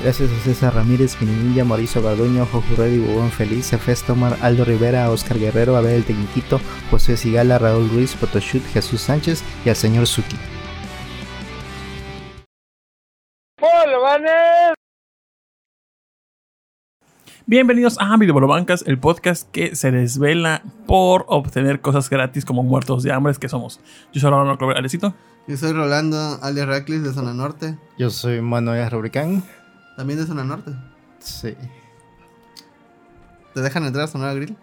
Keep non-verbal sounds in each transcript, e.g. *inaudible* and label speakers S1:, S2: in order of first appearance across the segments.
S1: Gracias a César Ramírez, Minilla, Mauricio Garduño, Jojo Reddy, Bubón Feliz, Efes Tomar, Aldo Rivera, Oscar Guerrero, Abel el Tecniquito, José Sigala, Raúl Ruiz, Photoshoot, Jesús Sánchez y al señor Suki.
S2: Bienvenidos a Videobolobancas, el podcast que se desvela por obtener cosas gratis como muertos de hambre que somos. Yo soy Rolando Clover, Alecito.
S3: Yo soy Rolando alias Raclis de Zona Norte.
S1: Yo soy Manuel Rubricán.
S3: También de Zona Norte.
S1: Sí.
S3: ¿Te dejan entrar a Sonora Grill?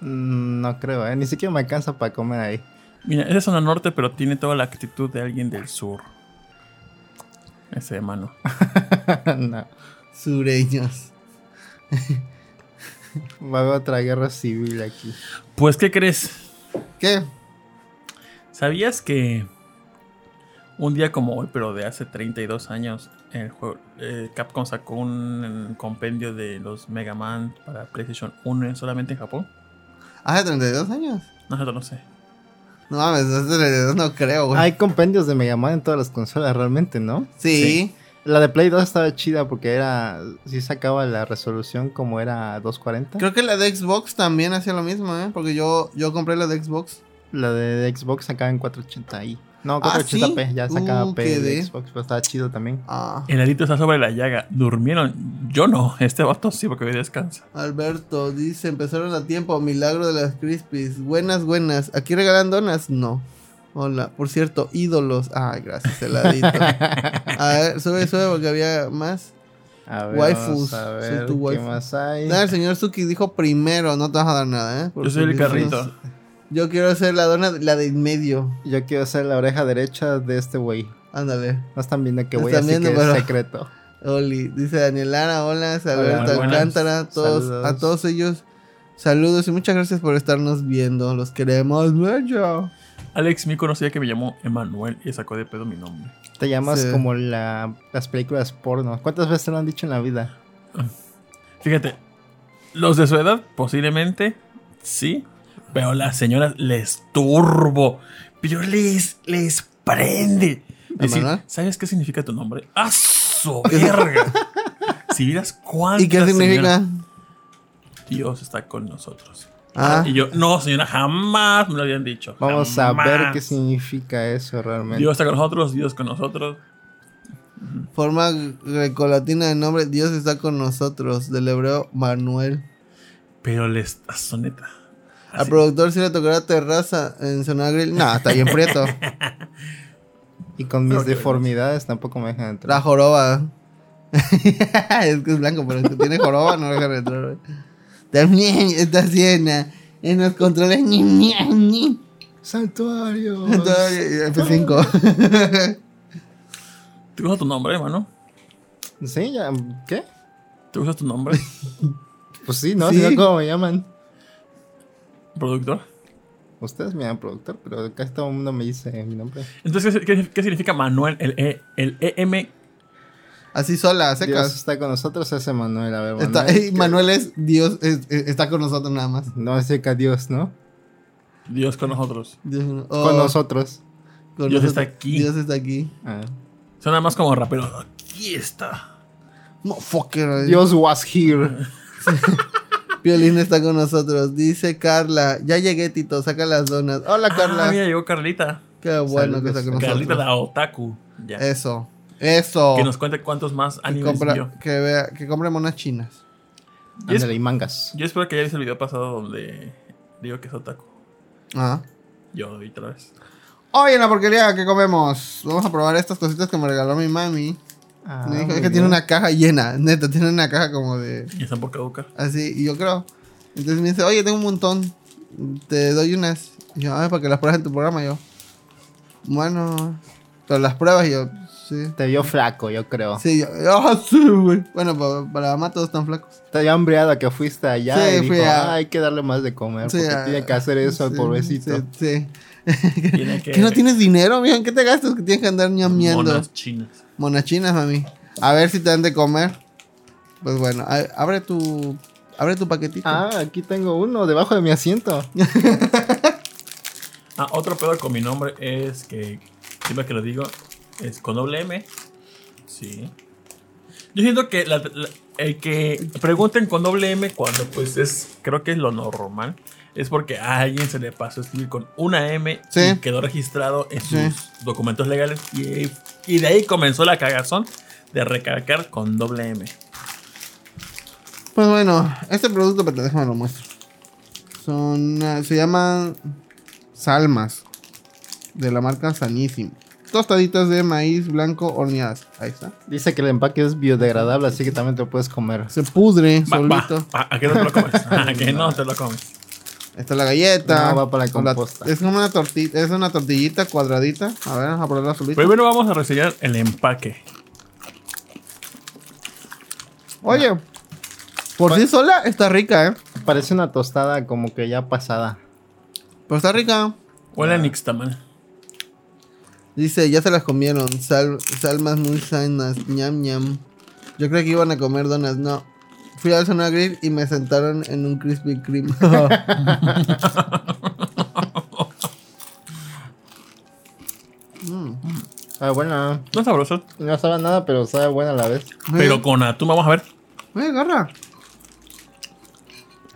S1: Mm, No creo, ¿eh? Ni siquiera me alcanza para comer ahí.
S2: Mira, es de zona norte, pero tiene toda la actitud de alguien del sur. Ese mano. *laughs*
S1: no.
S3: Sureños.
S1: Va a haber otra guerra civil aquí.
S2: Pues, ¿qué crees?
S3: ¿Qué?
S2: ¿Sabías que un día como hoy, pero de hace 32 años, el juego, eh, Capcom sacó un compendio de los Mega Man para PlayStation 1 en- solamente en Japón?
S3: ¿Hace 32 años?
S2: No, no sé.
S3: No mames, hace 32 no creo, güey.
S1: Hay compendios de Mega Man en todas las consolas realmente, ¿no?
S3: sí.
S1: La de Play 2 estaba chida porque era. Sí sacaba la resolución como era 240.
S3: Creo que la de Xbox también hacía lo mismo, ¿eh? Porque yo, yo compré la de Xbox.
S1: La de Xbox sacaba en 480i. No,
S3: Ah,
S1: 480p.
S3: ¿sí?
S1: Ya sacaba
S3: Uh,
S1: P de. Xbox, pero estaba chido también.
S3: Ah.
S2: El alito está sobre la llaga. ¿Durmieron? Yo no. *laughs* Este vato sí, porque hoy descansa.
S3: Alberto dice, empezaron a tiempo, milagro de las Crispies. Buenas, buenas. ¿Aquí regalan donas? No. Hola, por cierto, ídolos. Ay, gracias, heladito. *laughs* a ver, sube, sube porque había más.
S1: A ver,
S3: Waifus,
S1: a
S3: soy
S1: ver
S3: tu
S1: qué
S3: waifu.
S1: más hay.
S3: Nada, el señor Suki dijo primero, no te vas a dar nada, ¿eh?
S2: Yo soy el carrito.
S3: Yo quiero ser la dona, la de en medio.
S1: Yo quiero ser la oreja derecha de este güey.
S3: Ándale.
S1: No están viendo que
S3: están
S1: así
S3: viendo,
S1: que
S3: pero-
S1: es secreto. *laughs*
S3: Oli, dice Daniel Lara, hola, Alberto
S2: buenas.
S3: Alcántara, todos,
S1: Saludos.
S3: a todos ellos. Saludos y muchas gracias por estarnos viendo. Los queremos mucho.
S2: Alex me conocía que me llamó Emanuel y sacó de pedo mi nombre.
S1: Te llamas
S3: Sí.
S1: como la, las películas porno. ¿Cuántas veces te lo han dicho en la vida?
S2: Fíjate, los de su edad posiblemente sí, pero las señoras les turbo, pero les, les prende. Decir? ¿sabes qué significa tu nombre? ¡Ah, su *laughs* verga! si vieras cuántas
S3: ¿Y qué significa?
S2: señoras- Dios está con nosotros.
S3: Ah,
S2: Y yo, no, señora, jamás me lo habían dicho.
S1: Vamos a ver qué significa eso realmente.
S2: Dios está con nosotros, Dios con nosotros.
S3: forma grecolatina de nombre. Dios está con nosotros. Del hebreo Manuel.
S2: Pero les soneta.
S3: Al productor sí le tocará terraza en Sonora Grill. No, está bien prieto.
S1: Y con mis deformidades tampoco me dejan entrar.
S3: La joroba. *laughs* es que es blanco, pero que tiene joroba no dejan entrar. También está Siena. En los controles. ñi, ñi, ñi.
S1: ¡Santuario!
S3: Todavía- F5.
S2: ¿Te gusta tu nombre, hermano?
S1: Sí, ya. ¿Qué?
S2: ¿Te gusta tu nombre? *laughs*
S1: Pues sí, ¿no?
S3: Sí.
S1: Si no, ¿cómo me llaman?
S2: ¿Productor?
S1: Ustedes me llaman productor, pero casi todo el mundo me dice mi nombre.
S2: Entonces, ¿qué, qué- qué significa Manuel? El, e, el EM.
S3: Así sola, a
S1: Dios está con nosotros, ese Manuel. A ver, Manuel.
S3: Está, ey,
S1: ¿qué?
S3: Manuel es Dios, es- es- está con nosotros nada más.
S1: No es que Dios, ¿no?
S2: Dios con nosotros.
S3: Dios, oh,
S1: Con nosotros.
S3: con
S2: Dios
S3: nosotros.
S2: está aquí.
S3: Dios está aquí.
S1: Ah.
S2: Suena más como rapero. Aquí está.
S3: Motherfucker.
S1: Dios was here. *laughs* *laughs*
S3: Piolín está con nosotros. Dice Carla. Ya llegué, Tito. Saca las donas. Hola, Carla.
S2: Ah, mira, llegó Carlita.
S3: Qué bueno
S1: Saludos.
S3: que está con
S2: Carlita
S3: nosotros.
S2: la otaku. Ya.
S3: Eso. Eso.
S2: Que nos cuente cuántos más
S3: que,
S2: animes
S3: compra-
S2: vio.
S3: que vea, que compre monas chinas.
S2: Y es-
S1: Ándale, y mangas.
S2: Yo espero que ya viste el video pasado donde digo que es otaku.
S3: Ajá.
S2: Yo otra vez.
S3: Hoy en la porquería que comemos. Vamos a probar estas cositas que me regaló mi mami.
S1: Ah,
S3: me dijo es que tiene una caja llena. *laughs* Neta, tiene una caja como de.
S2: Y están por caducar.
S3: Así, y yo creo. Entonces me dice, oye, tengo un montón. Te doy unas. Y yo, a ver, para que las pruebes en tu programa. Y yo, bueno, pero las pruebas. Y yo, sí.
S1: Te vio flaco, yo creo.
S3: Sí, yo, ah, sí, güey. Bueno, para, para mamá todos están flacos.
S1: Te había hambriado que fuiste allá
S3: Sí,
S1: y
S3: fui
S1: dijo,
S3: a-
S1: "Ah, hay que darle más de comer
S3: Sí,
S1: porque
S3: ah,
S1: tiene que hacer eso al
S3: sí,
S1: pobrecito.
S3: Sí. sí.
S2: Tiene que. *laughs*
S3: ¿Que no tienes dinero, mijo? ¿Qué te gastas que tienes que andar ñameando?
S2: Monas chinas.
S3: Monachinas, mami. A ver si te dan de comer. Pues bueno, a- abre tu. Abre tu paquetito.
S1: Ah, aquí tengo uno debajo de mi asiento. *laughs*
S2: Ah, otro pedo con mi nombre es que, siempre que lo digo, es con doble M. Sí. Yo siento que la- la- el que pregunten con doble M cuando pues es, creo que es lo normal, es porque a alguien se le pasó a escribir con una M
S3: Sí.
S2: y quedó registrado en sus
S3: Sí.
S2: documentos legales y, y de ahí comenzó la cagazón de recalcar con doble M.
S3: Pues bueno, este producto, pero déjame lo muestro. Son, ah, se llaman salmas de la marca Sanísimo. Tostaditas de maíz blanco horneadas. Ahí está.
S1: Dice que el empaque es biodegradable, así que también te lo puedes comer.
S3: Se pudre
S2: Va, va,
S3: solito.
S2: va, ¿A qué no te lo comes? *laughs* ¿A qué no te lo comes?
S3: Esta es la galleta.
S1: No, va para la composta.
S3: es como una tortilla, es una tortillita cuadradita. A ver, vamos a ponerla solita.
S2: Primero vamos a reseñar el empaque.
S3: Oye, por sí sola está rica, ¿eh?
S1: Parece una tostada como que ya pasada.
S3: Pero está rica.
S2: Huele a nixtamal.
S3: Dice, ya se las comieron. Sal, salmas muy sanas. ñam ñam. Yo creo que iban a comer donas. No. Fui al Zona Grill y me sentaron en un Krispy Kreme. *laughs*
S1: Sabe buena.
S2: No es sabroso,
S1: No sabe nada, pero sabe buena a la vez.
S2: pero con atún vamos a ver.
S3: Eh, agarra.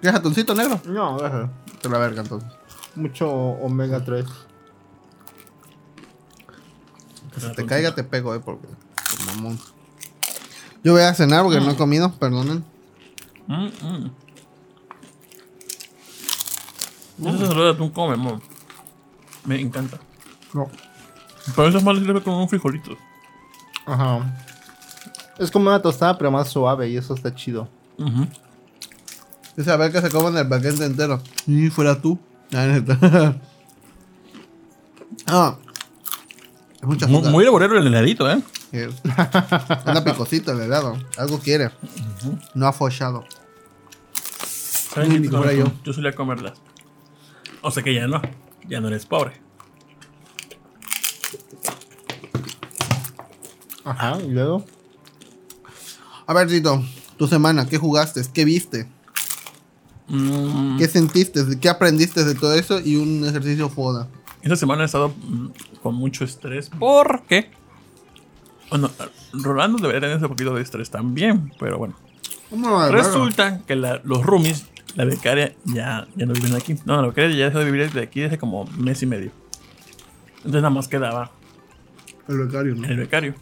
S3: ¿Quieres atuncito negro?
S1: No, déjalo.
S3: Te la verga entonces.
S1: Mucho omega 3.
S3: Que se te caiga te pego, eh, porque... por mamón. Yo voy a cenar porque no he comido, perdonen.
S2: Mm, mm. Ese salud de atún come, mo. Me encanta.
S3: No.
S2: Pero eso es más sirve con un frijolito.
S1: Ajá. Es como una tostada, pero más suave y eso está chido.
S2: Ujú.
S3: Dice, a ver que se coman el paquete entero. Y fuera tú. Ah, neta. *laughs* ah. Es mucha
S2: Muy,
S3: azúcar.
S2: muy laborero el heladito, ¿eh? *laughs*
S3: Una picosita el helado. Algo quiere. No ha follado. Yo.
S2: Yo solía comerlas. O sea que ya no. Ya no eres pobre.
S1: Ajá, y luego.
S3: A ver, Tito. Tu semana, ¿qué jugaste? ¿Qué viste?
S2: Mm,
S3: ¿Qué sentiste? ¿Qué aprendiste de todo eso? Y un ejercicio foda.
S2: Esta semana he estado mm, con mucho estrés. ¿Por qué? Bueno, Rolando debería tener ese poquito de estrés también, pero bueno.
S3: ¿Cómo va,
S2: Resulta que la- los roomies, la becaria, ya, ya no viven aquí. No, la becaria ya dejó de vivir desde aquí desde como mes y medio. Entonces nada más quedaba
S3: El becario, ¿no?
S2: el becario.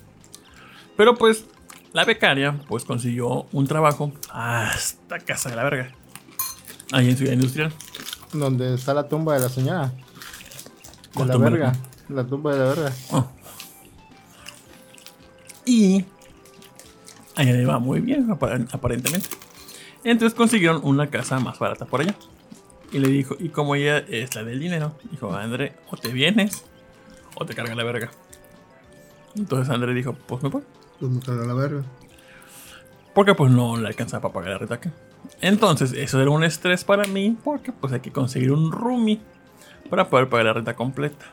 S2: Pero pues, la becaria, pues consiguió un trabajo hasta casa de la verga. Ahí en Ciudad Industrial.
S1: Donde está la tumba de la señora. De
S2: ¿Cuál
S1: la
S2: tumba?
S1: verga. La tumba de la verga.
S2: Oh. Muy bien, apar- aparentemente. Entonces consiguieron una casa más barata por allá. Y le dijo, y como ella es la del dinero, dijo, André, o te vienes o te carga la verga. Entonces André dijo, pues me voy.
S3: Pues me carga la verga.
S2: Porque pues no le alcanzaba para pagar la renta acá. Entonces eso era un estrés para mí porque pues hay que conseguir un roomie para poder pagar la renta completa.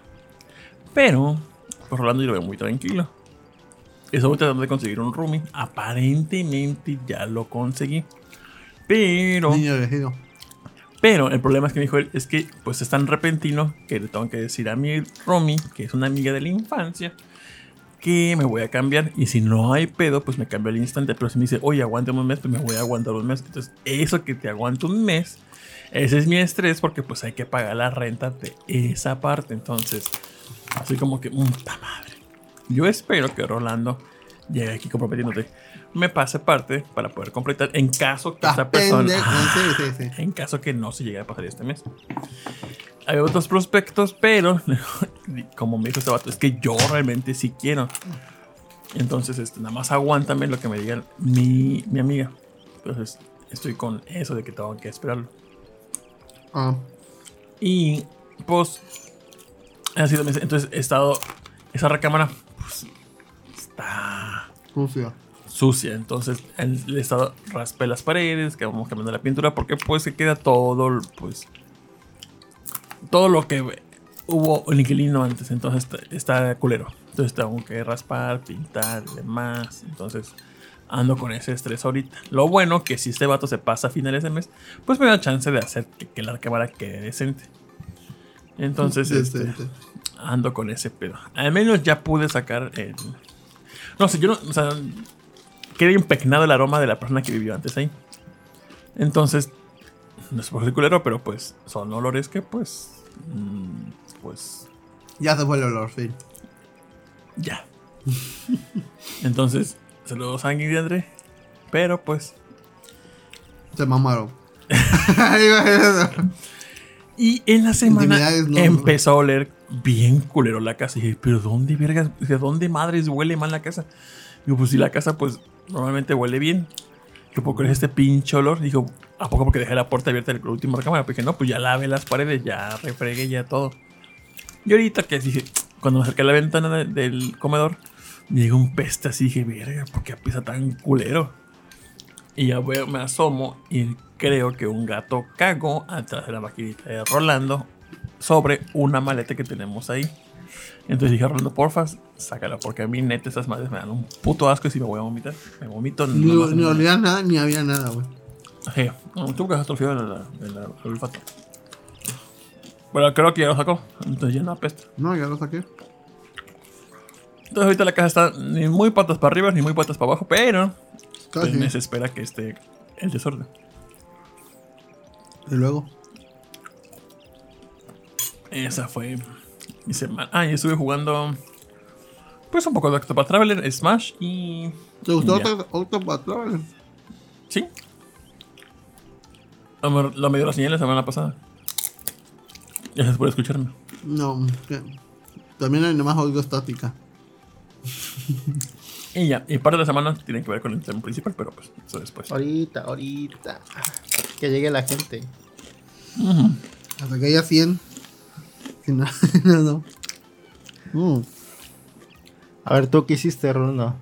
S2: Pero pues Rolando yo lo veo muy tranquilo. Estoy tratando de conseguir un roomie. Aparentemente ya lo conseguí. Pero,
S3: Niño elegido.
S2: pero el problema es que me dijo él es que pues es tan repentino que le tengo que decir a mi roomie, que es una amiga de la infancia, que me voy a cambiar. Y si no hay pedo, pues me cambio al instante. Pero si me dice, oye, aguántame un mes, pues me voy a aguantar un mes. Entonces, eso que te aguanto un mes, ese es mi estrés porque pues hay que pagar la renta de esa parte. Entonces, así como que, puta madre. Yo espero que Rolando llegue aquí comprometiéndote. Me pase parte para poder completar en caso que esa
S3: Está
S2: persona.
S3: pendejo. Sí, sí, sí.
S2: En caso que no se llegue a pasar este mes. Hay otros prospectos, pero *laughs* como me dijo este vato, es que yo realmente sí quiero. Entonces, este, nada más aguántame lo que me diga mi, mi amiga. Entonces, estoy con eso de que tengo que esperarlo.
S3: Ah,
S2: Y pues, ha sido entonces he estado, esa recámara está
S3: sucio.
S2: sucia. Entonces el, el estado raspé las paredes, que vamos cambiando la pintura, porque pues se queda todo, pues, todo lo que hubo el inquilino antes. Entonces está, está culero. Entonces tengo que raspar, pintar y demás. Entonces ando con ese estrés ahorita. Lo bueno que si este vato se pasa a finales de mes, pues me da chance de hacer que, que la cámara quede decente. Entonces, *laughs* este, ando con ese pedo. Al menos ya pude sacar el. No sé, yo no. O sea, queda impregnado el aroma de la persona que vivió antes ahí. Entonces, no es por ser culero, pero pues son olores que pues... mm, pues
S3: Ya se fue el olor, sí.
S2: ya. Entonces, saludos a Ángel y André. Pero pues...
S3: Se mamaron. *laughs* *laughs*
S2: Y en la semana
S3: no,
S2: empezó a oler bien culero la casa. Y dije, pero ¿dónde, vergas? ¿De dónde madres huele mal la casa? Digo, pues si la casa, pues normalmente huele bien. ¿por qué es este pinche olor? Digo, ¿a poco porque dejé la puerta abierta del último recámara? Porque no, pues ya lave las paredes, ya refregué, ya todo. Y ahorita que dije, cuando me acerqué a la ventana de- del comedor, me llegó un peste así. Dije, verga, ¿por qué empieza tan culero? Y ya veo, me asomo y creo que un gato cagó atrás de la maquinita de Rolando sobre una maleta que tenemos ahí. Entonces dije, Rolando, porfa, sácala, porque a mí neta esas madres me dan un puto asco y si me voy a vomitar, me vomito.
S3: Ni,
S2: en
S3: ni olía nada, ni había nada, güey.
S2: Sí, no, tuvo que el el olfato. Pero creo que ya lo sacó, entonces ya no apesta.
S3: No, ya lo saqué.
S2: Entonces ahorita la casa está ni muy patas para arriba ni muy patas para abajo, pero pues, me se espera que esté el desorden.
S3: Y luego.
S2: Esa fue mi semana. Ah, y estuve jugando. Pues un poco de Octopath Traveler, Smash y.
S3: ¿Te gustó Octopath Traveler?
S2: Sí. Lo me, lo me dio la señal la semana pasada. Gracias por escucharme.
S3: No, que- también hay nomás oigo estática. *laughs*
S2: Y ya, y parte de la semana tiene que ver con el tema principal, pero pues eso después.
S1: Ahorita, ahorita. Que llegue la gente.
S3: Hasta que haya 100. No, *laughs* no, no. Mm,
S1: A ver, ¿tú qué hiciste, Runo?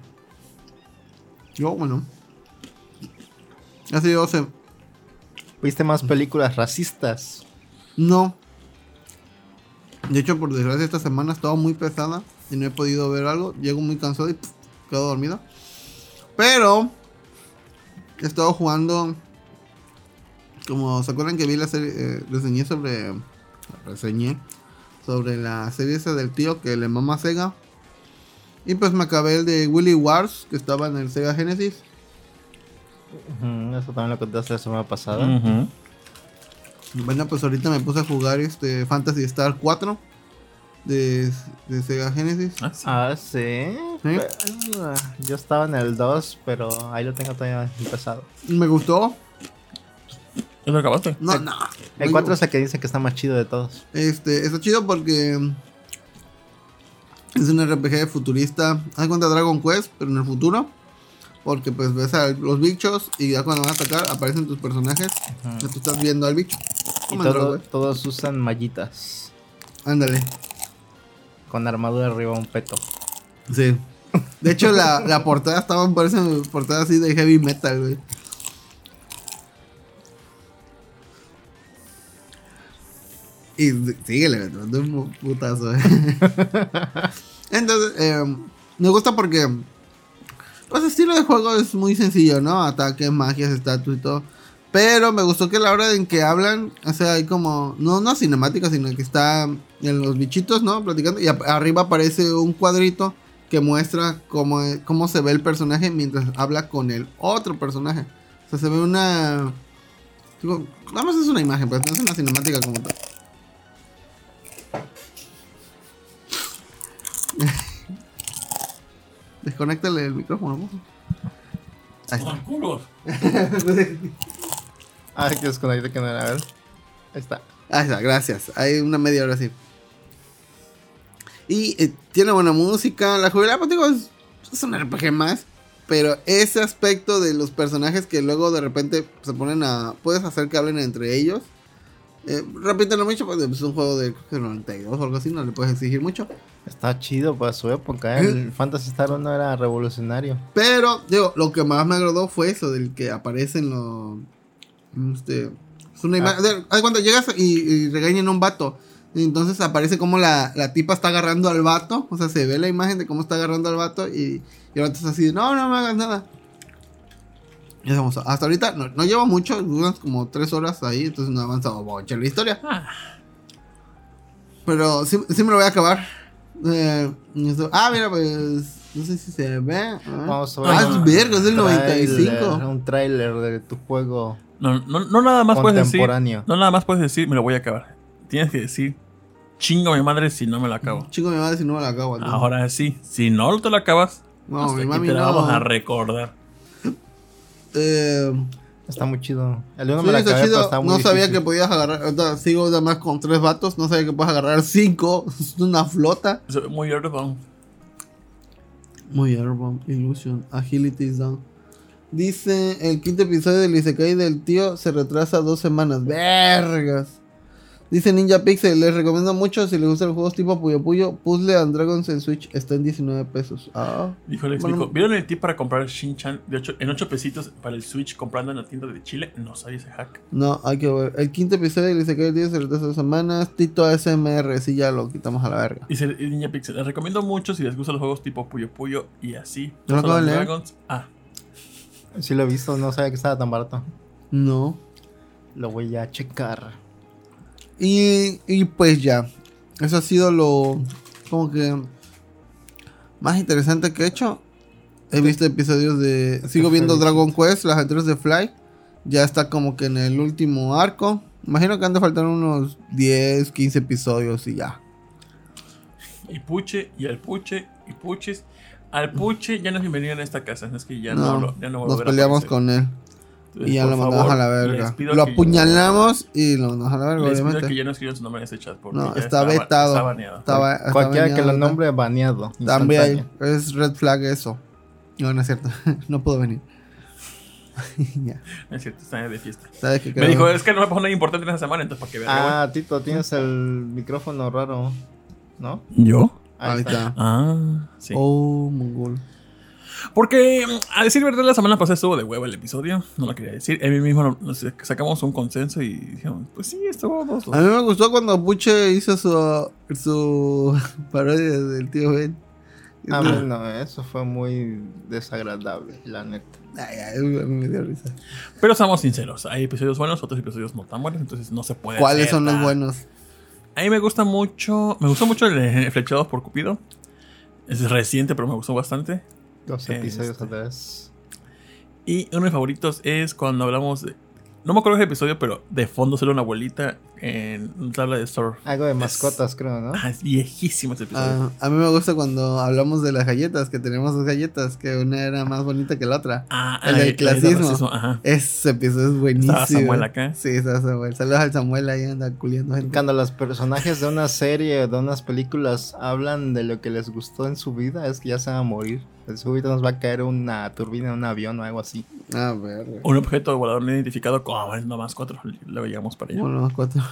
S3: Yo, bueno. Hace 12.
S1: ¿Viste más películas racistas?
S3: No. De hecho, por desgracia, esta semana ha estado muy pesada y no he podido ver algo. Llego muy cansado y pff, quedo dormido. Pero he estado jugando. Como se acuerdan que vi la serie, eh, reseñé sobre. Reseñé sobre la serie esa del tío que le mama Sega. Y pues me acabé el de Willy Wars, que estaba en el Sega Genesis.
S1: Eso también lo contaste la semana pasada.
S3: Bueno, pues ahorita me puse a jugar este Fantasy Star 4 de, de Sega Genesis.
S2: Ah, sí.
S1: Ah, sí. Pero, ah, Yo estaba en el 2, pero ahí lo tengo todavía empezado.
S3: Me gustó.
S2: ¿Ya lo acabaste?
S3: No, no.
S1: El 4 es el que dice que está más chido de todos.
S3: Este, está chido porque es un RPG futurista. Haz cuenta Dragon Quest, pero en el futuro. Porque pues ves a los bichos y ya cuando van a atacar aparecen tus personajes. Ya tú estás viendo al bicho.
S1: Y todo- todos usan mallitas.
S3: Ándale.
S1: Con armadura arriba un peto.
S3: Sí. De hecho, la, la portada estaba, parece portada así de heavy metal, güey. Y me mandó un putazo. *laughs* Entonces, eh, me gusta porque. Pues el estilo de juego es muy sencillo, ¿no? Ataques, magias, estatus y todo. Pero me gustó que la hora en que hablan, o sea, hay como. No una cinemática, sino que está en los bichitos, ¿no? Platicando. Y arriba aparece un cuadrito que muestra cómo, cómo se ve el personaje mientras habla con el otro personaje. O sea, se ve una. Digo, nada más es una imagen, pues no es una cinemática como tal. *laughs* Desconéctale el micrófono. Ahí está.
S1: Ah, que es con ahí que no era. A ver. Ahí está.
S3: Ahí está, gracias. Hay una media hora así. Y eh, tiene buena música. La jugabilidad, pues digo, es, es un RPG más. Pero ese aspecto de los personajes que luego de repente se ponen a. Puedes hacer que hablen entre ellos. Eh, repítelo mucho, pues es un juego de creo que 92 o algo así, no le puedes exigir mucho.
S1: Está chido para su época. ¿eh? El Fantasy Star 1 era revolucionario.
S3: Pero, digo, lo que más me agradó fue eso, del que aparecen los. Este. Es una imagen. haz cuando llegas y, y regañan a un vato. y entonces aparece como la, la tipa está agarrando al vato. O sea, se ve la imagen de cómo está agarrando al vato. Y, y el vato está así, no, no me hagas nada. Y vamos, hasta ahorita no, no llevo mucho, duran como tres horas ahí, entonces no ha avanzado mucho en la historia.
S2: Ah,
S3: Pero sí, sí me lo voy a acabar. Eh, ah, mira, pues No sé si se ve. Ah,
S1: Vamos a
S3: Ah,
S1: un
S3: es verga, es del
S1: tráiler,
S3: 95.
S1: Un tráiler de tu juego
S2: No, no, no nada más puedes decir.
S1: contemporáneo.
S2: No nada más puedes decir, me lo voy a acabar. Tienes que decir, chingo a mi madre si no me lo acabo.
S3: Chico, mi madre si no me la acabo. entonces.
S2: Ahora sí, si no te lo acabas,
S3: No,
S2: hasta
S3: mi
S2: aquí
S3: mami
S2: te lo
S3: no.
S2: vamos a recordar. *laughs*
S3: Eh,
S1: Está muy chido. El uno
S3: sí,
S1: me la
S3: está
S1: acabé, pero
S3: chido.
S1: está muy
S3: No sabía
S1: difícil.
S3: que podías agarrar. sigo nada más con tres vatos. No sabía que puedes agarrar cinco. Es *laughs* una flota.
S2: Se ve muy Earthbound.
S3: Muy Airborne, Illusion, Agility is down. Dice el quinto episodio del Isekai del tío se retrasa dos semanas. Vergas. Dice Ninja Pixel, les recomiendo mucho si les gustan los juegos tipo Puyo Puyo, Puzzle and Dragons en Switch está en 19 pesos. Ah.
S2: Dijo el
S3: Bueno,
S2: explico. ¿Vieron el tip para comprar Shin-Chan de ocho- en 8 pesitos para el Switch comprando en la tienda de Chile? No sabía ese hack.
S3: No, hay que ver. El quinto episodio del Isekai del tío se retrasa dos semanas. Tito ASMR, sí, ya lo quitamos a la verga.
S2: Dice el Ninja Pixel. Les recomiendo mucho si les gustan los juegos tipo Puyo Puyo y así.
S3: No lo de
S2: Dragons. Ah,
S1: Sí lo he visto, no sabía que estaba tan barato.
S3: No.
S1: Lo voy a checar.
S3: Y, y pues ya. Eso ha sido lo como que más interesante que he hecho. He visto episodios de. Sigo viendo. Dragon Quest, las aventuras de Fly. Ya está como que en el último arco. Imagino que han de faltar unos 10, 15 episodios y ya.
S2: y Puche, y al Puche, y Puches. Al Puche ya no es bienvenido en esta casa. Es que ya no,
S3: No,
S2: lo- ya no a
S3: nos
S2: a
S3: peleamos
S2: aparecer.
S3: con él. Y ya
S2: por
S3: lo mandamos
S2: favor,
S3: a la verga. Lo
S2: que-
S3: apuñalamos y lo mandamos a la verga,
S2: Les pido que
S3: obviamente.
S2: ya no escriban su nombre en ese chat. Porque
S3: No,
S2: ya
S3: está
S2: ba-
S3: vetado.
S2: Está baneado.
S3: Estaba- está
S1: Cualquiera que
S3: baneado,
S1: lo
S3: ¿no?
S1: nombre baneado.
S3: También es red flag eso. No, no es cierto. *laughs* no puedo venir. *laughs* ya.
S2: Es cierto, está de fiesta.
S3: ¿Sabes qué?
S2: Me dijo, es que no me pasó nada importante en esa semana, entonces para que vean.
S1: Ah, Tito, tienes el micrófono raro, ¿no?
S2: ¿Yo?
S3: Ahí
S1: Ahí
S3: está.
S2: Ah, sí.
S3: Oh, mongol.
S2: Porque, a decir verdad, la semana pasada estuvo de hueva el episodio. No lo quería decir. Él mismo no- nos sacamos un consenso y dijimos, pues sí, estuvo dos, dos.
S3: A mí me gustó cuando Puche hizo su, su *laughs* parodia del tío Ben.
S1: A mí no, eso fue muy desagradable, la neta.
S3: Ay, ay, a mí me dio risa.
S2: Pero seamos sinceros, hay episodios buenos, otros episodios no tan buenos, entonces no se puede
S3: ¿Cuáles
S2: hacer
S3: son los buenos?
S2: A mí me gusta mucho, me gustó mucho el de Flechados por Cupido. Es reciente, pero me gustó bastante.
S1: Dos
S2: Este.
S1: episodios atrás.
S2: Y uno de mis favoritos es cuando hablamos de... No me acuerdo del episodio, pero de fondo sale una abuelita en una tabla de surf.
S1: Algo de mascotas, creo, ¿no?
S2: Ah, es viejísimo ese episodio.
S3: Ah, a mí me gusta cuando hablamos de las galletas, que tenemos dos galletas, que una era más bonita que la otra.
S2: Ah,
S3: el
S2: el
S3: clasismo.
S2: racismo, Ajá.
S3: Ese episodio es buenísimo.
S2: Estaba Samuel acá.
S3: Sí, estaba Samuel. Saludos al Samuel ahí anda culiando gente.
S1: Cuando los personajes de una serie o de unas películas hablan de lo que les gustó en su vida, es que ya se van a morir. En su vida nos va a caer una turbina en un avión o algo así.
S3: A ver.
S2: Un objeto volador no identificado como no más cuatro. Luego llegamos para allá.
S3: Más cuatro.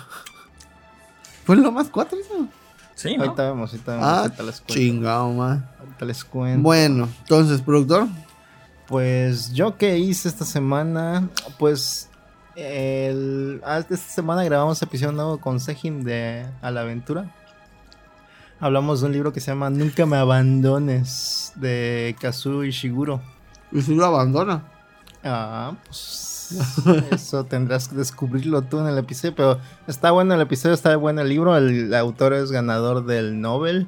S3: ¿Fue lo más cuatro *laughs* eso?
S2: Sí, ¿no?
S1: Ahorita vemos, ahorita vemos.
S3: Ah,
S1: ahorita les cuento.
S3: chingado, man.
S1: Ahorita les cuento.
S3: Bueno, entonces, productor.
S1: Pues yo que hice esta semana, pues el, ah, esta semana grabamos episodio nuevo con Sejin de A la Aventura. Hablamos de un libro que se llama Nunca me abandones de Kazuo Ishiguro.
S3: Y si lo abandona.
S1: Ah, pues eso tendrás que descubrirlo tú en el episodio, pero está bueno el episodio, está bueno el libro, el autor es ganador del Nobel.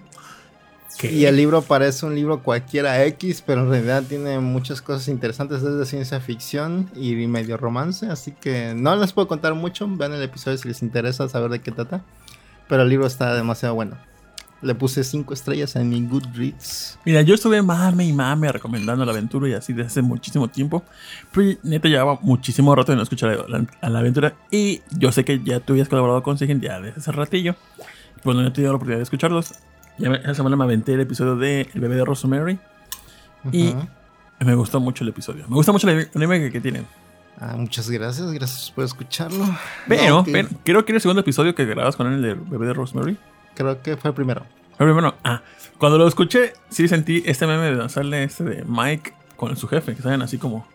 S2: ¿Qué?
S1: Y el libro parece un libro cualquiera X, pero en realidad tiene muchas cosas interesantes desde ciencia ficción y medio romance, así que no les puedo contar mucho, vean el episodio si les interesa saber de qué trata, pero el libro está demasiado bueno. Le puse 5 estrellas en mi Goodreads.
S2: Mira, yo estuve mame y mame recomendando la aventura y así desde hace muchísimo tiempo. Pero neta llevaba muchísimo rato de no escuchar a la, a la aventura. Y yo sé que ya tú habías colaborado con Segen ya desde hace ratillo. Pues no he tenido la oportunidad de escucharlos. Ya esa semana me aventé el episodio de El bebé de Rosemary. Y
S1: Ujú.
S2: me gustó mucho el episodio. Me gusta mucho la anime que, que tienen.
S1: Ah, muchas gracias, gracias por escucharlo.
S2: Pero,
S3: No,
S2: pero creo que era el segundo episodio que grabas con él, el del bebé de Rosemary.
S1: Creo que fue el primero.
S2: Pero bueno, ah, cuando lo escuché, sí sentí este meme de sale este de Mike con su jefe, que salen así como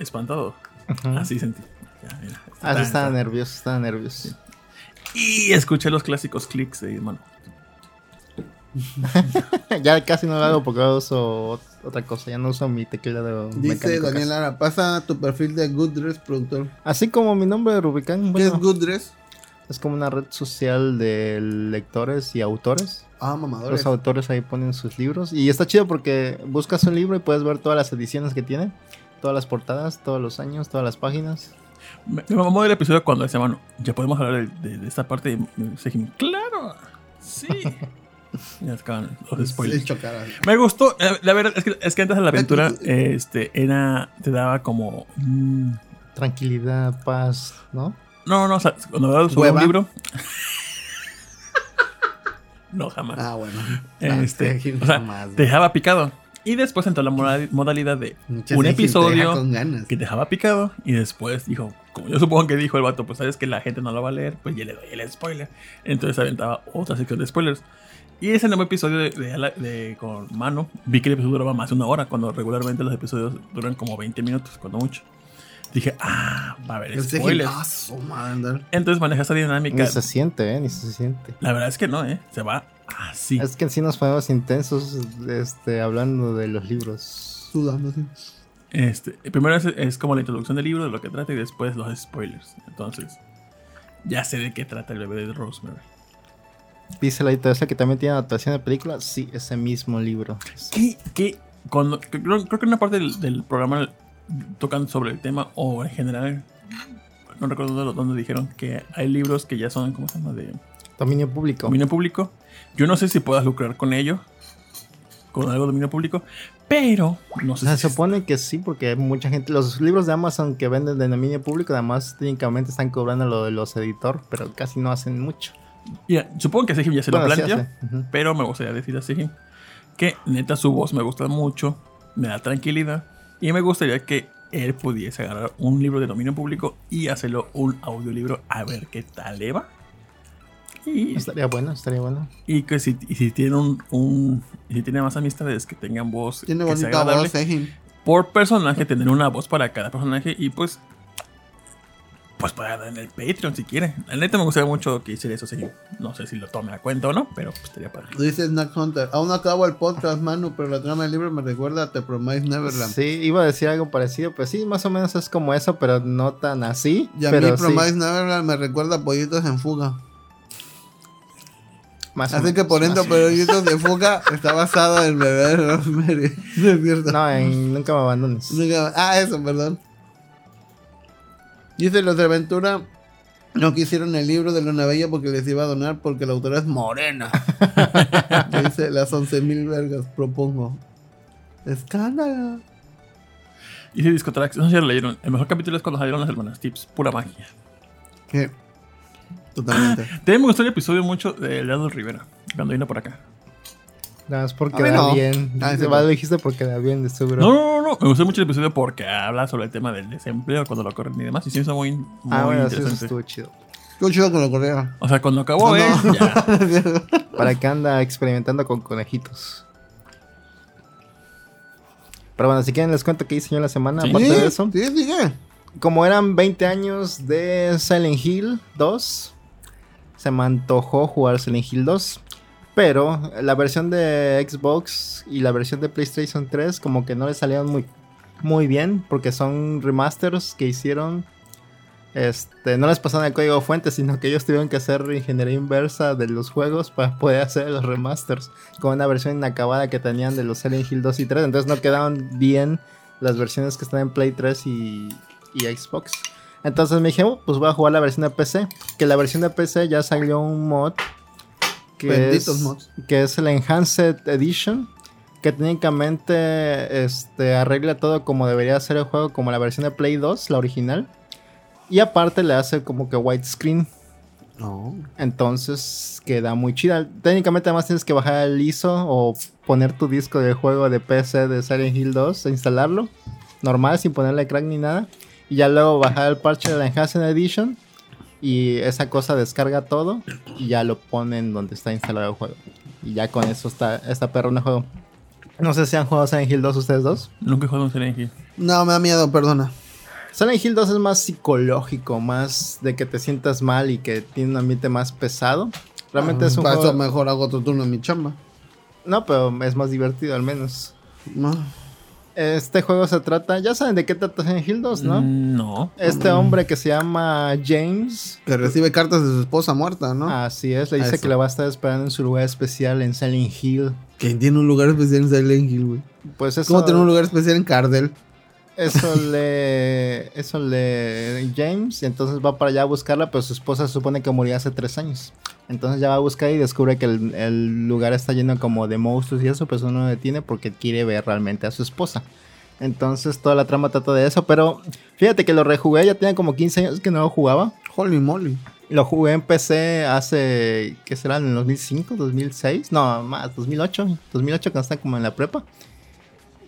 S2: espantados.
S1: Ujú.
S2: Así sentí. Ya, mira,
S1: Ah,
S2: está-
S1: sí, estaba
S2: está.
S1: nervioso, estaba nervioso.
S2: Y escuché los clásicos clics de mano. *laughs*
S1: ya casi no lo hago porque uso ot- otra cosa, ya no uso mi teclado
S3: Dice Daniel. Lara, pasa tu perfil de Good Dress, productor.
S1: Así como mi nombre de Rubicán,
S3: ¿Qué es
S1: bueno,
S3: Good Dress?
S1: Es como una red social de lectores y autores.
S3: Ah, mamadores.
S1: Los autores ahí ponen sus libros. Y está chido porque buscas un libro y puedes ver todas las ediciones que tiene. Todas las portadas, todos los años, todas las páginas.
S2: Me, me mamó el episodio cuando decía, mano, ya podemos hablar de, de- de esta parte. Y me dije, claro, sí. *laughs* ya acaban los spoilers. Me gustó, la, la verdad es que, es que antes de la aventura, este, era, te daba como... mm,
S1: Tranquilidad, paz, ¿no?
S2: No, no, o sea, cuando hablabas sobre un
S3: ¿Hueva?
S2: libro... *laughs* no, jamás.
S3: Ah, bueno.
S2: este,
S3: Ah,
S2: o sea,
S3: jamás,
S2: te dejaba picado. Y después entró la moda- modalidad de
S3: Mucha
S2: un
S3: te
S2: episodio
S3: ganas.
S2: que te dejaba picado y después dijo, como yo supongo que dijo el vato, pues sabes que la gente no lo va a leer, pues ya le doy el spoiler. Entonces aventaba otra sección de spoilers. Y ese nuevo episodio de, de- de- con mano, vi que el episodio duraba más de una hora, cuando regularmente los episodios duran como 20 minutos, cuando mucho. Dije, ah, va a haber
S3: dije,
S2: spoilers.
S3: madre.
S2: Entonces maneja esa dinámica.
S1: Ni se siente, ¿eh? Ni se siente.
S2: La verdad es que no, ¿eh? Se va así.
S1: Es que en sí nos ponemos intensos este, hablando de los libros.
S3: Sudando así.
S2: Este, primero es, es como la introducción del libro, de lo que trata, y después los spoilers. Entonces, ya sé de qué trata el bebé de Rosemary.
S1: Dice la esa que también tiene adaptación de película. Sí, ese mismo libro.
S2: ¿Qué? ¿Qué? Cuando, que- creo, creo que en una parte del, del programa tocan sobre el tema, o en general, no recuerdo dónde, dijeron que hay libros que ya son, ¿cómo se llama? De
S1: Dominio público.
S2: dominio público. Yo no sé si puedas lucrar con ello, con algo de dominio público, pero no sé
S1: Se
S2: si.
S1: supone que sí, porque mucha gente, los libros de Amazon que venden de dominio público, además técnicamente están cobrando lo de los editor, pero casi no hacen mucho.
S2: Mira, supongo que Sejim ya se lo
S1: Bueno, sí
S2: planteó.
S1: hace, ujú.
S2: Pero me gustaría decir así que neta su voz me gusta mucho, me da tranquilidad y me gustaría que él pudiese agarrar un libro de dominio público y hacerlo un audiolibro a ver qué tal le va. Y,
S1: Estaría bueno, estaría bueno.
S2: y que si, y si tiene un, un- si tiene más amistades que tengan voz
S3: Tiene
S2: que
S3: bonita voz,
S2: por personaje tener una voz para cada personaje y pues pues para dar en el Patreon si quiere. La neta me gustaría mucho que hiciera eso, sí. No sé si lo tome a cuenta o no, pero pues estaría padre.
S3: Dice Snack Hunter. Aún no acabo el podcast, Manu, pero la trama del libro me recuerda a The Promise Neverland.
S1: Sí, iba a decir algo parecido, pues sí, más o menos es como eso, pero no tan así.
S3: Y a
S1: pero
S3: mí
S1: sí,
S3: Promise Neverland me recuerda a Pollitos en Fuga.
S1: más
S3: Así que por ejemplo. Pollitos de Fuga está basado en bebé de Rosemary. *laughs* No es cierto.
S1: No, en Nunca me abandones.
S3: Nunca- Ah, eso, perdón. Dice los de Aventura. No quisieron el libro de Luna Bella porque les iba a donar porque la autora es morena. *laughs* Dice las 11.000 vergas, propongo. Escándalo.
S2: Si Discotrax, no sé si lo leyeron. El mejor capítulo es cuando salieron las hermanas Tips, pura magia.
S3: ¿Qué? Totalmente. *gasps*
S2: También me gustó el episodio mucho de Leandro Rivera, cuando vino por acá.
S1: Nada más por
S3: A mí
S1: quedar
S3: no.
S1: bien.
S3: Ah,
S1: Va, lo dijiste por quedar bien, de seguro.
S2: No, no, no, no, me gustó mucho el episodio porque habla sobre el tema del desempleo, cuando lo corren y demás. Y sí, está muy, muy
S1: ah, bueno, sí, eso
S2: interesante.
S1: estuvo chido.
S3: Qué chido que lo corriera.
S2: o sea, cuando acabó,
S3: No,
S2: ¿eh?
S3: no.
S2: Ya. *laughs*
S1: Para que anda experimentando con conejitos. Pero bueno, si quieren les cuento qué hice yo en la semana.
S2: Sí.
S1: Aparte de eso,
S3: Sí,
S1: como eran 20 años de Silent Hill 2, se me antojó jugar Silent Hill 2. Pero la versión de Xbox y la versión de PlayStation 3 como que no le salieron muy, muy bien porque son remasters que hicieron. Este, no les pasaron el código fuente, sino que ellos tuvieron que hacer ingeniería inversa de los juegos para poder hacer los remasters con una versión inacabada que tenían de los Silent Hill 2 y 3. Entonces no quedaban bien las versiones que están en Play 3 y, y Xbox. Entonces me dije, "Oh, pues voy a jugar la versión de PC. Que la versión de PC ya salió un mod que,
S3: Benditos
S1: es,
S3: mods.
S1: que es el Enhanced Edition. Que técnicamente este, arregla todo como debería ser el juego, como la versión de Play 2, la original. Y aparte le hace como que widescreen.
S3: No.
S1: Entonces queda muy chida. Técnicamente además tienes que bajar el ISO o poner tu disco de juego de PC de Silent Hill 2 e instalarlo. Normal, sin ponerle crack ni nada. Y ya luego bajar el parche de la Enhanced Edition. Y esa cosa descarga todo. Y ya lo ponen donde está instalado el juego. Y ya con eso está esta perro en el juego. No sé si han jugado Silent Hill 2 ustedes dos.
S2: Nunca he jugado Silent Hill.
S3: No, me da miedo, perdona.
S1: Silent Hill 2 es más psicológico, más de que te sientas mal y que tiene un ambiente más pesado. Realmente es un
S3: Para
S1: juego...
S3: eso mejor hago otro turno en mi chamba.
S1: No, pero es más divertido al menos.
S3: No.
S1: Este juego se trata, ya saben de qué trata Silent Hill 2, ¿no?
S2: Mm, No.
S1: Este hombre que se llama James,
S3: Que recibe cartas de su esposa muerta, ¿no?
S1: así es, le dice que le va a estar esperando en su lugar especial en Silent Hill.
S3: Que tiene un lugar especial en Silent Hill, güey.
S1: Pues eso,
S3: ¿Cómo tiene un lugar especial en Cardell?
S1: Eso le, eso le James, y entonces va para allá a buscarla, pero su esposa se supone que murió hace tres años. Entonces ya va a buscar y descubre que el, el lugar está lleno como de monstruos y eso, pues uno lo detiene porque quiere ver realmente a su esposa. Entonces toda la trama trata de eso, pero fíjate que lo rejugué, ya tenía como 15 años que no lo jugaba.
S3: Holy moly.
S1: Lo jugué en PC hace, ¿qué será? ¿En el 2005? ¿2006? No, más, 2008. 2008 cuando estaba como en la prepa.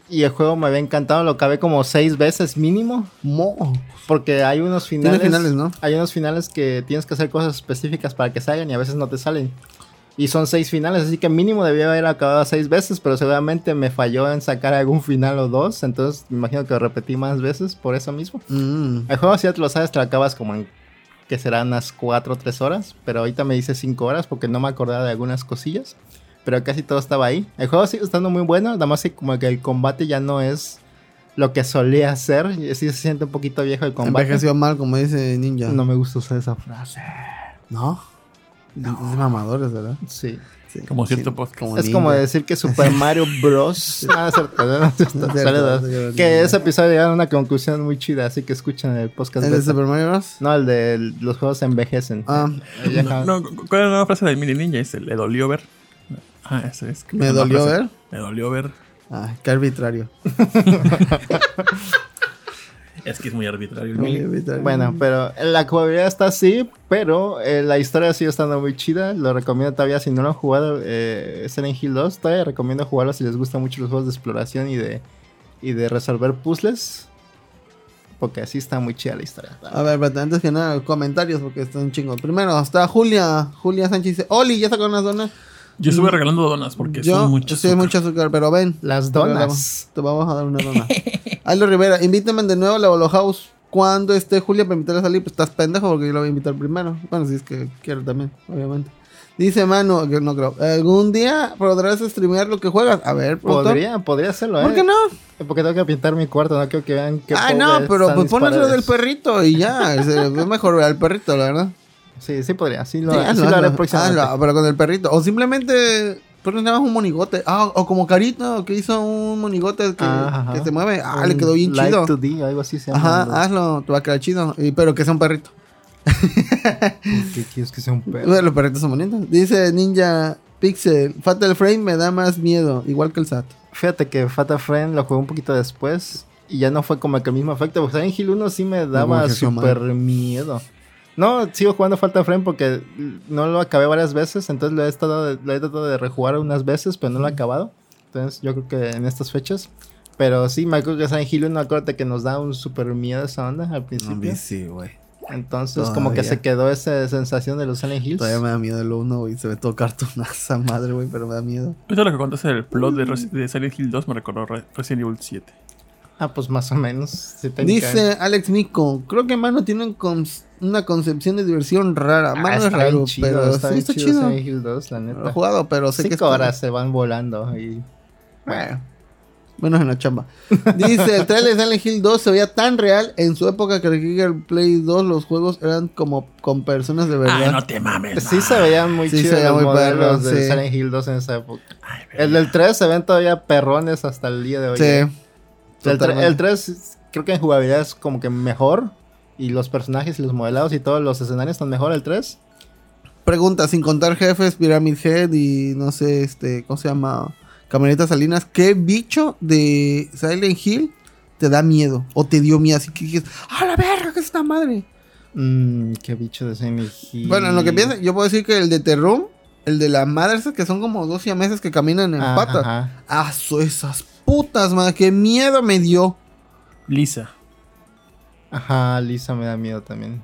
S1: Y el juego me había encantado, lo acabé como seis veces mínimo.
S3: Mo.
S1: Porque hay unos finales.
S3: finales, ¿no?
S1: Hay unos finales que tienes que hacer cosas específicas para que salgan y a veces no te salen. Y son seis finales, así que mínimo debía haber acabado seis veces, pero seguramente me falló en sacar algún final o dos. Entonces me imagino que lo repetí más veces por eso mismo.
S3: Mm.
S1: El juego, si ya te lo sabes, te lo acabas como en que serán unas 4 o 3 horas. Pero ahorita me dice 5 horas porque no me acordaba de algunas cosillas. Pero casi todo estaba ahí. El juego sigue estando muy bueno. Nada más que como que el combate ya no es lo que solía ser. y Sí se siente un poquito viejo el combate.
S3: Envejeció mal, como dice Ninja.
S1: No me gusta usar esa frase.
S3: ¿No? No. Es mamadores, ¿verdad?
S1: Sí.
S3: Sí.
S2: Como cierto
S3: Sí,
S2: podcast.
S3: como
S1: es
S3: ninja.
S1: como decir que Super *laughs* Mario Bros. *laughs* es cierto, no. *laughs* Que ese episodio llega a una conclusión muy chida. Así que escuchen el podcast.
S3: ¿El de
S1: beta.
S3: Super Mario Bros?
S1: No, el de los juegos envejecen.
S3: Ah,
S2: No, no, ¿Cuál es la nueva frase del mini ninja? Dice, le dolió ver. Ah, ese es.
S3: ¿Me dolió
S2: frase.
S3: ver?
S2: Me dolió ver.
S3: ah, qué arbitrario. *laughs*
S2: Es que es muy arbitrario
S3: Muy arbitrario.
S1: Bueno, pero la jugabilidad está así, pero eh, la historia sigue estando muy chida. Lo recomiendo todavía si no lo han jugado eh, Silent Hill 2. Todavía recomiendo jugarlo si les gustan mucho los juegos de exploración y de, y de resolver puzzles. Porque así está muy chida la historia.
S3: A ver, pero antes que nada, comentarios porque están chingos. Primero, está Julia. Julia Sánchez dice: Oli, ¿ya sacaron las donas?
S2: Yo estuve regalando donas porque
S3: Yo,
S2: son muchas.
S3: sí, mucho azúcar, pero ven.
S1: Las donas.
S3: Te vamos a dar una dona. *laughs* Aldo Rivera, invítame de nuevo a la Bolo House. Cuando esté Julia para invitarla a salir, pues estás pendejo porque yo la voy a invitar primero. Bueno, si es que quiero también, obviamente. Dice Manu, que no creo. ¿Algún día podrás streamear lo que juegas? A ver.
S1: Podría, podría hacerlo, ¿eh?
S3: ¿Por qué no?
S1: Porque tengo que pintar mi cuarto, no quiero que vean que.
S3: Ah, no, pero pues ponlo del perrito y ya. Es es mejor ver al perrito, la verdad.
S1: Sí, sí podría. Sí lo,
S3: Sí,
S1: lo haré
S3: hazlo,
S1: próximamente.
S3: hazlo, pero con el perrito. O simplemente pones nada más un monigote. Ah, o como Carito, que hizo un monigote que,
S1: Ah,
S3: que se mueve. Ah,
S1: Un
S3: le quedó bien
S1: Like
S3: chido.
S1: to D, algo así se llama.
S3: Ajá, hazlo, te va a quedar chido. Y, pero que sea un perrito.
S1: ¿Qué quieres que sea un perro?
S3: Bueno, los perritos son bonitos. Dice Ninja Pixel, Fatal Frame me da más miedo, igual que el SAT.
S1: Fíjate que Fatal Friend lo jugué un poquito después y ya no fue como que el mismo efecto. Porque Silent Hill 1 sí me daba súper miedo. No, sigo jugando Fatal Frame porque no lo acabé varias veces. Entonces lo he, estado, lo he tratado de rejugar unas veces, pero no lo he acabado. Entonces yo creo que en estas fechas. Pero sí, me acuerdo que Silent Hill 1, acuérdate que nos da un súper miedo esa onda al principio.
S3: sí, güey.
S1: Entonces como que
S3: Todavía.
S1: se quedó esa sensación de los Silent Hills.
S3: Todavía me da miedo el uno, güey. Se ve todo cartonaza *laughs* madre, güey, pero me da miedo.
S2: Eso lo que contaste del plot de, Resi- de Silent Hill 2 me recordó Re- Resident Evil 7.
S1: Ah, pues más o menos. sí.
S3: Dice Alex Nico, creo que Mano tiene un cons- una concepción de diversión rara.
S1: Ah,
S3: Mano es
S1: está bien
S3: raro,
S1: chido,
S3: pero
S1: está
S3: sí está
S1: chido.
S3: chido.
S1: Silent Hill 2, la neta.
S3: lo he jugado, pero sé que
S1: Cinco
S3: está-
S1: horas se van volando y...
S3: Bueno, menos en la chamba. *laughs* Dice, el trailer de Silent Hill 2 se veía tan real en su época que en el Play 2 los juegos eran como con personas de verdad.
S2: Ay, no te mames.
S1: Sí se veían muy
S3: Sí, se
S1: chidos
S3: veía
S1: los
S3: muy
S1: modelos
S3: perro,
S1: de
S3: sí.
S1: Silent Hill 2 en esa época.
S2: Ay,
S1: El del 3 se ven todavía perrones hasta el día de hoy.
S3: Sí.
S1: ¿eh? El 3 creo que en jugabilidad es como que mejor. Y los personajes y los modelados y todos los escenarios están mejor el 3.
S3: Pregunta, sin contar jefes, Pyramid Head y no sé, este, ¿cómo se llama? Camioneta Salinas, ¿qué bicho de Silent Hill te da miedo? O te dio miedo, así que dices, ¡a la verga, qué es esta madre!
S1: Mmm, qué bicho de Silent Hill.
S3: Bueno, en lo que pienso, yo puedo decir que el de The Room, el de la madre, que son como dos siameses que caminan en
S1: Ah,
S3: patas.
S1: ajá.
S3: ¡Ah, esas putas, madre! ¡Qué miedo me dio!
S2: Lisa.
S1: Ajá, Lisa me da miedo también.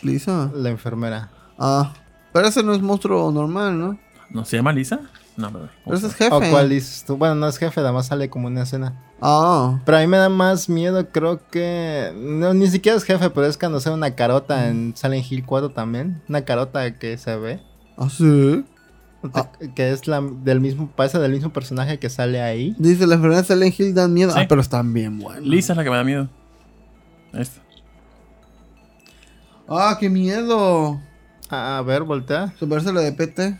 S3: Lisa.
S1: La enfermera.
S3: Ah, pero ese no es monstruo normal, ¿no?
S2: ¿No se llama Lisa? No, pero.
S3: Pero ese es jefe.
S1: ¿O cuál dices tú? Bueno, no es jefe, además sale como una escena.
S3: Ah,
S1: Pero a mí me da más miedo, creo que. No, ni siquiera es jefe, pero es cuando sale una carota en Silent Hill 4 también. Una carota que se ve.
S3: ¿ah, sí? Ah.
S1: Que es la del mismo, parece del mismo personaje que sale ahí.
S3: Dice, las enfermedades de Silent Hill dan miedo.
S2: Sí.
S3: Ah, pero están bien buenas.
S2: Lisa es la que me da miedo. Ahí está.
S3: Ah, qué miedo.
S1: Ah, a ver, voltea.
S3: Superarse la de PT.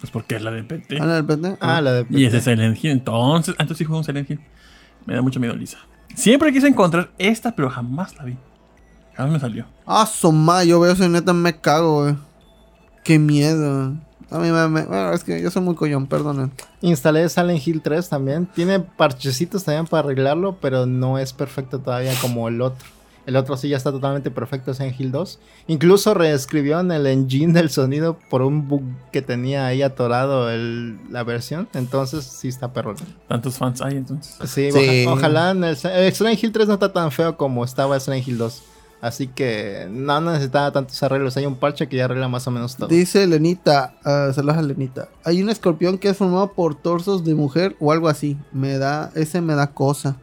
S2: Pues porque es la de PT.
S3: Ah, la de PT.
S1: Ah, la de
S2: Y ese es Silent Hill. Entonces, entonces sí juego un Silent Hill. Me da mucho miedo Lisa. Siempre quise encontrar esta, pero jamás la vi. Jamás me salió.
S3: Ah, soma, yo veo eso y neta me cago, güey. Qué miedo. A mí me, me- Bueno, es que yo soy muy collón, perdonen.
S1: Instalé Silent Hill 3 también. Tiene parchecitos también para arreglarlo, pero no es perfecto todavía como el otro. El otro sí ya está totalmente perfecto, Silent Hill 2. Incluso reescribió en el engine del sonido por un bug que tenía ahí atorado el- la versión. Entonces sí está perro.
S2: Tantos fans hay entonces.
S1: Sí,
S3: Sí.
S1: oja- ojalá en el, el Silent Hill 3 no está tan feo como estaba el Silent Hill 2. Así que no necesitaba tantos arreglos. Hay un parche que ya arregla más o menos todo.
S3: Dice Lenita, ah, saludos a Lenita. Hay un escorpión que es formado por torsos de mujer o algo así. Me da, ese me da cosa.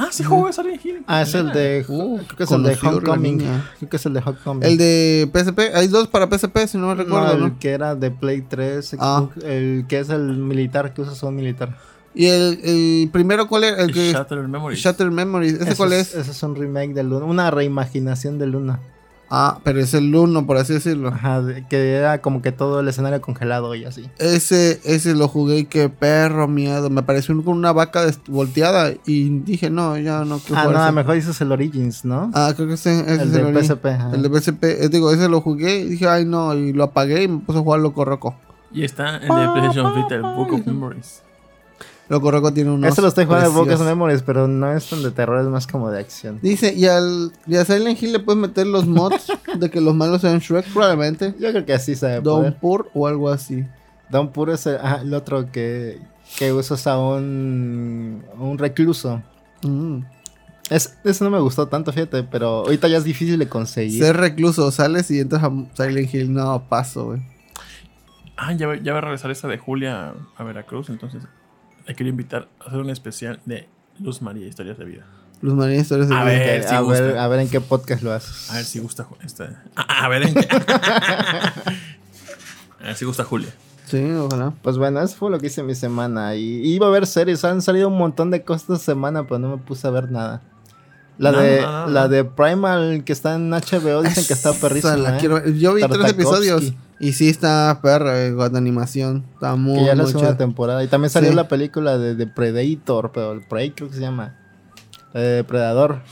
S2: Ah, sí juego Silent Hill.
S1: Ah, es el de.
S3: Uh,
S1: creo que es el de Homecoming. Creo que es el de Homecoming.
S3: El de PSP, hay dos para PSP, si no me
S1: No,
S3: recuerdo,
S1: el
S3: ¿no?
S1: que era de Play 3,
S3: Ah.
S1: El que es el militar, que usa su militar.
S3: Y el, el primero, ¿cuál era? El que
S2: Shattered Memories.
S3: Shattered Memories. ¿Ese
S1: Ese
S3: cuál es?
S1: Ese es un remake de Luna, una reimaginación de Luna.
S3: Ah, pero es el uno, por así decirlo.
S1: Ajá, de- que era como que todo el escenario congelado y así.
S3: Ese, ese lo jugué y qué perro miedo. Me pareció con una vaca volteada y dije, no, ya no quiero
S1: Ah,
S3: jugar
S1: no,
S3: ese.
S1: mejor dices el Origins, ¿no?
S3: Ah, creo que ese, ese
S1: el
S3: es
S1: de
S3: ori-
S1: PSP. ajá.
S3: El de PSP, eh, digo, ese lo jugué y dije, ay no, y lo apagué y me puse a jugar Loco Roco.
S2: Y está el de PlayStation Vita, el Book of Memories.
S3: Loco Roco tiene unos.
S1: Ese lo estoy jugando en Focus
S3: preciosos.
S1: Memories, pero no es tan de terror, es más como de acción.
S3: Dice, y al y a Silent Hill le puedes meter los mods de que los malos sean Shrek, probablemente.
S1: Yo creo que así se debe
S3: Don
S1: poder.
S3: Pur o algo así.
S1: Don Puro es el, otro que, que usas a un, un recluso.
S3: Mm.
S1: Es, ese no me gustó tanto, fíjate, pero ahorita ya es difícil de conseguir.
S3: Ser recluso, sales y entras a Silent Hill. No, paso, güey.
S2: Ah, ya, va- ya va a regresar esta de Julia a Veracruz, entonces le quiero invitar a hacer un especial de Luz María, historias de vida.
S3: Los marines historias de
S2: A
S3: vida.
S2: ver. Si
S1: a,
S2: gusta.
S1: ver, a ver en qué podcast lo haces.
S2: A ver si gusta esta. A, ver en qué. *laughs* a ver si gusta Julia.
S3: Sí, ojalá.
S1: Pues bueno, eso fue lo que hice mi semana. Y iba a ver series, han salido un montón de cosas esta semana, pero no me puse a ver nada. La,
S2: No,
S1: de,
S2: no, no, no.
S1: la de Primal que está en HBO dicen que está perrísima.
S3: la
S1: ¿eh?
S3: quiero ver. Yo vi tres episodios y sí está perra, eh, animación. Está muy,
S1: Que ya la
S3: muy
S1: segunda temporada. Y también salió
S3: Sí.
S1: la película de, de Predator, pero el Prey creo que se llama. La de Depredador.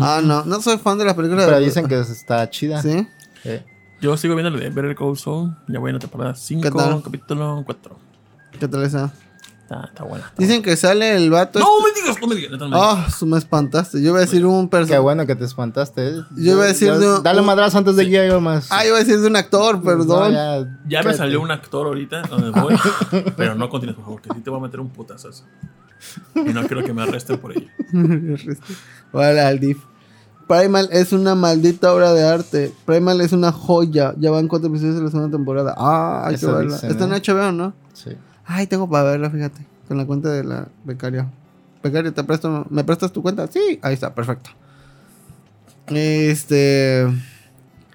S3: Ah, no, no soy fan de las películas
S1: Pero
S3: de
S1: dicen que está chida.
S3: ¿Sí?
S1: Eh,
S2: Yo sigo viendo la de Better Call Saul. Ya voy en la temporada 5,
S3: ¿Qué tal?
S2: capítulo 4.
S3: ¿Qué tal esa?
S2: Está, está buena. está
S3: Dicen que sale el vato.
S2: No me digas, no me digas. no me digas.
S3: Ah, su me espantaste. Yo iba a decir un
S1: Qué
S3: personaje.
S1: bueno que te espantaste. ¿eh?
S3: Yo iba a decir de-
S1: Dale
S3: un-
S1: madrazo antes de que algo más.
S3: Ah, iba a decir de un actor, perdón.
S1: No, ya,
S2: Ya me salió un actor ahorita donde voy. *laughs* pero no continúes, por favor, que sí te voy a meter un putazo. Y no quiero que me arresten por ello. *laughs*
S3: Vale, al DIF. Primal es una maldita obra de arte. Primal es una joya. Ya van cuatro episodios de la segunda temporada. Ah, hay que verla.
S1: dicen,
S3: Está en
S1: ¿eh?
S3: HBO, ¿no?
S1: Sí.
S3: Ay, tengo para verla, fíjate. Con la cuenta de la becaria. Becaria, ¿te presto? ¿me prestas tu cuenta? Sí, ahí está, perfecto. Este.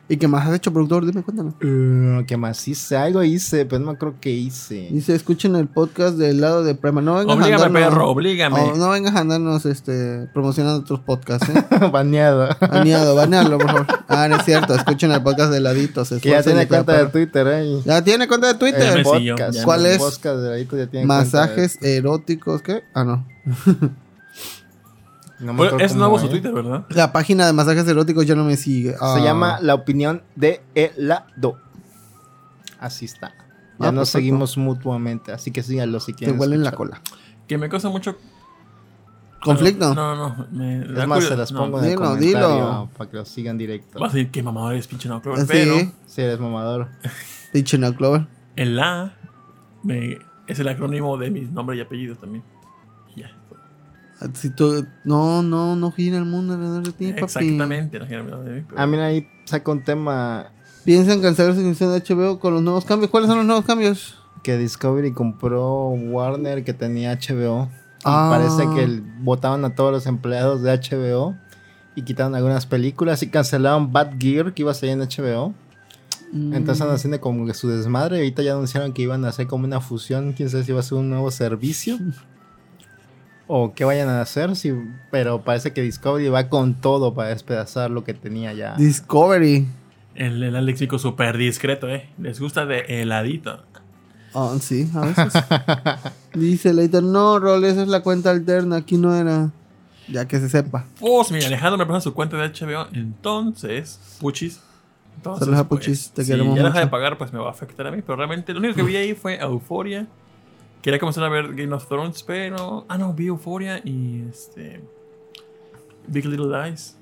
S3: ¿Y qué más has hecho, productor? Dime, cuéntame.
S1: Uh, ¿Qué más hice? Algo hice, pero no me acuerdo qué hice.
S3: Dice, escuchen el podcast del lado de Primal. No vengas a
S2: Oblígame,
S3: andarnos-
S2: perro, oblígame.
S3: Oh, no vengas a andarnos este, promocionando otros podcasts, ¿eh? *laughs*
S1: Baneado.
S3: Baneado, banealo, por favor. Ah, no es cierto. Escuchen el podcast de laditos.
S1: que ya tiene cuenta de Twitter, ¿eh?
S3: Ya tiene cuenta de Twitter.
S1: podcast.
S2: ya
S3: ¿Cuál es?
S1: podcast de Ladito ya tiene
S3: Masajes eróticos, ¿qué? Ah, no. *laughs*
S1: No me
S2: es nuevo su. Twitter, ¿verdad?
S3: La página de masajes eróticos ya no me sigue. Ah.
S1: Se llama La opinión de helado. Así está. Ya
S3: Ah,
S1: nos
S3: perfecto.
S1: seguimos mutuamente, así que síganlo si
S3: Te
S1: quieren.
S3: huelen la
S1: escuchar.
S3: cola.
S2: Que me causa mucho.
S3: ¿Conflicto?
S2: No, no, no. Me,
S1: Es más, se las
S2: no,
S1: pongo en el
S3: Dilo,
S1: comentario
S3: dilo.
S1: para que lo sigan directo.
S2: Vas a decir que mamador es pinche no, Clover,
S3: Sí.
S2: pero
S1: Si eres mamador.
S3: Dicho no, Clover.
S2: el A me- es el acrónimo de mis nombres y apellidos también. Y.
S3: Si tú- no, no, no gira el mundo alrededor de ti, papi.
S2: Exactamente. no quiero hablar de mí, pero-
S1: Ah, mira, ahí saca un tema
S3: Piensan cancelar su suscripción de HBO con los nuevos cambios. ¿Cuáles son los nuevos cambios?
S1: que Discovery compró Warner que tenía HBO. Y
S3: Ah.
S1: parece que el- votaban a todos los empleados de HBO y quitaron algunas películas y cancelaron Bad Gear que iba a salir en HBO.
S3: Mm.
S1: Entonces andan haciendo como que su desmadre. Ahorita ya anunciaron que iban a hacer como una fusión. Quién sabe si va a ser un nuevo servicio. *laughs* O qué vayan a hacer. Si, pero parece que Discovery va con todo para despedazar lo que tenía ya.
S3: Discovery.
S2: El, el léxico súper discreto, ¿eh? Les gusta de heladito.
S3: Oh, sí, a veces. *laughs* Dice Leighton, no, Rol, esa es la cuenta alterna, aquí no era. Ya que se sepa.
S2: Pues mira, Alejandro me pasa su cuenta de HBO. Entonces, Puchis. Entonces,
S3: Saludos a Puchis, te
S2: si
S3: queremos
S2: ya deja de pagar, pues me va a afectar a mí. Pero realmente lo único que vi ahí fue Euphoria. Quería comenzar a ver Game of Thrones, pero. Ah, no, vi Euphoria y este. Big Little Lies.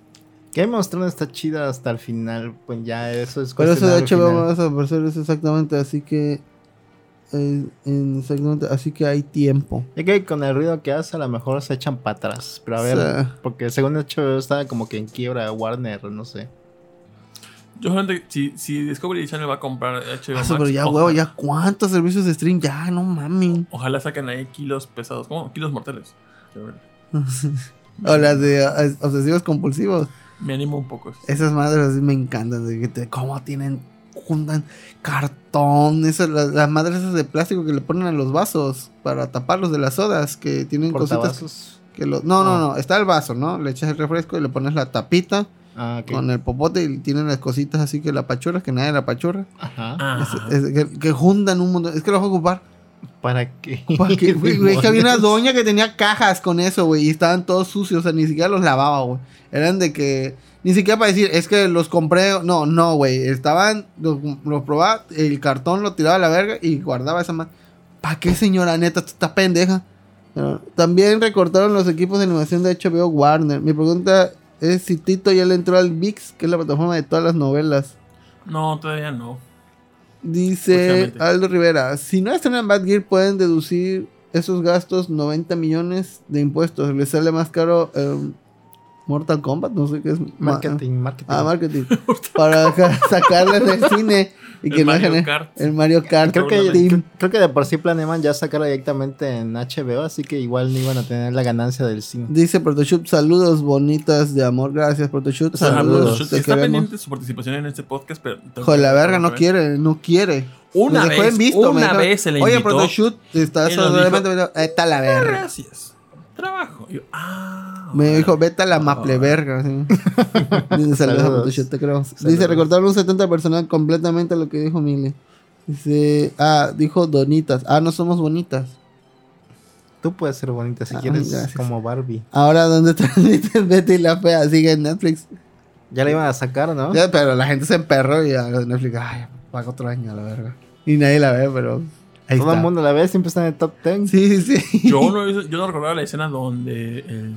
S1: Game of Thrones está chida hasta el final. Pues ya eso es
S3: Pero eso de hecho vamos a hacer eso exactamente, así que. eh, en- exactamente, así que hay tiempo.
S1: Es que con el ruido que hace, a lo mejor se echan para atrás. Pero a ver,
S3: O sea,
S1: porque según HBO estaba como que en quiebra Warner, no sé.
S2: Yo solamente, si, si Discovery Channel va a comprar HBO
S3: ah,
S2: Max,
S3: pero ya,
S2: ojalá-
S3: huevo, ya cuántos servicios de stream, ya, no mames.
S2: Ojalá saquen ahí kilos pesados, como kilos mortales. *laughs*
S3: o las de eh, obsesivos compulsivos.
S2: Me animo un poco.
S3: Esas madres así me encantan. De que te, cómo tienen, juntan cartón. Esas, las, las madres esas de plástico que le ponen a los vasos para taparlos de las sodas. Que tienen cositas que lo, No, no,
S1: Ah.
S3: no. Está el vaso, ¿no? Le echas el refresco y le pones la tapita
S1: Ah,
S3: con el popote y tienen las cositas así que la pachorra, que nadie la pachorra.
S1: Ajá.
S3: Es- es- que, que juntan un montón. Es que lo voy a ocupar.
S1: ¿Para qué? *laughs*
S3: ¿Para qué, *laughs* güey? Güey, Es que había una doña que tenía cajas con eso, güey. Y estaban todos sucios. O sea, ni siquiera los lavaba, güey. Eran de que. Ni siquiera para decir, es que los compré. No, no, güey. Estaban. Los, los probaba. El cartón lo tiraba a la verga y guardaba esa madre. ¿Para qué, señora? Neta, tú estás pendeja. Pero también recortaron los equipos de animación de HBO Warner. Mi pregunta es si Tito ya le entró al VIX, que es la plataforma de todas las novelas.
S2: no, todavía no.
S3: Dice. Aldo Rivera, si no estrenan Bad Gear pueden deducir esos gastos 90 millones de impuestos. Les sale más caro eh, Mortal Kombat, no sé qué es. Ma-
S1: Marketing, marketing.
S3: Ah, marketing. *laughs* Para ca- sacarle del cine y
S2: El
S3: que no
S2: Mario
S3: genere-
S2: Kart.
S3: El Mario Kart.
S1: Creo que, creo, que de por sí planeaban ya sacarla directamente en HBO, así que igual no iban a tener la ganancia del cine.
S3: Dice Protoshoot, saludos bonitas de amor. Gracias, Protoshoot.
S1: Saludos,
S2: Está
S3: queremos.
S2: pendiente su participación en este podcast, pero. tengo
S3: Hijo de
S2: que-
S3: la verga, no quiere, no quiere.
S2: Una vez,
S3: visto,
S2: una
S3: dijo,
S2: vez se le
S3: Oye,
S2: invitó.
S3: Protoshoot, está
S2: y nos
S3: solamente. Está la verga.
S2: Gracias. Trabajo. Y yo, ah.
S3: Me dijo, vete a la maple verga. sí. *laughs* Dice, saludos a te creo. Dice, recortaron un 70 personal completamente lo que dijo Mile. Dice, ah, dijo donitas. Ah, no somos bonitas.
S1: Tú puedes ser bonita si
S3: Ah,
S1: quieres,
S3: gracias.
S1: como Barbie.
S3: Ahora, ¿dónde transmites *laughs* Betty la Fea? Sigue en Netflix.
S1: Ya la iban a sacar, ¿no?
S3: Ya, pero la gente se emperró y ya Netflix, ay, paga otro año a la verga. Y nadie la ve, pero ahí
S1: Todo
S3: está.
S1: el mundo la ve, siempre está en el top 10.
S3: Sí, sí, sí.
S2: Yo no, *laughs* yo no recordaba la escena donde el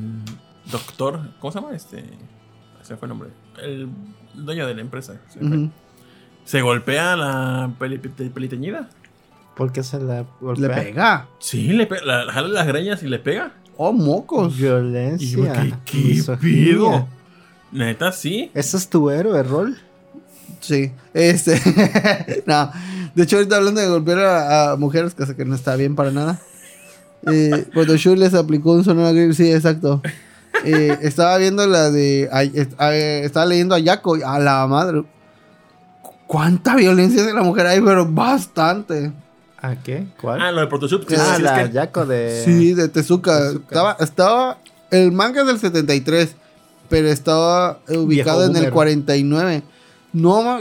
S2: doctor. ¿Cómo se llama este? Se fue el nombre. El dueño de la empresa. se.
S3: Ujú.
S2: Se golpea a la peli, peli- peliteñida.
S1: ¿Por qué se la
S3: Le
S1: golpea?
S3: pega.
S2: Sí, le pega. La, jala las greñas y le pega.
S3: Oh, mocos.
S2: Y yo,
S1: Violencia.
S2: ¿qué, qué pido? Neta, sí.
S1: ¿Ese es tu héroe, Rol?
S3: Sí, este. *laughs* no, de hecho, ahorita hablando de golpear a, a mujeres, cosa que no está bien para nada. Eh, les aplicó un sonoro grill, sí, exacto. Eh, estaba viendo la de. estaba leyendo a Yako, a la madre. ¿Cuánta violencia es de la mujer ahí? Pero bastante.
S1: ¿A qué? ¿Cuál?
S2: Ah, lo de Protoshoot. que
S1: Ah,
S2: sí, es
S1: la
S2: que-
S1: Yaco de...
S3: Sí, de Tezuka.
S1: Tezuka.
S3: Estaba, estaba. El manga es del 73, pero estaba ubicado
S1: Viejo
S3: en el
S1: boomer.
S3: 49. No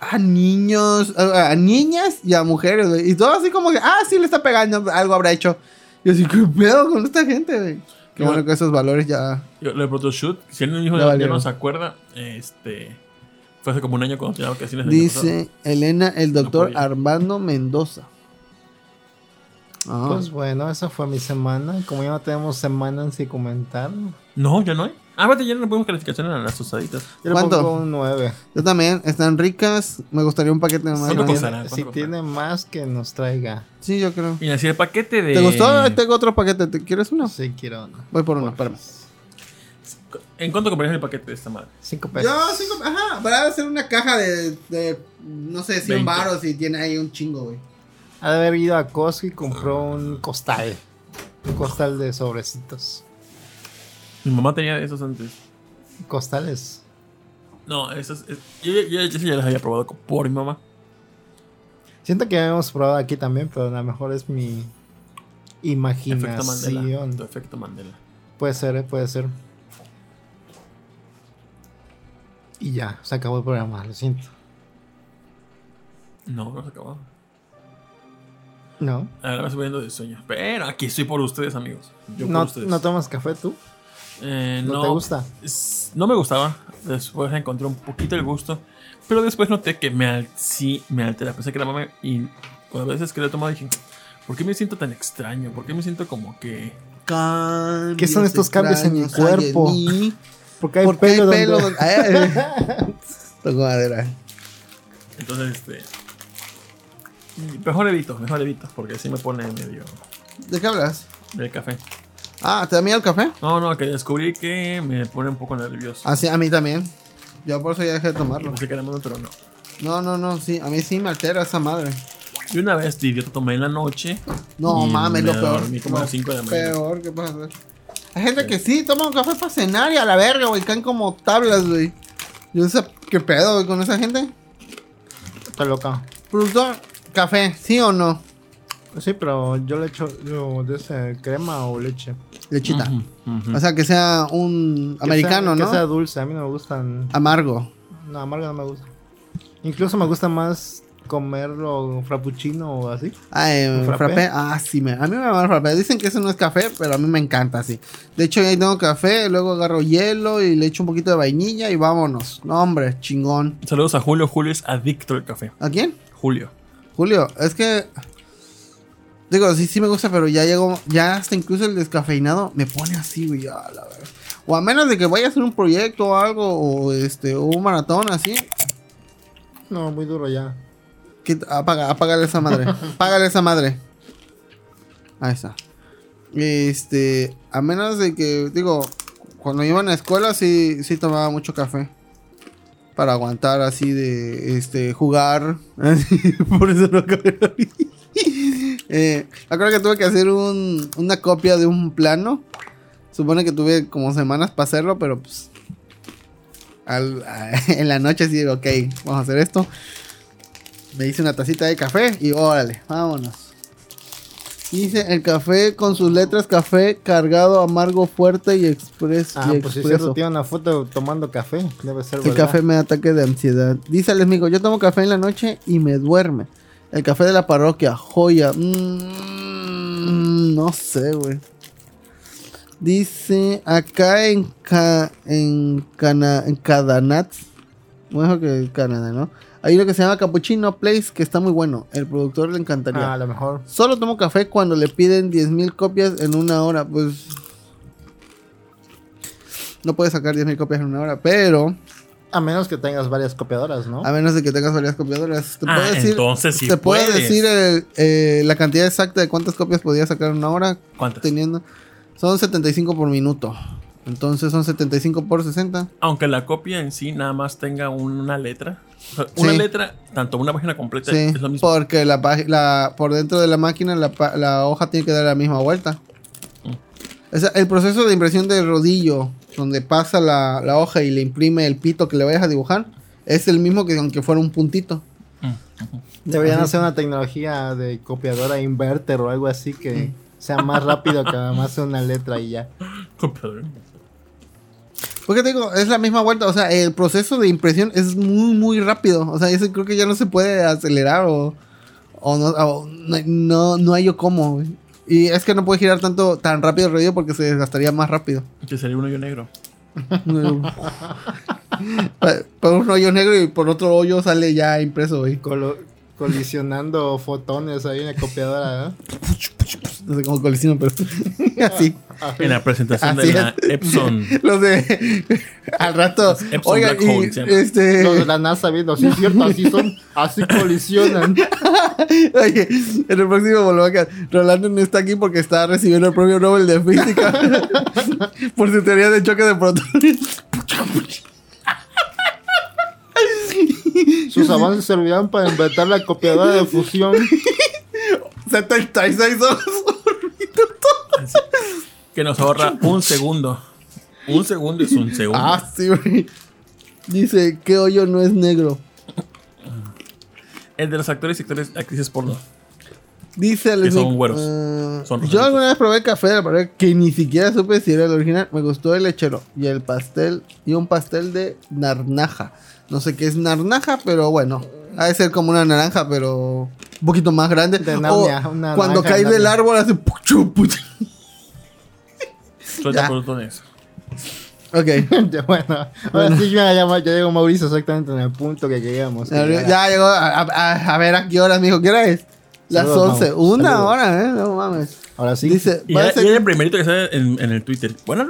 S3: a niños, a, a niñas y a mujeres, güey. Y todo así como que, ah, sí le está pegando, algo habrá hecho. Y así, ¿qué pedo con esta gente, güey? Qué bueno que esos valores ya.
S2: Yo, Lo de Protoshoot, si alguien dijo
S3: Ya
S2: ya, no se acuerda, este. Fue hace como un año cuando tenía vacaciones.
S3: Dice Elena, el doctor. Armando Mendoza. Ah,
S1: Pues bueno, esa fue mi semana. Como ya no tenemos semanas sin comentar,
S2: No, ya no hay. Ah, vete, ya no le ponemos calificación a las tosaditas.
S1: yo le
S3: ¿Cuánto?
S1: pongo un 9.
S3: yo también, están ricas. Me gustaría un paquete más.
S2: ¿Cuánto costará?
S1: Si
S2: ¿Cuánto
S1: tiene más, que nos traiga.
S3: Sí, yo creo.
S2: Mira, si el paquete de.
S3: ¿Te gustó? Tengo otro paquete. ¿Te quieres uno?
S1: Sí, quiero uno.
S3: Voy por uno, espérame.
S2: ¿En cuánto comprarías el paquete de esta madre?
S1: 5 pesos.
S3: Yo, cinco, ajá, para hacer una caja de, de no sé, 100
S2: Veinte.
S3: baros y tiene ahí un chingo, güey.
S1: Ha de haber ido a Costco y compró un costal. Un costal de sobrecitos.
S2: Mi mamá tenía esos antes.
S1: Costales.
S2: No, esas, es- yo, yo, yo- yo ya las había probado por mi mamá.
S1: Siento que hemos probado aquí también, pero a lo mejor es mi
S2: Efecto Mandela.
S1: imaginación.
S2: Tu efecto Mandela.
S1: Puede ser, eh, puede ser. Y ya, se acabó el programa, lo siento.
S2: No, no se acabó.
S1: No,
S2: Ahora me estoy poniendo de sueño. Pero aquí estoy por ustedes, amigos. Yo por
S1: no,
S2: ustedes.
S1: ¿no tomas café tú?
S2: Eh,
S1: ¿No
S2: no,
S1: te gusta?
S2: es- no me gustaba. Después encontré un poquito el gusto. Pero después noté que me, al- sí me altera. Pensé que era mame. Y cuando a veces que lo he tomado dije, ¿por qué me siento tan extraño? ¿Por qué me siento como que...
S3: Cambios
S1: ¿Qué son estos cambios en mi
S3: hay
S1: cuerpo?
S3: mí.
S1: Porque hay
S3: Porque hay
S1: pelo,
S3: pelo
S1: donde-
S3: madera.
S2: Entonces, este... Mejor evito, mejor evito. Porque así me pone medio
S3: ¿De qué hablas?
S2: del café.
S3: Ah, ¿te da miedo el café?
S2: No, no, que descubrí que me pone un poco nervioso.
S3: Ah, sí, a mí también. Yo por eso ya dejé de tomarlo.
S2: pensé que era malo, pero no.
S3: No, no, no, sí. A mí sí me altera esa madre.
S2: Y una vez de idiota tomé en la noche.
S3: No
S2: Y
S3: mames,
S2: me
S3: lo peor.
S2: dormí como a las cinco de la mañana.
S3: Peor, ¿qué pasa? Hay gente que sí toma un café para cenar y a la verga, güey. Caen como tablas, güey. Yo no sé qué pedo, güey, con esa gente.
S1: Está loca.
S3: Productor, café, ¿sí o no?
S1: Sí, pero yo le echo yo, de ese crema o leche.
S3: Lechita. O sea, que sea un
S1: Que
S3: americano,
S1: sea-
S3: ¿no?
S1: Que sea dulce, a mí no me gustan.
S3: Amargo.
S1: No, amargo no me gusta. Incluso me gusta más comerlo frappuccino o así.
S3: Ah, eh,
S1: ¿Un frappé?
S3: frappé? Ah, sí, me, a mí me va el frappé. Dicen que eso no es café, pero a mí me encanta así. De hecho, ahí tengo café, luego agarro hielo y le echo un poquito de vainilla y vámonos. No, hombre, chingón.
S2: Saludos a Julio. Julio es adicto al café.
S3: ¿A quién?
S2: Julio.
S3: Julio, es que. Digo, sí, sí me gusta, pero ya llegó. Ya hasta incluso el descafeinado me pone así, güey. a la verga. O a menos de que vaya a hacer un proyecto o algo, o este, o un maratón así.
S1: No, muy duro ya.
S3: Apaga, apágale esa madre. *laughs* Apágale esa madre. Ahí está. Este, a menos de que, digo, cuando iba a la escuela sí, sí tomaba mucho café. Para aguantar así de, este, jugar. *laughs* Por eso no acabé la vida. *laughs* eh, me acuerdo que tuve que hacer un, una copia de un plano. Supone que tuve como semanas para hacerlo, pero pues... al- *laughs* en la noche sí digo, ok, vamos a hacer esto. Me hice una tacita de café y órale, vámonos. Dice el café con sus letras café cargado, amargo, fuerte y, expres
S1: Ah,
S3: y
S1: pues si
S3: expreso.
S1: cierto, tiene una foto tomando café. Debe ser
S3: el
S1: verdad.
S3: café me da ataque de ansiedad. Dice el amigo, yo tomo café en la noche y me duerme. El café de la parroquia, joya. Mm, no sé, güey. Dice acá en, Ca- en, Cana en Cadanat. Mejor que Canadá, ¿no? Hay uno que se llama Cappuccino Place que está muy bueno. El productor le encantaría.
S1: Ah, a lo mejor.
S3: Solo tomo café cuando le piden 10.000 copias en una hora. Pues. No puedes sacar 10.000 copias en una hora, pero.
S1: A menos que tengas varias copiadoras, ¿no?
S3: A menos de que tengas varias copiadoras. Te
S2: Ah,
S3: decir,
S2: entonces sí
S3: te
S2: puedes.
S3: decir el- eh, la cantidad exacta de cuántas copias podías sacar en una hora
S2: ¿Cuántas?
S3: teniendo. Son 75 por minuto. Entonces son 75 por 60.
S2: Aunque la copia en sí nada más tenga una letra. O sea, una
S3: Sí.
S2: letra, tanto una página completa
S3: Sí,
S2: es lo mismo.
S3: porque la, la por dentro de la máquina la, hoja tiene que dar la misma vuelta.
S2: Mm.
S3: O sea, el proceso de impresión del rodillo, donde pasa la, la hoja y le imprime el pito que le vayas a dibujar, es el mismo que aunque fuera un puntito.
S2: Mm.
S1: Deberían hacer una tecnología de copiadora inverter o algo así que sea más rápido que nada más una letra y ya.
S2: Copiador.
S3: Porque te digo, es la misma vuelta. O sea, el proceso de impresión es muy, muy rápido. O sea, eso creo que ya no se puede acelerar o, o no, o no, no, no hay yo cómo. güey. Y es que no puede girar tanto tan rápido el rodillo porque se desgastaría más rápido.
S2: Que sería un hoyo negro. *laughs*
S3: Pa- por un hoyo negro y por otro hoyo sale ya impreso, güey.
S1: Colo- colisionando fotones ahí en la copiadora, ¿no?
S3: No sé cómo colisiono, pero *laughs* así.
S2: En la presentación
S3: Así
S2: de la
S3: es.
S2: Epson.
S3: Los de. Al rato.
S2: Epson
S3: Oigan,
S2: Hole
S3: y este.
S1: Los de la NASA viendo, sí es cierto, así son, así colisionan. *laughs*
S3: Oye, en el próximo Volvaca, Rolando no está aquí porque está recibiendo el premio Nobel de Física *laughs* por su teoría de choque de protones.
S1: Sus avances servirán para inventar la copiadora de fusión.
S3: 76 horas por minuto.
S2: Que nos ahorra un segundo. Un segundo es un segundo.
S3: Ah, sí, güey. Dice, ¿qué hoyo no es negro?
S2: El de los actores y actores, actrices porno.
S3: Dice
S2: Que son güeros.
S3: Ah,
S2: Son
S3: yo alguna vez probé café de la pared que ni siquiera supe si era el original. Me gustó el lechero y el pastel y un pastel de narnaja. No sé qué es narnaja, pero bueno. Ha de ser como una naranja, pero un poquito más grande.
S1: De
S3: O
S1: Narnia, una
S3: cuando
S1: naranja
S3: cae
S1: de
S3: del árbol hace puchu, puchu.
S2: Suelta por botones.
S3: Ok. *laughs*
S1: Ya, bueno, ahora sí ya, ya, ya llegó Mauricio exactamente en el punto que queríamos. que
S3: Ya, llegó. A, a- a ver a qué horas, mijo. ¿Qué hora es? Las
S1: Saludos,
S3: 11.
S1: Mau.
S3: Una
S1: Saludos.
S3: hora, ¿eh? No mames.
S1: Ahora sí.
S3: Dice,
S2: Y
S3: va a
S2: ya,
S3: ser-
S2: y era el primerito que sale en, en el Twitter. Bueno,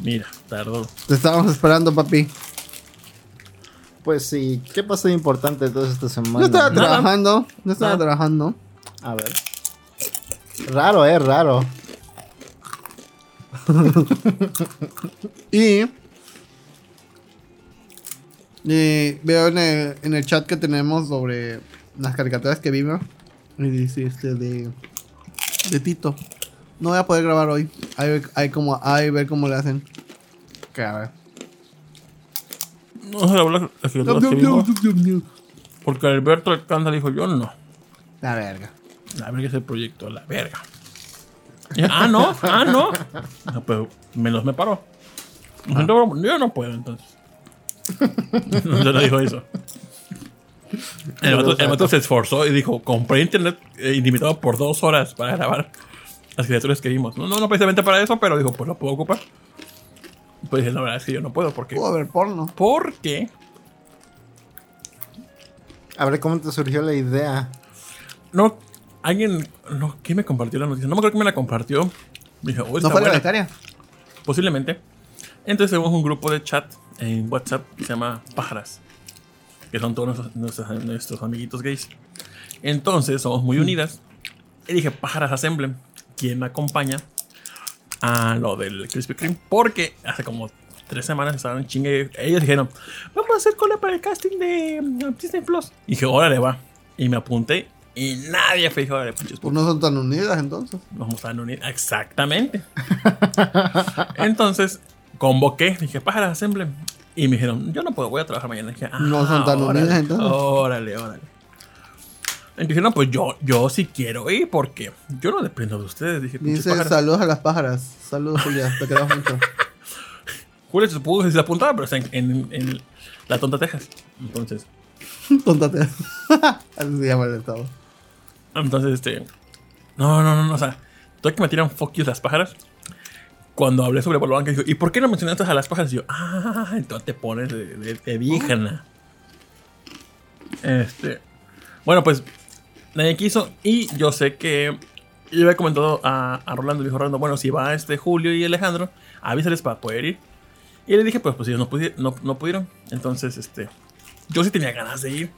S2: mira, tardó.
S3: Te estábamos esperando, papi.
S1: Pues sí, ¿qué pasó de importante toda esta semana?
S3: No estaba trabajando. No estaba
S2: Nada.
S3: trabajando.
S1: A ver. Raro, eh, raro. *laughs*
S3: Y. y veo en el, en el chat que tenemos sobre las caricaturas que vimos. Y dice este de. De Tito. No voy a poder grabar hoy. Hay, hay como. Hay ver cómo le hacen. Que a ver.
S2: No se habló las criaturas que vimos. Porque Alberto Alcántara dijo, yo no.
S3: La verga.
S2: La verga es el proyecto, la verga. Y, ah, no, ah, no. No, pero menos me paró.
S3: Ah.
S2: Yo, no puedo, entonces. *laughs* No dijo eso. El vato, el vato se esforzó y dijo, compré internet eh, ilimitado por dos horas para grabar las criaturas que vimos. No, no, no precisamente para eso, pero dijo, pues lo puedo ocupar. Pues dije, la verdad es que yo no puedo, porque...
S3: Puedo ver porno.
S2: Porque
S1: A ver cómo te surgió la idea.
S2: no, alguien, no, ¿quién me compartió la noticia? No me acuerdo quién me la compartió. Me dijo, oh,
S3: ¿No fue la
S2: buena.
S3: becaria?
S2: Posiblemente. Entonces tenemos un grupo de chat en WhatsApp que se llama Pájaras. Que son todos nuestros, nuestros, nuestros amiguitos gays. Entonces somos muy unidas. Y dije, Pájaras Assemble. ¿Quién me acompaña a lo del Krispy Kreme? Porque hace como tres semanas estaban chingue. Ellos dijeron, vamos a hacer cola para el casting de mm, Disney Plus. Y dije, órale, va. Y me apunté. Y nadie fue, órale, pinches
S3: Pues no son tan unidas entonces.
S2: nos mostraron unir. Exactamente. *laughs* Entonces, convoqué, dije, pájaras assemble. Y me dijeron, yo no puedo, voy a trabajar mañana. dije, ah,
S3: No son tan
S2: órale,
S3: unidas, entonces.
S2: Órale, órale. Y dije, no, pues yo, yo sí quiero ir porque yo no dependo de ustedes. Dije,
S3: Dice saludos a las pájaras. Saludos, Julia. Te quedamos mucho. *laughs*
S2: Julio se que se apuntaba, pero está en, en- en la tonta Texas. Entonces, *laughs*
S3: Tóntate. *laughs* Así se llama el estado.
S2: entonces, este. No, no, no, no, o sea, todo que me tiran fuck las pájaras. Cuando hablé sobre Polo Blanca, dijo, ¿y por qué no mencionaste a las pájaras? Y yo, ah, entonces te pones de, de, de víjana. Este. Bueno, pues nadie quiso. Y yo sé que. Yo había comentado a, a Rolando, dijo Rolando, bueno, si va este Julio y Alejandro, avísales para poder ir. Y le dije, pues, pues ellos no, pudi- no, no pudieron. Entonces, este. Yo sí tenía ganas de ir.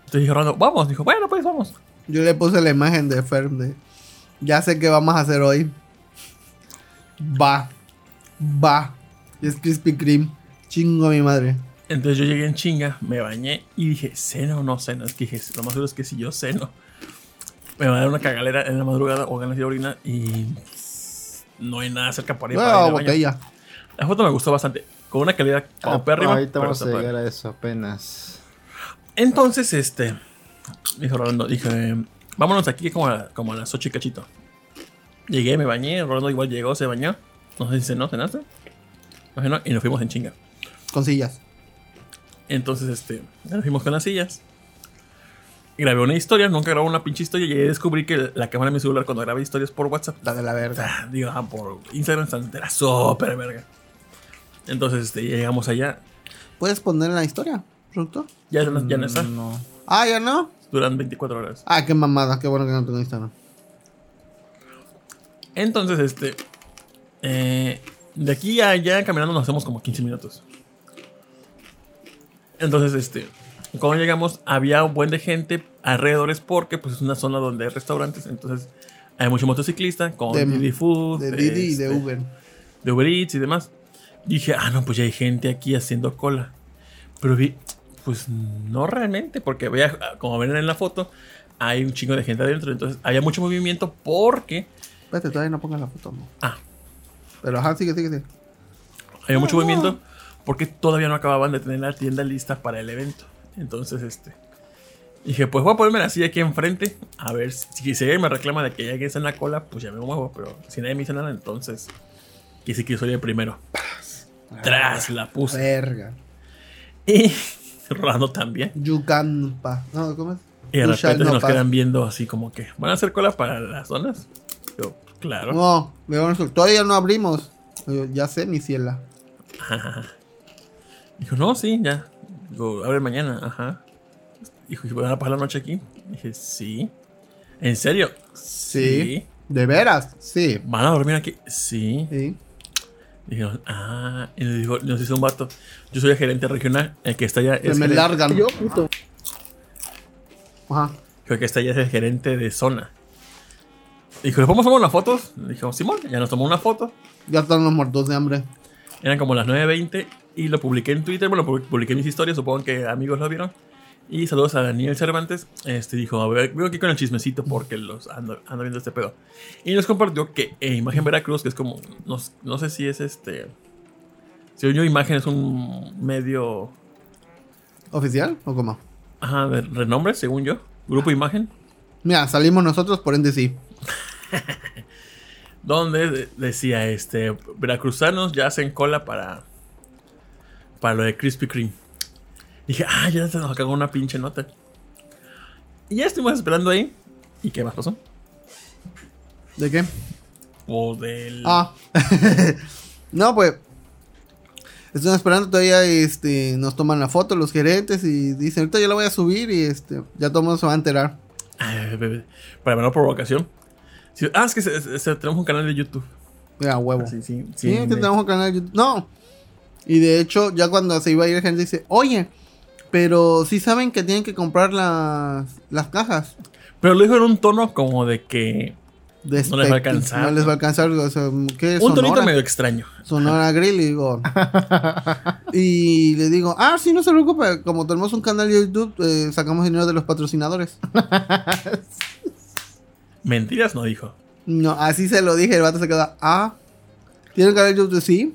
S2: Entonces dije, Rolando, vamos. Dijo, bueno, pues vamos.
S3: Yo le puse la imagen de Ferm de. Ya sé qué vamos a hacer hoy. Va. Va. Es Krispy Kreme. Chingo a mi madre.
S2: Entonces yo llegué en chinga, me bañé y dije, ¿ceno o no ceno? Es que dije, lo más seguro es que si yo ceno, me va a dar una cagalera en la madrugada o ganas de orinar y no hay nada cerca para ir, para ir baño.
S3: botella.
S2: La foto me gustó bastante, con una calidad como
S1: Ah,
S2: pérrima,
S1: ahorita vamos a llegar a eso apenas.
S2: Entonces, este, dijo Rolando, dije, vámonos aquí como a, como a las 8 y cachito. Llegué, me bañé, Rolando igual llegó, se bañó. No sé si cenó, cenaste. No y nos fuimos en chinga.
S3: Con sillas.
S2: Entonces, este, nos fuimos con las sillas. Grabé una historia, nunca grabé una pinche historia y ahí descubrí que la cámara de mi celular cuando grabé historias por WhatsApp,
S3: La de la verga.
S2: ah, digo, ah, por Instagram, era súper verga. Entonces, este, llegamos allá.
S3: ¿Puedes poner en la historia, productor?
S2: Ya, no- ya no está.
S1: No.
S3: Ah, ya no.
S2: Duran 24 horas.
S3: Ah, qué mamada. Qué bueno que no tengo Instagram.
S2: Entonces, este, eh, de aquí a allá caminando nos hacemos como 15 minutos. Entonces, este, cuando llegamos había un buen de gente alrededores porque pues es una zona donde hay restaurantes, entonces hay mucho motociclista con
S3: De-
S2: Didi Food,
S3: De Didi y de
S2: este,
S3: Uber.
S2: de Uber Eats y demás. Dije, ah, no, pues ya hay gente aquí haciendo cola. Pero vi, pues no realmente, porque veía, como ven en la foto, hay un chingo de gente adentro, entonces había mucho movimiento porque
S3: Espérate, todavía no pongas la foto. No.
S2: Ah.
S3: Pero ajá, sigue, sigue, sigue.
S2: Había mucho movimiento porque todavía no acababan de tener la tienda lista para el evento. Entonces, este. Dije, pues voy a ponerme así aquí enfrente. A ver si, si alguien me reclama de que ya alguien está en la cola, pues ya me muevo. Pero si nadie me dice nada, entonces. Quise que soy el primero. Tras la puse.
S3: Verga.
S2: Y *laughs* Rolando también.
S3: Yucampa. No, ¿cómo es?
S2: Y de repente se nos
S3: pass.
S2: quedan viendo así como que. ¿Van a hacer cola para las zonas? Yo, claro.
S3: No, me van a decir, todavía no abrimos. Yo, ya sé, mi ciela. *laughs*
S2: Dijo, no, sí, ya. Digo, abre mañana, ajá. Dijo, ¿y van a pasar la noche aquí? Dije, sí. ¿En serio?
S3: Sí. ¿De veras? Sí.
S2: ¿Van a dormir aquí? Sí.
S3: Sí.
S2: Dijeron, ah. Y nos, dijo, nos hizo un vato. Yo soy el gerente regional. El que está allá
S3: Se
S2: es.
S3: me
S2: gerente-
S3: largan. Ajá.
S2: El que está allá es el gerente de zona. Dijo, ¿le podemos tomar unas fotos? Dijo, Simón, ya nos tomó una foto.
S3: Ya están los muertos de hambre.
S2: Eran como las 9.20 y lo publiqué en Twitter. Bueno, pu- publiqué mis historias, supongo que amigos lo vieron. Y saludos a Daniel Cervantes. Este dijo, a ver, vengo aquí con el chismecito porque los ando, ando viendo este pedo. Y nos compartió que eh, Imagen Veracruz, que es como, no, no sé si es este... Si yo Imagen es un medio
S3: ¿Oficial o cómo?
S2: ajá, de renombre, según yo. Grupo Imagen.
S3: Mira, salimos nosotros, por ende sí. *laughs*
S2: Donde de- decía, este, veracruzanos ya hacen cola para, para lo de Krispy Kreme. Dije, ah, ya se nos acabó una pinche nota. Y ya estuvimos esperando ahí. ¿Y qué más pasó?
S3: ¿De qué?
S2: O del...
S3: Ah. *laughs* no, pues. Estoy esperando todavía, este, nos toman la foto los gerentes y dicen, ahorita yo la voy a subir y este, ya todo el mundo se va a enterar.
S2: Ay, bebé, para menor provocación. Sí, ah, es que se- se- se- tenemos un canal de YouTube.
S3: Mira, huevo.
S2: Sí, sí,
S3: Sí, que tenemos un canal de YouTube. No. Y de hecho, ya cuando se iba a ir, la gente dice, oye, pero sí saben que tienen que comprar las, las cajas.
S2: Pero lo dijo en un tono como de que...
S3: De
S2: No les va a alcanzar.
S3: No les va a alcanzar. O sea, ¿qué es
S2: Un tonito medio extraño.
S3: Sonora *laughs* Grill, y digo. y le digo, ah, sí, no se preocupe. Como tenemos un canal de YouTube, eh, sacamos dinero de los patrocinadores. *laughs*
S2: Mentiras no dijo.
S3: No, así se lo dije. El vato se queda, ah, ¿tiene un canal de YouTube? Sí.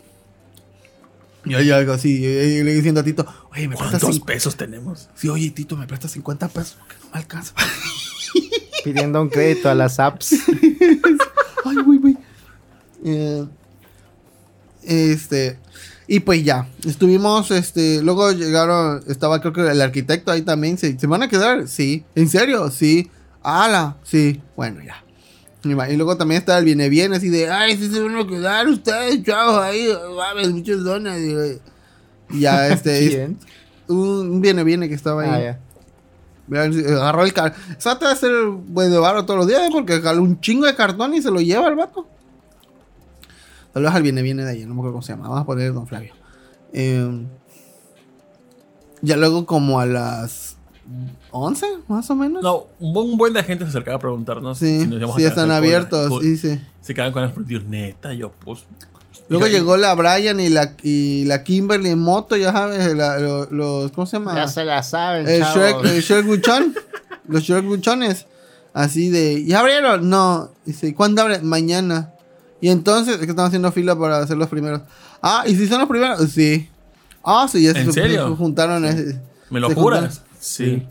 S3: Y yo algo así. Y, y le diciendo a Tito, oye, me prestas
S2: ¿Cuántos pesos tenemos?
S3: Sí, oye, Tito, me prestas 50 pesos porque no me alcanza. *laughs*
S1: Pidiendo un crédito a las apps. *laughs*
S3: Ay, güey, güey. Eh, este. Y pues ya. Estuvimos, este. Luego llegaron. Estaba creo que el arquitecto ahí también. ¿Se, ¿se van a quedar? Sí. ¿En serio? Sí. Ala. Sí. Bueno, ya. Y luego también está el viene bien así de. Ay, sí se van a quedar ustedes, chavos, ahí. Mames, muchas donas. Y, ya, *laughs* este. es-
S1: ¿Quién?
S3: un viene viene que estaba ahí.
S1: Ah, ya.
S3: Mira, Agarró el cartón. De hacer buen de barro todos los días, ¿eh? porque jaló un chingo de cartón y se lo lleva el vato. Saludos al viene viene de ahí, no me acuerdo cómo se llama. Vamos a poner Don Flavio. Eh, ya luego, como a las 11, más o menos.
S2: No, un buen, de gente se acercaba a preguntarnos
S3: sí,
S2: si nos íbamos a
S3: sí,
S2: quedar
S3: están abiertos. Sí, sí.
S2: Se quedaban con las preguntas, neta, yo pues.
S3: Luego llegó la Brian y la, y la Kimberly en moto, ya sabes, la- lo- los, ¿cómo se llama?
S1: Ya se la saben,
S3: El
S1: chavos.
S3: Shrek, el Shrek *laughs* los Shrek Buchones. Así de. ¿Ya abrieron? No. Dice, ¿cuándo abren? Mañana. Y entonces, es que están haciendo fila para hacer los primeros. Ah, ¿y si son los primeros? Sí. Ah, sí, ya
S2: ¿En
S3: se,
S2: serio?
S3: se juntaron. ese-
S2: ¿Me lo juras?
S3: juntaron.
S2: Sí.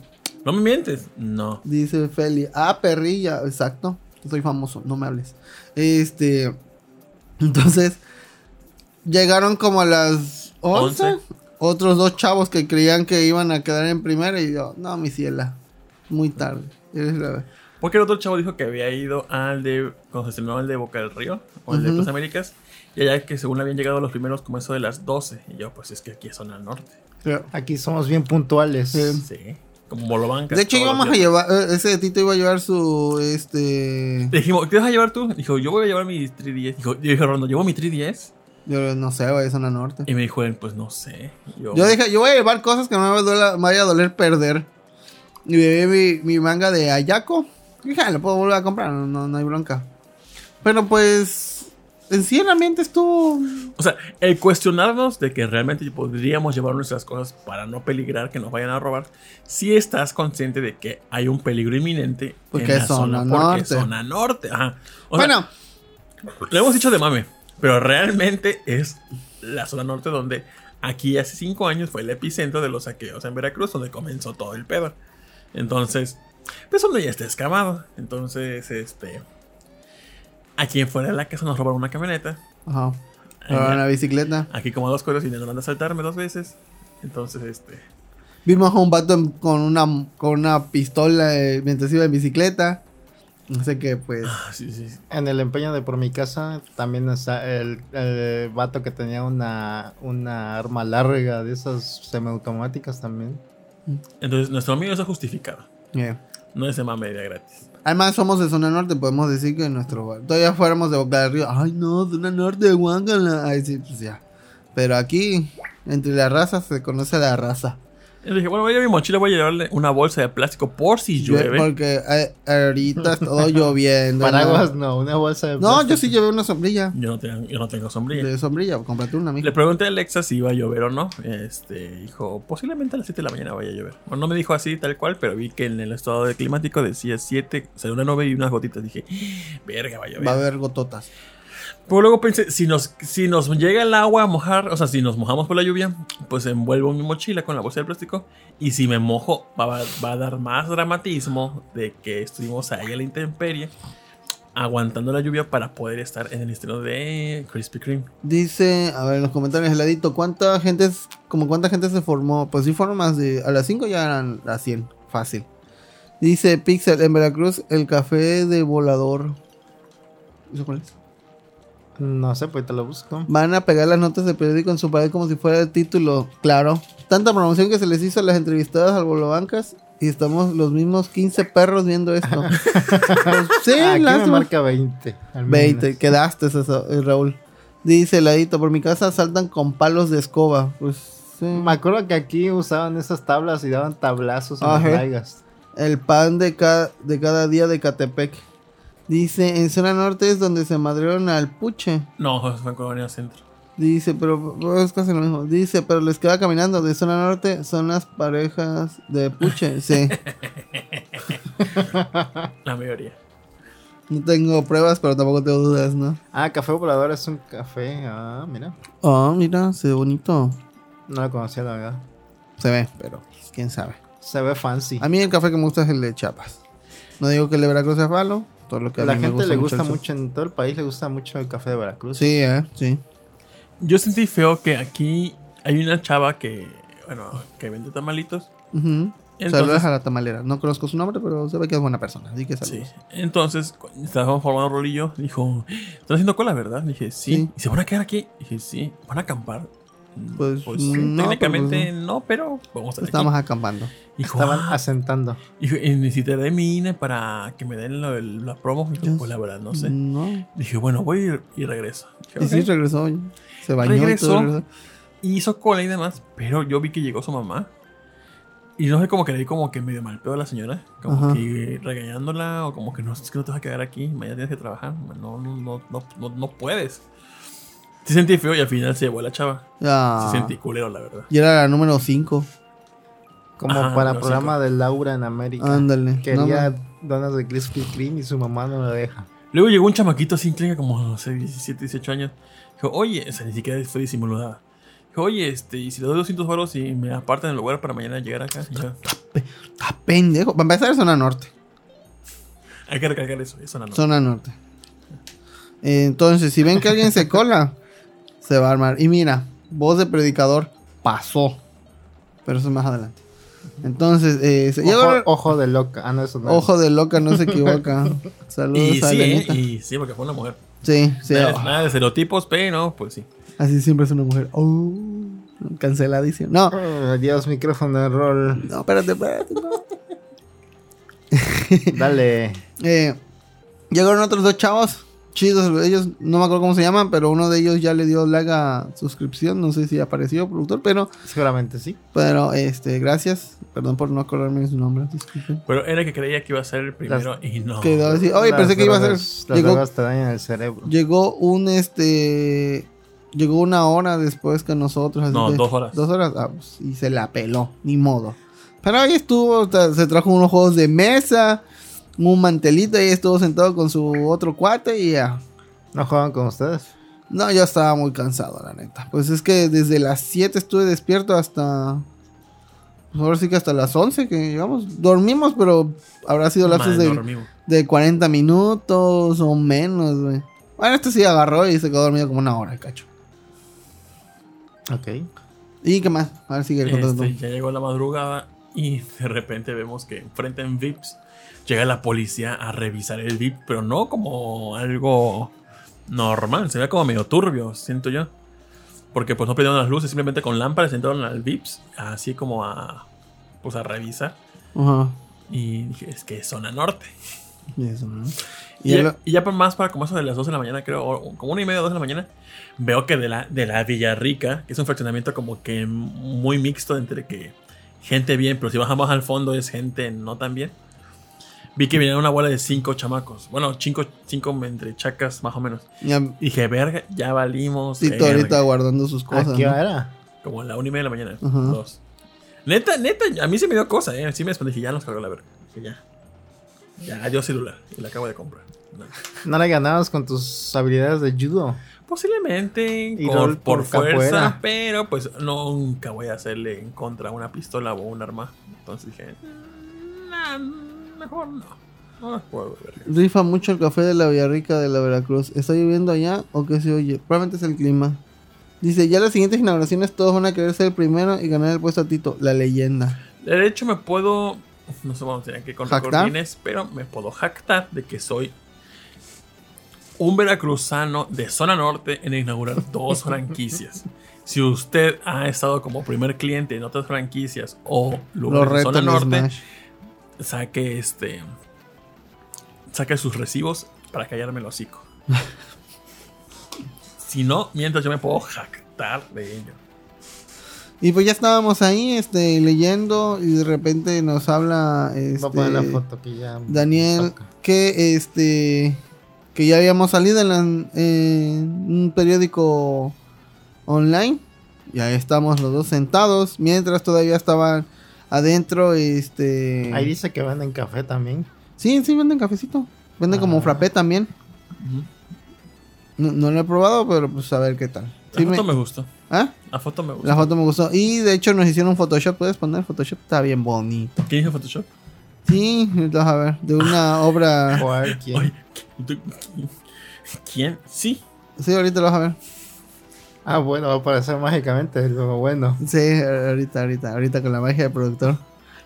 S2: ¿No me mientes? No.
S3: Dice Feli. Ah, perrilla. Exacto. Soy famoso, no me hables. Este. Entonces. Llegaron como a las 11.
S2: Once.
S3: Otros dos chavos que creían que iban a quedar en primera. Y yo, no, mi ciela. Muy tarde.
S2: Porque el otro chavo dijo que había ido al de. Cuando se estrenó el de Boca del Río, o el de. Plaza Américas, y allá que según habían llegado los primeros como eso de las 12. Y yo, pues es que aquí es zona norte.
S1: Aquí somos bien puntuales.
S3: Sí.
S2: Sí. Como Bolobancas.
S3: De hecho, íbamos a llevar. eh, Ese Tito iba a llevar su. Este.
S2: Le dijimos, ¿qué vas a llevar tú? Dijo, yo voy a llevar mi 3DS. Dijo, yo dije, Rondo, ¿llevo mi 3DS?
S3: Yo no sé, vaya a zona norte.
S2: Y me dijo él, pues no sé. Yo,
S3: Yo dije, yo voy a llevar cosas que no me, duela- me vaya a doler perder. Y llevé mi, mi manga de Ayako. Y dije, ah, lo puedo volver a comprar, no, no, no hay bronca. Pero pues, en sí el ambiente estuvo...
S2: O sea, el cuestionarnos de que realmente podríamos llevar nuestras cosas para no peligrar que nos vayan a robar, si estás consciente de que hay un peligro inminente
S3: Porque
S2: en la
S3: zona
S2: zona, porque
S3: norte.
S2: es zona norte. Ajá. O sea,
S3: bueno,
S2: lo hemos dicho de mame, Pero realmente es la zona norte donde aquí hace cinco años fue el epicentro de los saqueos en Veracruz, donde comenzó todo el pedo. Entonces, pues donde ya está escamado. Entonces, este. Aquí fuera de la casa nos robaron una camioneta.
S3: Ajá. Robaron una bicicleta.
S2: Aquí como dos cueros y intentaron asaltarme dos veces. Entonces, este.
S3: Vimos a un vato en- con una, con una pistola eh, mientras iba en bicicleta. No sé qué, pues.
S2: ah, sí, sí, sí.
S1: En el empeño de por mi casa también está el, el vato que tenía una, una arma larga de esas semiautomáticas también.
S2: Entonces, nuestro amigo está justificado.
S3: eh.
S2: No es de mame de gratis.
S3: Además, somos de zona norte, podemos decir que nuestro. Todavía fuéramos de Boca del Río. Ay, no, zona norte Huángala. Ay, sí, pues ya. Pero aquí, entre las razas, se conoce la raza.
S2: Y dije, bueno, voy a mi mochila, voy a llevarle una bolsa de plástico por si llueve.
S3: Porque eh, ahorita es *laughs* todo lloviendo.
S1: Paraguas
S3: ¿no?
S1: no, una bolsa de
S3: No,
S1: plástico.
S3: yo sí llevé una sombrilla.
S2: Yo no tengo, yo no tengo sombrilla.
S3: De sombrilla, cómprate una, amigo.
S2: Le pregunté a Alexa si iba a llover o no. Este dijo, posiblemente a las 7 de la mañana vaya a llover. Bueno, no me dijo así tal cual, pero vi que en el estado de climático decía 7, o sea, una nube y unas gotitas. Dije, verga, va a llover.
S3: Va a haber gototas.
S2: Pero luego pensé, si nos, si nos llega el agua a mojar, o sea, si nos mojamos por la lluvia, pues envuelvo mi mochila con la bolsa de plástico. Y si me mojo, va, va a dar más dramatismo de que estuvimos ahí a la intemperie, aguantando la lluvia para poder estar en el estreno de Krispy Kreme.
S3: Dice, a ver, en los comentarios, heladito, ¿cuánta gente es, como cuánta gente se formó? Pues sí fueron más de, a las 5 ya eran las 100, fácil. Dice Pixel, en Veracruz, el café de volador. ¿Eso cuál es?
S1: No sé, pues te lo busco.
S3: Van a pegar las notas del periódico en su pared como si fuera el título. Claro. Tanta promoción que se les hizo a las entrevistadas al Bolobancas. Y estamos los mismos 15 perros viendo esto. *laughs* Pues, sí,
S1: Aquí me
S3: lástima.
S1: marca 20. al
S3: 20,
S1: menos.
S3: quedaste eso, eh, Raúl. Dice Ladito, por mi casa saltan con palos de escoba. Pues sí.
S1: Me acuerdo que aquí usaban esas tablas y daban tablazos
S3: Ajá.
S1: las.
S3: El pan de, ca- de cada día de Catepec. Dice, en zona norte es donde se madrieron al puche.
S2: No, fue en Colonia Centro.
S3: Dice, pero es casi lo mismo. Dice, pero les queda caminando de zona norte son las parejas de puche. *laughs* Sí. *laughs*
S2: La mayoría.
S3: No tengo pruebas, pero tampoco tengo dudas, ¿no?
S1: Ah, Café Volador es un café. Ah, mira.
S3: Oh, mira, se ve bonito.
S1: No lo conocía, la verdad.
S3: Se ve, pero pues, quién sabe.
S1: Se ve fancy.
S3: A mí el café que me gusta es el de Chiapas. No digo que el de Veracruz sea malo, todo lo que a
S1: la gente le gusta mucho, en todo el país le gusta mucho el café de Veracruz.
S3: Sí, eh, sí.
S2: Yo sentí feo que aquí hay una chava que, bueno, que vende tamalitos.
S3: Ujú.
S2: Entonces-
S3: Saludos a la tamalera. No conozco su nombre, pero se ve que es buena persona. Así que
S2: Sí.
S3: saludos.
S2: Entonces, cuando estábamos formando rolillo, dijo, ¿están haciendo cola, verdad? Dije, sí.
S3: Sí.
S2: ¿Y se van a quedar aquí? Dije, sí. ¿Van a acampar?
S3: Pues,
S2: Pues,
S3: no,
S2: técnicamente
S3: pues
S2: no, pero vamos a
S3: Estamos
S2: aquí.
S3: acampando.
S2: Dijo,
S1: Estaban
S2: "Ah".
S1: asentando.
S2: Dijo, "Y necesitaré mi INE para que me den lo- el- la promo.
S3: Yo
S2: pues la verdad, no sé.
S3: No.
S2: Dije, bueno, voy ir y regreso. Dije,
S3: Y sí,
S2: "Ok".
S3: regresó. Se bañó y
S2: Regresó.
S3: todo. regresó.
S2: Y hizo cola y demás, pero yo vi que llegó su mamá. Y no sé, como que le di como que medio mal pedo a la señora. Como
S3: Ajá.
S2: que regañándola, o como que no, es que no te vas a quedar aquí, mañana tienes que trabajar. No, no, no, no, no puedes. Sí sentí feo y al final se llevó a la chava.
S3: Ah.
S2: Sí sentí culero, la verdad.
S3: Y era la número 5.
S1: Como
S2: Ajá,
S1: para el programa de Laura en América.
S3: Ándale.
S1: Quería
S3: No,
S1: donas de Krispy Kreme y su mamá no lo deja.
S2: Luego llegó un chamaquito así, tenía como, no sé, 17, 18 años. Dijo, oye, o sea, ni siquiera fue disimulada. Dijo, oye, este, y si le doy 200 baros y me apartan el lugar para mañana llegar acá. Yo,
S3: Ah, pendejo. Para empezar, es zona norte.
S2: hay que recargar eso, no.
S3: Zona norte. Eh, Entonces, si ven que alguien se cola, se va a armar. Y mira, voz de predicador pasó. Pero eso es más adelante. Entonces, eh, se-
S1: Ojo, ojo de loca. Ah, no, eso no.
S3: ojo de loca, no se equivoca. *laughs* Saludos
S2: Y
S3: a
S2: sí,
S3: Elenita.
S2: y sí, porque fue una mujer.
S3: Sí, sí.
S2: Nada,
S3: oh,
S2: nada de estereotipos, pero pues sí.
S3: así siempre es una mujer. Oh, canceladísimo. No,
S1: Oh, Dios, micrófono de rol.
S3: no, espérate, espérate. no. *laughs*
S1: Dale. *laughs*
S3: Eh, llegaron otros dos chavos. Chidos, ellos no me acuerdo cómo se llaman, pero uno de ellos ya le dio like a suscripción. No sé si apareció productor, pero,
S1: Seguramente sí.
S3: pero este, gracias. Perdón por no acordarme de su nombre. disculpen.
S2: Pero era que creía que iba a ser el primero y no.
S3: Quedó así. Oye,
S1: Las
S3: pensé que iba a ser.
S1: Las
S3: Llegó,
S1: drogas te dañan el cerebro.
S3: llegó un este. Llegó una hora después que nosotros. así
S2: No,
S3: que-
S2: dos horas.
S3: Dos horas. ah, pues, y se la peló, ni modo. Pero ahí estuvo, se trajo unos juegos de mesa, un mantelito, y estuvo sentado con su otro cuate y ya.
S1: ¿No juegan con ustedes?
S3: No, yo estaba muy cansado, la neta. Pues es que desde las 7 estuve despierto hasta. Pues ahora sí que hasta las 11 que llegamos. Dormimos, pero habrá sido lapsos de, de 40 minutos o menos, güey. Bueno, este sí agarró y se quedó dormido como una hora, cacho.
S1: Ok.
S3: ¿Y qué más? A ver, sigue contando.
S2: Este, ya llegó la madrugada y de repente vemos que enfrente en VIPs llega la policía a revisar el VIP, pero no como algo normal, se ve como medio turbio, siento yo. Porque pues no prendieron las luces, simplemente con lámparas entraron al VIPs, así como a pues a revisar.
S3: Ajá.
S2: Y dije, es que es zona norte.
S3: Y eso, ¿no?
S2: Y,
S3: Y
S2: ya,
S3: el-
S2: y ya por más para como eso de las 2 de la mañana, creo, o como una y media, 2 de la mañana, veo que de la, de la Villarrica, que es un fraccionamiento como que muy mixto entre que gente bien, pero si bajamos al fondo es gente no tan bien. Vi que venía una bola de cinco chamacos. Bueno, cinco, cinco entre chacas más o menos.
S3: Ya
S2: Y dije, verga, ya valimos.
S3: Tito
S2: verga".
S3: ahorita guardando sus
S1: ¿A
S3: cosas.
S1: qué
S3: ¿no?
S1: hora era?
S2: Como a la una y media de la mañana.
S3: Ajá.
S2: Dos. Neta, neta, a mí se me dio cosa, ¿eh? Sí me espanté, dije, ya nos cargó la verga. Dije, ya. Ya, adiós celular. Y la acabo de comprar. No.
S1: ¿No le ganabas con tus habilidades de judo?
S2: Posiblemente
S1: Y
S2: con- por,
S1: por
S2: fuerza,
S1: capoeira.
S2: pero pues nunca voy a hacerle en contra una pistola o un arma. Entonces dije, "Nah, mejor no. No.
S3: Rifa mucho el café de la Villarrica de la Veracruz. ¿Está lloviendo allá o qué se oye? Probablemente es el clima. Dice, ya las siguientes inauguraciones todos van a querer ser el primero y ganar el puesto a Tito, la leyenda.
S2: De hecho, me puedo. No sé, vamos a tener que con Guinness, pero me puedo jactar de que soy un veracruzano de zona norte en inaugurar dos *laughs* franquicias. Si usted ha estado como primer cliente en otras franquicias o lugares de zona norte,
S3: Smash.
S2: Saque este. Saque sus recibos para callarme el hocico. *laughs* si no, mientras yo me puedo jactar de ello.
S3: Y pues ya estábamos ahí este, leyendo y de repente nos habla
S1: la
S3: este,
S1: foto que ya.
S3: Daniel
S1: toca.
S3: que este que ya habíamos salido en, la- en un periódico online y ahí estamos los dos sentados mientras todavía estaban adentro este
S1: Ahí dice que venden café también.
S3: sí sí venden cafecito venden como
S1: Ah.
S3: frappé también no, no lo he probado pero pues a ver qué tal
S2: La
S3: Sí
S2: foto
S3: me-
S2: me gustó.
S3: ¿Ah?
S2: La foto me gustó.
S3: la foto me gustó y de hecho nos hicieron un Photoshop puedes poner Photoshop está bien bonito
S2: ¿Quién dijo Photoshop?
S3: sí vas a ver de una *laughs* obra.
S1: ¿Quién?
S2: Oye, ¿tú- ¿quién? Sí.
S3: sí ahorita lo vas a ver
S1: Ah, bueno, va a aparecer mágicamente. Lo bueno.
S3: Sí, ahorita, ahorita, ahorita con la magia del productor.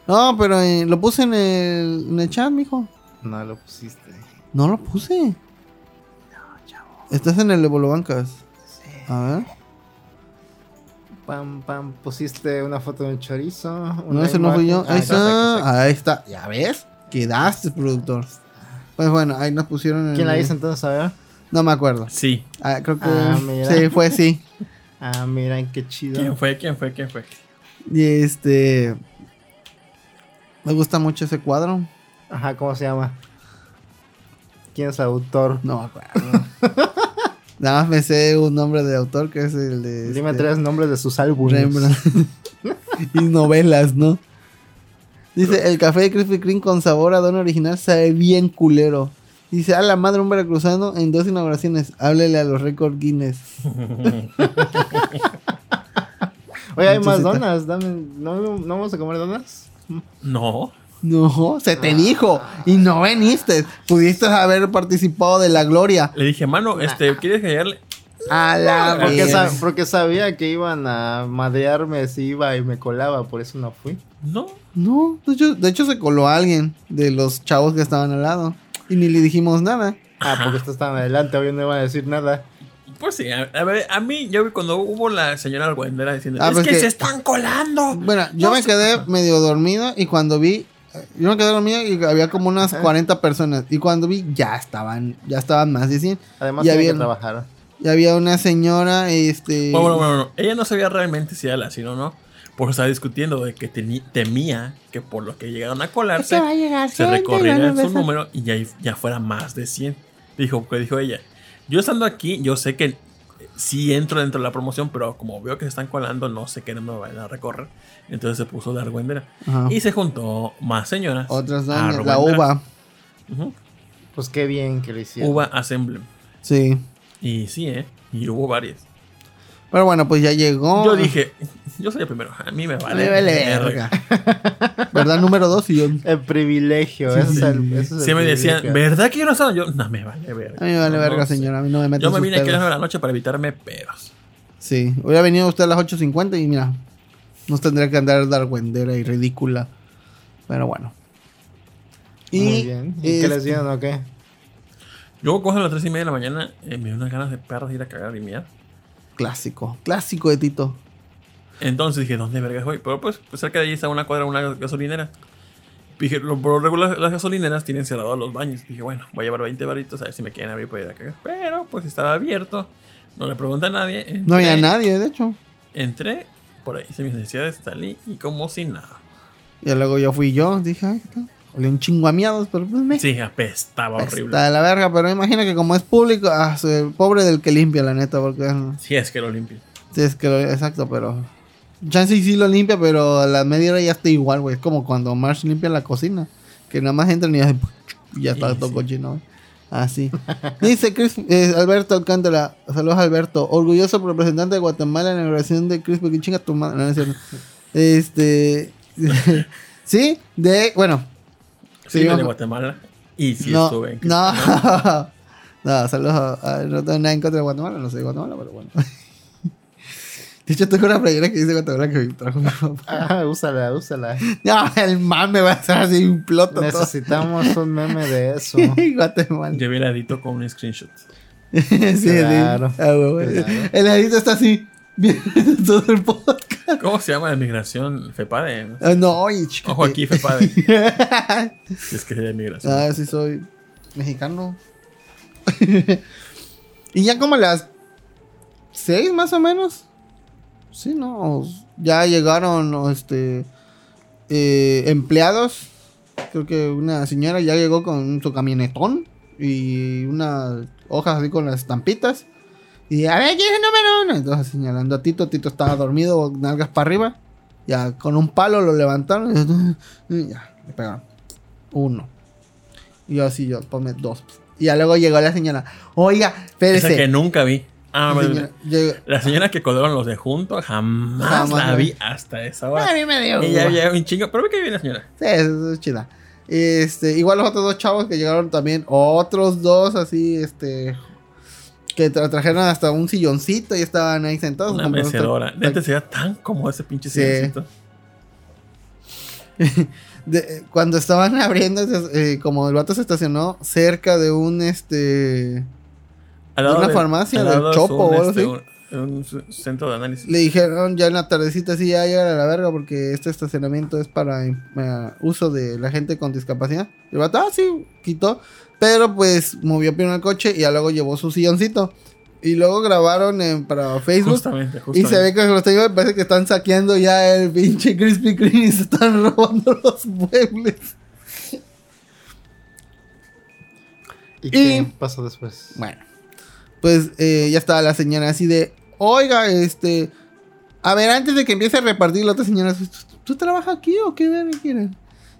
S3: No, pero eh, lo puse en el, en el chat, mijo.
S1: No lo pusiste.
S3: No lo puse. Estás en el de Bolobancas. A ver.
S1: Pam, pam. Pusiste una foto de un chorizo.
S3: No, ese no fui yo. Ahí
S1: Ah,
S3: está. Ahí está. ¿Ya ves? Quedaste, productor. Pues bueno, ahí nos pusieron.
S1: ¿Quién la
S3: el-
S1: hizo entonces? A ver.
S3: No me acuerdo.
S2: Sí.
S3: Ah, creo que.
S1: Ah,
S3: sí, fue sí. *laughs*
S1: Ah, miren qué chido.
S2: ¿Quién fue? ¿Quién fue? ¿Quién fue?
S3: Y este. Me gusta mucho ese cuadro.
S1: Ajá, ¿cómo se llama? ¿Quién es el autor?
S3: No me acuerdo. *laughs* Nada más me sé un nombre de autor que es el de.
S1: Dime
S3: este,
S1: tres nombres de sus álbumes.
S3: Rembrandt. *laughs* y novelas, ¿no? Dice, el café de Krispy Kreme con sabor a don original sabe bien culero. Dice, a la madre un veracruzano en dos inauguraciones. Háblele a los récord Guinness. *laughs*
S1: Oye, hay más donas. Dame, ¿no, ¿No vamos a comer donas?
S2: No.
S3: No, se te dijo. Y no veniste. Pudiste haber participado de la gloria.
S2: Le dije, mano, este, ¿quieres callarle?
S3: A la
S1: Porque, sabía que iban a madrearme si iba y me colaba, por eso no fui.
S2: No.
S3: No, de hecho, de hecho se coló alguien de los chavos que estaban al lado. Y ni le dijimos nada.
S1: Ah, porque estos estaban adelante, hoy no iban a decir nada.
S2: Pues sí, a, a ver, a mí, yo vi cuando hubo la señora argüendera diciendo,
S3: Ah,
S2: es
S3: pues
S2: que,
S3: que-
S2: se están colando.
S3: Bueno, yo
S2: No
S3: me quedé medio dormido y cuando vi, eh, yo me quedé dormido y había como unas 40 personas y cuando vi ya estaban, ya estaban más de 100.
S1: Además,
S3: Ya
S1: tiene que trabajar.
S3: Y había una señora, este,
S2: Bueno, bueno, bueno. Ella no sabía realmente si era la así o no. Porque estaba discutiendo de que temía que por lo que llegaron a colarse,
S3: a llegar
S2: se recorriera su número y ya, ya fuera más de 100. Dijo, que dijo ella, yo estando aquí, yo sé que sí entro dentro de la promoción, pero como veo que se están colando, no sé qué no me van a recorrer. Entonces se puso de argüendera. Y se juntó más señoras.
S3: otras
S2: a
S3: doñas, la uva.
S1: Pues qué bien que lo hicieron.
S2: Uva Assembly.
S3: Sí.
S2: Y sí, ¿eh? Y hubo varias.
S3: Pero bueno, pues ya llegó.
S2: Yo dije, yo soy el primero. A mí me vale.
S3: Me vale verga. *laughs* ¿Verdad? Número dos y yo.
S1: El privilegio.
S2: Sí,
S1: es el, es
S2: me decían. ¿verdad que yo no estaba? Yo, no me vale
S3: A
S2: verga.
S3: mí me vale
S2: No,
S3: verga,
S2: no
S3: señora. A mí no me metan
S2: Yo me vine aquí a las de la noche para evitarme pedos.
S3: Sí. Hubiera venido usted a las 8.50 y mira. Nos tendría que andar dargüendera y ridícula. Pero bueno. Y,
S1: Muy bien. ¿Y qué
S3: este,
S1: les dieron o qué?
S2: Yo cojo a las tres y media de la mañana, eh, me dio unas ganas de perras de ir a cagar y miar.
S3: Clásico. Clásico de Tito.
S2: Entonces dije, ¿dónde vergas voy? Pero pues, pues cerca de ahí está una cuadra, una gasolinera. Dije, lo, por lo regular las gasolineras tienen cerrados los baños. Dije, bueno, voy a llevar 20 varitos a ver si me quieren abrir para ir a cagar. Pero pues estaba abierto, no le pregunté a nadie. Entré,
S3: No había nadie, de hecho.
S2: Entré, por ahí hice mis necesidades, salí y como si nada.
S3: Y luego yo fui yo. Dije, ay, ¿qué tal? Olía un chingo a miados, pero pues me.
S2: Sí, apestaba horrible.
S3: Está de la verga, pero imagina que como es público, ah, soy pobre del que limpia, la neta, porque
S2: Sí, es que lo limpio.
S3: sí, es que lo, exacto, pero Chance sí lo limpia, pero a la media hora ya está igual, güey. Es como cuando Marsh limpia la cocina, que nada más entran y ya, *laughs* ya está
S2: Sí,
S3: todo
S2: sí.
S3: cochino, güey. Así. *laughs* Dice Chris, eh, Alberto Alcántara. Saludos, Alberto. Orgulloso representante de Guatemala en la inauguración de Chris, porque chinga tu madre. No, no es cierto. *laughs* Este. sí, de. Bueno,
S2: Sí,
S3: Sí,
S2: de Guatemala. Y sí
S3: no,
S2: estuve en
S3: no, *laughs* no, saludos a, a- no tengo nada en contra de Guatemala, no soy de Guatemala, pero bueno. *laughs* De hecho, tengo una playera que dice Guatemala que me trajo mi papá.
S1: Ah, úsala, úsala. *laughs*
S3: No, el mame va a ser así un ploto todo.
S1: Necesitamos un meme de eso.
S3: Guatemala.
S2: Llevé el edito con un screenshot.
S3: sí.
S1: Claro,
S3: Ah,
S1: claro.
S3: El edito está así, *laughs* todo el podcast.
S2: ¿Cómo se llama la migración? FEPADE. ¿no?
S3: Ah, no, chica.
S2: Ojo aquí, FEPADE. Si *laughs* es que de migración.
S3: Ah, sí soy mexicano. *laughs* y ya como a las seis más o menos. Sí, no. Ya llegaron este eh, empleados. Creo que una señora ya llegó con su camionetón y unas hojas así con las estampitas. Y a ver, ¿quién es el número uno? Entonces señalando a Tito, Tito estaba dormido, nalgas para arriba. Ya con un palo lo levantaron y ya, le pegaron. Uno. Y yo así, yo, ponme dos. Y ya luego llegó la señora. Oiga,
S2: Esa
S3: espérese.
S2: que nunca vi. Ah,
S3: La señora llegó-
S2: La señora que colgaron los de junto, jamás,
S3: Jamás
S2: la vi hasta esa
S3: A
S2: hora.
S3: mí me dio.
S2: Y ya había un chingo. Pero ve que bien la señora.
S3: Sí, es chida. Este, igual los otros dos chavos que llegaron también, otros dos así, este, que tra- trajeron hasta un silloncito y estaban ahí sentados.
S2: Una
S3: como-
S2: mecedora. Neta se tan cómodo ese pinche
S3: Sí.
S2: silloncito. *laughs*
S3: de- cuando estaban *laughs* abriendo, eh, como el vato se estacionó cerca de un, este,
S2: Al
S3: ¿De una
S2: de-
S3: farmacia,
S2: al lado
S3: Chopo
S2: un,
S3: o algo
S2: este,
S3: así?
S2: un- centro de análisis.
S3: le dijeron ya en la tardecita, así ya llegan a la verga porque este estacionamiento es para eh, uso de la gente con discapacidad. Y el vato, ah, sí, quitó. Pero pues movió primero el coche y ya luego llevó su silloncito. Y luego grabaron en- para Facebook.
S2: Justamente,
S3: Y
S2: justamente.
S3: se ve que los tengo, parece que están saqueando ya el pinche Krispy Kreme y se están *laughs* robando los muebles.
S1: ¿Y,
S3: Y-
S1: qué pasó después?
S3: Bueno, pues eh, ya estaba la señora así de, oiga, este, a ver, antes de que empiece a repartir la otra señora, ¿tú, tú trabajas aquí o qué quieren?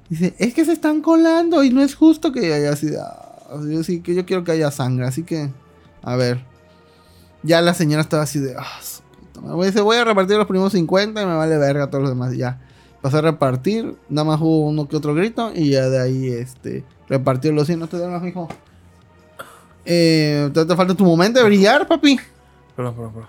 S3: Dice, es que se están colando y no es justo que haya así, de, "Ah", yo sí que yo quiero que haya sangre, así que, a ver. Ya la señora estaba así de, ah, su puta madre". Dice, voy a repartir los primeros 50 y me vale verga todos los demás. Y ya, pasó a repartir, nada más hubo uno que otro grito y ya de ahí, este, repartió los 100, no te dan hijo. Eh, te, te falta tu momento de brillar, papi.
S2: Perdón, perdón, perdón.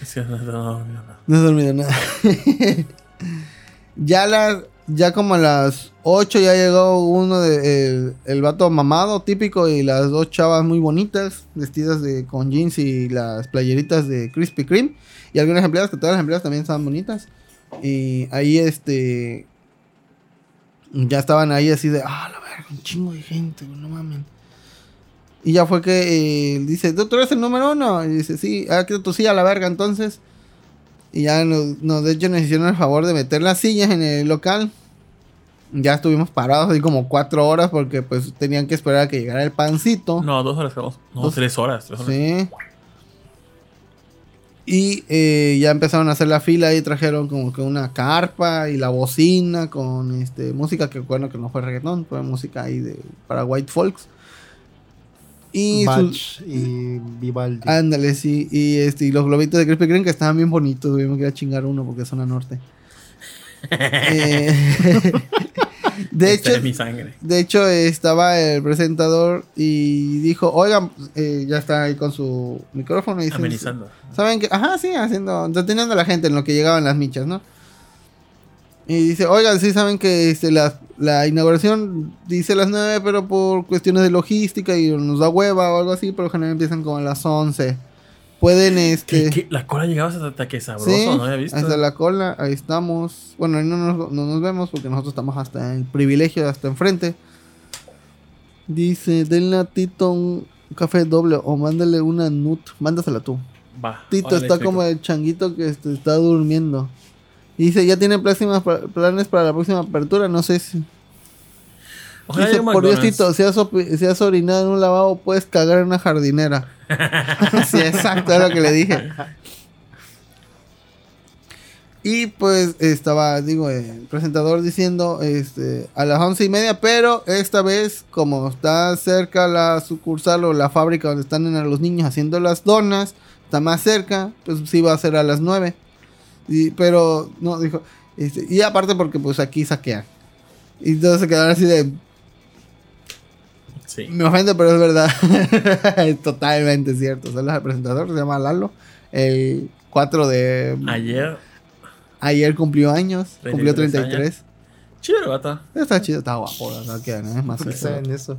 S2: Es que no, no, no, no.
S3: No he dormido nada. *laughs* ya las, ya como a las 8 ya llegó uno de el, el vato mamado típico y las dos chavas muy bonitas, vestidas de con jeans y las playeritas de Krispy Kreme y algunas empleadas que todas las empleadas también estaban bonitas. Y ahí este ya estaban ahí así de, ah, la verga, un chingo de gente, no mames. Y ya fue que eh, dice, ¿tú, tú eres el número uno? Y dice, sí, ah, que tú sí a la verga entonces. Y ya nos, nos- de hecho nos hicieron el favor de meter las sillas en el local. Ya estuvimos parados ahí como cuatro horas porque pues tenían que esperar a que llegara el pancito.
S2: No, dos horas. No,
S3: Dos-
S2: tres horas. Tres horas.
S3: Sí. Y eh, ya empezaron a hacer la fila y trajeron como que una carpa y la bocina con este música que bueno que no fue reggaetón, fue música ahí de para white folks. Y
S1: Batch y Vivaldi.
S3: Ándale, sí. Y, este, y los globitos de Krispy Kreme que estaban bien bonitos, güey. Me quería chingar uno porque es zona norte. *laughs* Eh, *laughs* de
S2: Esta
S3: hecho,
S2: es mi sangre.
S3: de hecho, estaba el presentador y dijo, oigan, eh, ya está ahí con su micrófono y dice,
S2: Amenizando.
S3: ¿Saben qué? Ajá, sí, haciendo, entreteniendo a la gente en lo que llegaban las michas, ¿no? Y dice, oigan, sí saben que este, la, la inauguración dice las 9, pero por cuestiones de logística y nos da hueva o algo así, pero generalmente empiezan como a las 11. Pueden, este...
S2: ¿Qué, qué? La cola llegaba hasta que sabroso,
S3: Sí,
S2: no había visto.
S3: está la cola, ahí estamos. Bueno, ahí no nos, no nos vemos porque nosotros estamos hasta el privilegio, hasta enfrente. Dice, denle a Tito un café doble o mándale una nut. Mándasela tú.
S2: Va.
S3: Tito está como el changuito que este, está durmiendo. Y dice, ¿ya tienen próximas planes para la próxima apertura? No sé si...
S2: Ojalá
S3: Dice, por Dios. Tito, si has, si has orinado en un lavabo, puedes cagar en una jardinera. *laughs* sí, exacto, es lo que le dije. Y pues estaba, digo, el presentador diciendo este, a las once y media, pero esta vez, como está cerca la sucursal o la fábrica donde están los niños haciendo las donas, está más cerca, pues sí va a ser a las nueve. Y, pero, no, dijo, este, y aparte porque pues aquí saquean. Y entonces se quedaron así de,
S2: Sí.
S3: me ofende, pero es verdad. *laughs* es totalmente cierto. Saludos al presentador, se llama Lalo. El 4 de...
S2: Ayer,
S3: Ayer cumplió años.
S2: 33
S3: cumplió 33.
S2: chido el vato.
S3: Está chido, está guapo. que, ¿no? Es más
S1: ¿Por qué
S3: sincero.
S1: saben eso?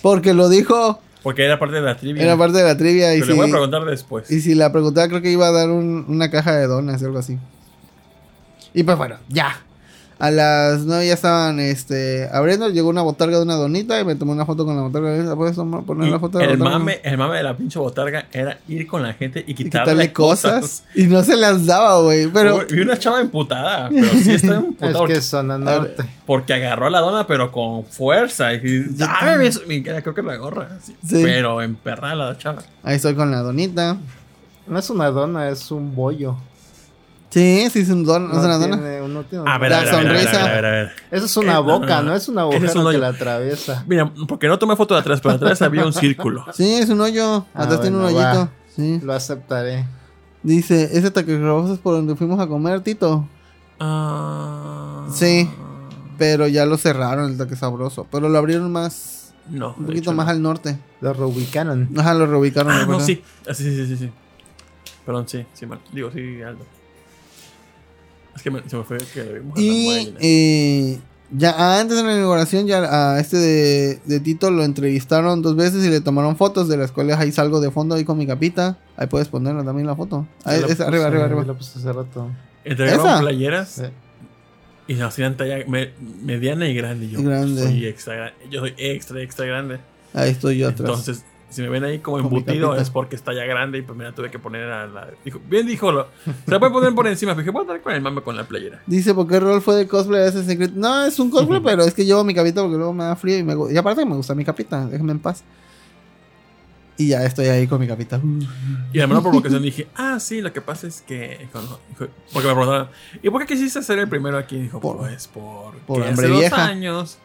S3: Porque lo dijo
S2: Porque era parte de la trivia.
S3: era parte de la trivia. Y
S2: Pero le voy a
S3: si,
S2: preguntar después.
S3: y si la preguntaba, creo que iba a dar un- una caja de donas o algo así. Y pues bueno, ya. A las 9 ya estaban este, abriendo. Llegó una botarga de una donita y me tomé una foto con la botarga. ¿Puedes tomar- poner
S2: Y
S3: la foto de la
S2: el,
S3: botarga?
S2: mame, el mame de la pinche botarga era ir con la gente y
S3: y
S2: quitarle,
S3: quitarle cosas. Y no se las daba, güey. Pero
S2: Vi una chava emputada, pero sí está *laughs*
S1: Es
S2: emputada.
S1: que es zona norte.
S2: Porque agarró la dona, pero con fuerza. Y ¡Dame eso! Y creo que la gorra. sí.
S3: Sí.
S2: Pero emperrada la chava.
S3: ahí estoy con la donita.
S1: No es una dona, es un bollo.
S3: Sí, sí, es, un don, es
S1: No
S3: una dona.
S1: tiene- uno tiene
S2: A ver,
S3: La
S2: a ver,
S3: sonrisa.
S2: a ver, a ver, a ver.
S1: Eso es una
S2: Eh,
S1: boca,
S2: no,
S1: no es una
S2: es un
S1: que la atraviesa.
S2: Mira, porque no tomé foto de atrás, pero atrás había un círculo. *laughs*
S3: Sí, es un hoyo.
S1: Ah,
S3: Atrás tiene un hoyito.
S1: va.
S3: Sí.
S1: Lo aceptaré.
S3: Dice, ¿ese taqueroso es por donde fuimos a comer, Tito?
S2: Ah,
S3: Sí. Pero ya lo cerraron, el taque sabroso. Pero lo abrieron más,
S2: No.
S3: un poquito
S2: hecho,
S3: más
S2: no.
S3: al norte.
S1: Lo reubicaron.
S3: Ajá, lo reubicaron.
S2: Ah, no, sí. Ah, sí, sí, sí, sí. Perdón, sí, sí, mal. Digo, sí, Aldo. Es que me- se me fue que lo vimos la
S3: Y eh, ya antes de la inauguración, ya a este de, de Tito lo entrevistaron dos veces y le tomaron fotos, de las cuales ahí salgo de fondo ahí con mi capita. Ahí puedes ponerla también la foto. Ahí, es arriba,
S1: puse,
S3: arriba, arriba.
S1: Lo puse hace rato.
S2: Entregaron
S3: ¿Esa?
S2: playeras
S1: Sí.
S2: y nos hacían talla me- mediana y grande. Yo
S3: Grande.
S2: soy extra grande. Yo soy extra, extra grande.
S3: Ahí estoy yo atrás.
S2: Entonces, si me ven ahí como embutido es porque está ya grande y pues mira, tuve que poner a la... Dijo, bien dijo, lo, se la puede poner por encima. Pero dije, voy a dar con el mame con la playera.
S3: Dice, ¿por qué rol fue de cosplay de Assassin's Creed? No, es un cosplay, *laughs* pero es que llevo mi capita porque luego me da frío y me Y aparte me gusta mi capita, déjame en paz. Y ya estoy ahí con mi capita.
S2: Y además por vocación dije, ah, sí, lo que pasa es que... porque me preguntaron, ¿y por qué quisiste ser el primero aquí? Dijo,
S3: Por-
S2: pues por,
S3: por
S2: hace dos años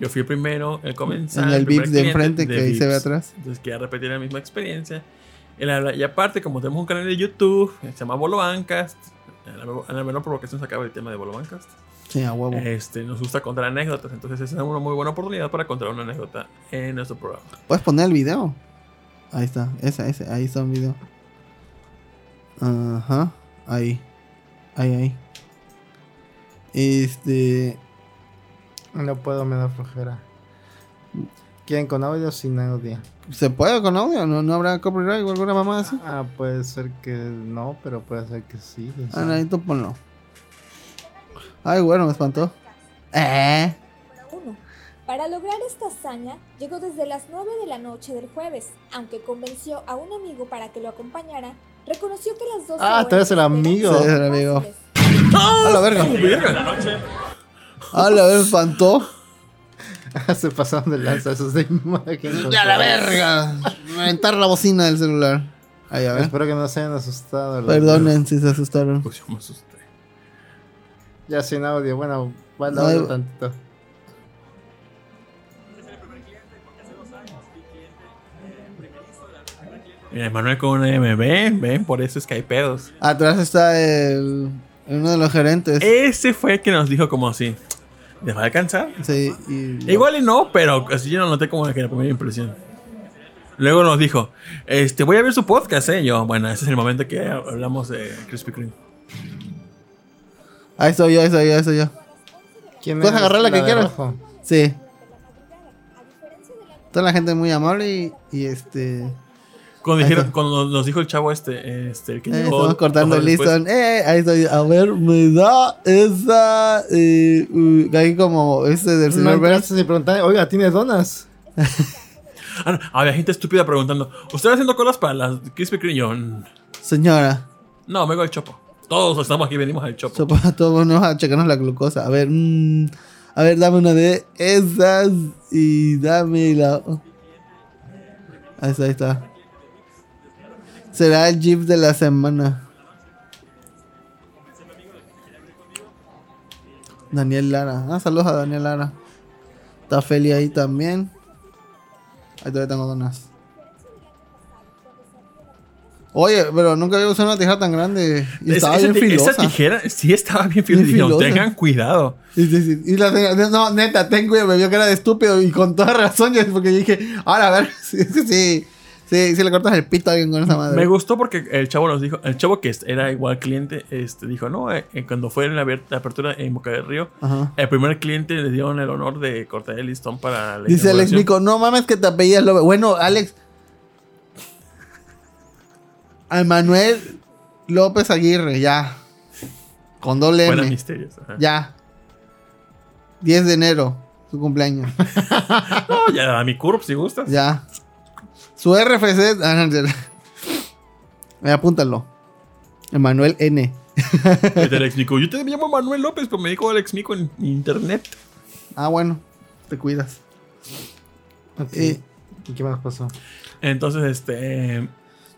S2: yo fui el primero, el comenzar.
S3: en el Vips de enfrente que ahí se ve atrás.
S2: Entonces quería repetir la misma experiencia. Y, aparte, como tenemos un canal de YouTube, que se llama Bolobancast, en la menor provocación se acaba el tema de Bolobancast.
S3: Sí, a huevo.
S2: Este, nos gusta contar anécdotas, entonces esa es una muy buena oportunidad para contar una anécdota en nuestro programa.
S3: ¿Puedes poner el video? Ahí está, ese, ese, ahí está un video. Ajá, ahí. Ahí, ahí. Este.
S1: No puedo, me da flojera. ¿Quieren con audio o sin audio?
S3: ¿Se puede con audio? ¿No, no habrá copyright o alguna mamá así?
S1: Ah, puede ser que no, pero puede ser que sí. o sea.
S3: Ah, no, ahí tú ponlo. Ay, bueno, me espantó. Eh.
S4: Para lograr esta hazaña, llegó desde las 9 de la noche del jueves. Aunque convenció a un amigo para que lo acompañara, reconoció que las dos
S1: Ah, tú eres el amigo.
S3: Sí, el amigo. A la verga. La verga, me espantó. *laughs*
S1: Se pasaron de lanza esos de imagen.
S3: ¡A la verga! Reventar la bocina del celular. Ahí, a ver.
S1: Espero que no se hayan asustado. los
S3: Perdonen si se asustaron.
S2: Pues yo me asusté.
S1: Ya sin audio. Bueno, va el
S3: No,
S1: audio tantito.
S2: Mira, Manuel con una M. Ven, ven, por eso es que hay pedos.
S3: Atrás está el, uno de los gerentes.
S2: Ese fue el que nos dijo como así. ¿Les va a alcanzar?
S3: Sí, y-
S2: Igual y no, pero así yo lo noté como que la primera impresión. Luego nos dijo, este, voy a ver su podcast, eh. Yo, bueno, ese es el momento que hablamos de Krispy Kreme.
S3: Ahí estoy yo, ahí estoy yo, ahí estoy yo.
S1: ¿Quién
S3: Puedes
S1: es
S3: agarrar la que
S1: de
S3: quieras.
S1: rojo?
S3: Sí. Toda la gente muy amable y, y este.
S2: Cuando, dijeron, nos dijo el chavo este, este, el que
S3: eh,
S2: llegó
S3: estamos cortando el listón. Eh, ahí estoy. A ver, me da esa. Eh, uh, ahí como este del señor Burns.
S1: sin preguntar, oiga, ¿tiene donas? *laughs*
S2: Ah, no, había gente estúpida preguntando, ¿usted haciendo colas para las Krispy Kreme? "Mm,
S3: Señora.
S2: no, vengo al Chopo. Todos estamos aquí, venimos al Chopo.
S3: Sopa, todos vamos a checarnos la glucosa. A ver, mm, a ver, dame una de esas y dame la. Ahí está, ahí está. Será el jeep de la semana. Daniel Lara. Ah, saludos a Daniel Lara. Está Feli ahí también. Ahí todavía tengo donas. Oye, pero nunca había usado una tijera tan grande. Y
S2: Es-
S3: estaba bien
S2: ti- esa
S3: filosa.
S2: tijera sí estaba bien filosa.
S3: Bien filosa.
S2: tengan cuidado.
S3: Y la no, neta, ten cuidado, me vio que era de estúpido y con toda razón, yo- porque yo dije, ahora a ver, *laughs* sí, sí, sí, sí, si le cortas el pito a alguien con esa madre.
S2: Me gustó porque el chavo nos dijo, el chavo que era igual cliente, este dijo, no, eh, eh, cuando fue en la, apertura en Boca del Río,
S3: Ajá.
S2: el primer cliente le dieron el honor de cortar el listón para la
S3: Dice Alex. Mico, no mames que te apellidas López. Bueno, Alex. A Manuel López Aguirre, ya. Con doble M.
S2: misterios. ajá.
S3: Ya. 10 de enero, su cumpleaños. *laughs*
S2: No, ya a mi curb si gustas.
S3: Ya. Su RFC. Ah. Eh, apúntalo. Emanuel N.
S2: Alex Mico, yo te llamo Manuel López, pero me dijo Alex Mico en internet.
S3: Ah, bueno. Te cuidas. Eh,
S1: ¿Y qué más pasó?
S2: Entonces, este...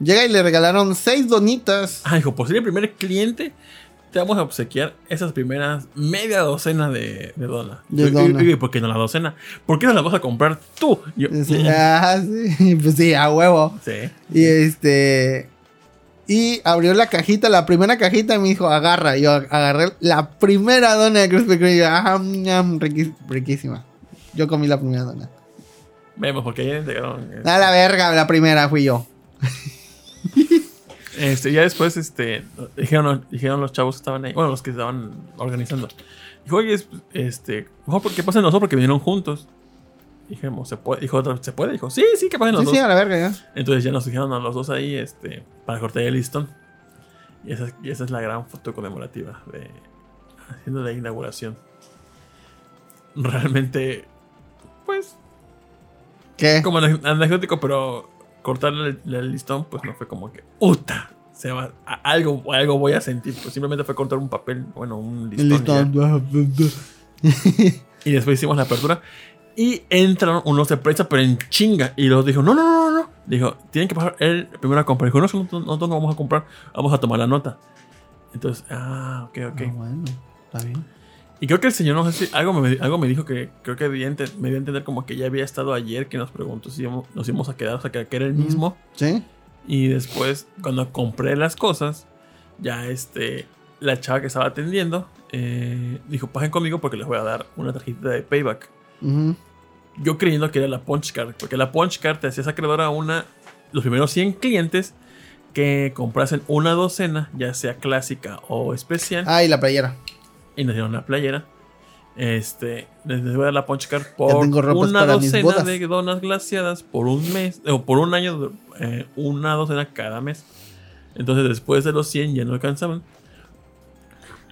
S3: Llega y le regalaron seis donitas.
S2: Ah, dijo, por ser el primer cliente, te vamos a obsequiar esas primeras media docena de, de dona.
S3: De
S2: Y- y-
S3: dona.
S2: y, ¿Por qué no la docena? ¿Por qué no la vas a comprar tú? Yo,
S3: ah, sí. *laughs* Pues sí, a huevo.
S2: sí.
S3: Y este. Y abrió la cajita, la primera cajita y me dijo, agarra. Yo agarré la primera dona de Krispy Kreme. Y yo, ah, riquísima. Yo comí la primera dona.
S2: Vemos, porque ya entregaron... eh,
S3: A la verga, la primera fui yo. *laughs*
S2: Este, ya después, este, dijeron, dijeron los chavos que estaban ahí, bueno, los que estaban organizando. Dijo, oye, es- este, mejor porque pasen los dos porque vinieron juntos. Dijimos, ¿se puede? Dijo otro, ¿se puede? Dijo, sí, sí, que pasen los
S3: Sí,
S2: dos.
S3: sí, a la verga ya.
S2: Entonces ya nos dijeron a los dos ahí, este, para cortar el listón. Y esa, y esa es la gran foto conmemorativa de haciendo la inauguración. Realmente, pues,
S3: ¿Qué?
S2: como ane- anecdótico, pero cortar el, el listón, pues no fue como que, ¡Uta! Se va, a- algo, algo voy a sentir. Pues simplemente fue cortar un papel, bueno, un
S3: El
S2: listón.
S3: listón. *laughs*
S2: Y después hicimos la apertura. Y entraron unos de prensa, pero en chinga. Y los dijo, no, no, no, no, no. Dijo, tienen que pasar él primero a comprar. Dijo, no, nosotros, nosotros no vamos a comprar, vamos a tomar la nota. Entonces, ah, ok, ok.
S3: Ah, bueno, está bien.
S2: Y creo que el señor, no sé si algo me, algo me dijo que creo que me dio a entender como que ya había estado ayer que nos preguntó si nos íbamos a quedar, o sea, que, era el mismo.
S3: ¿Sí?
S2: Y después, cuando compré las cosas, ya este, la chava que estaba atendiendo eh, dijo, pasen conmigo porque les voy a dar una tarjeta de payback.
S3: Ujú.
S2: Yo creyendo que era la punch card, porque la punch card te hacías acreedor a una, los primeros 100 clientes que comprasen una docena, ya sea clásica o especial,
S3: Ah, y la playera.
S2: Y nos dieron una playera. Este, les voy a dar la punch card por una docena de donas glaciadas por un mes, o por un año, eh, una docena cada mes. Entonces, después de los 100 ya no alcanzaban.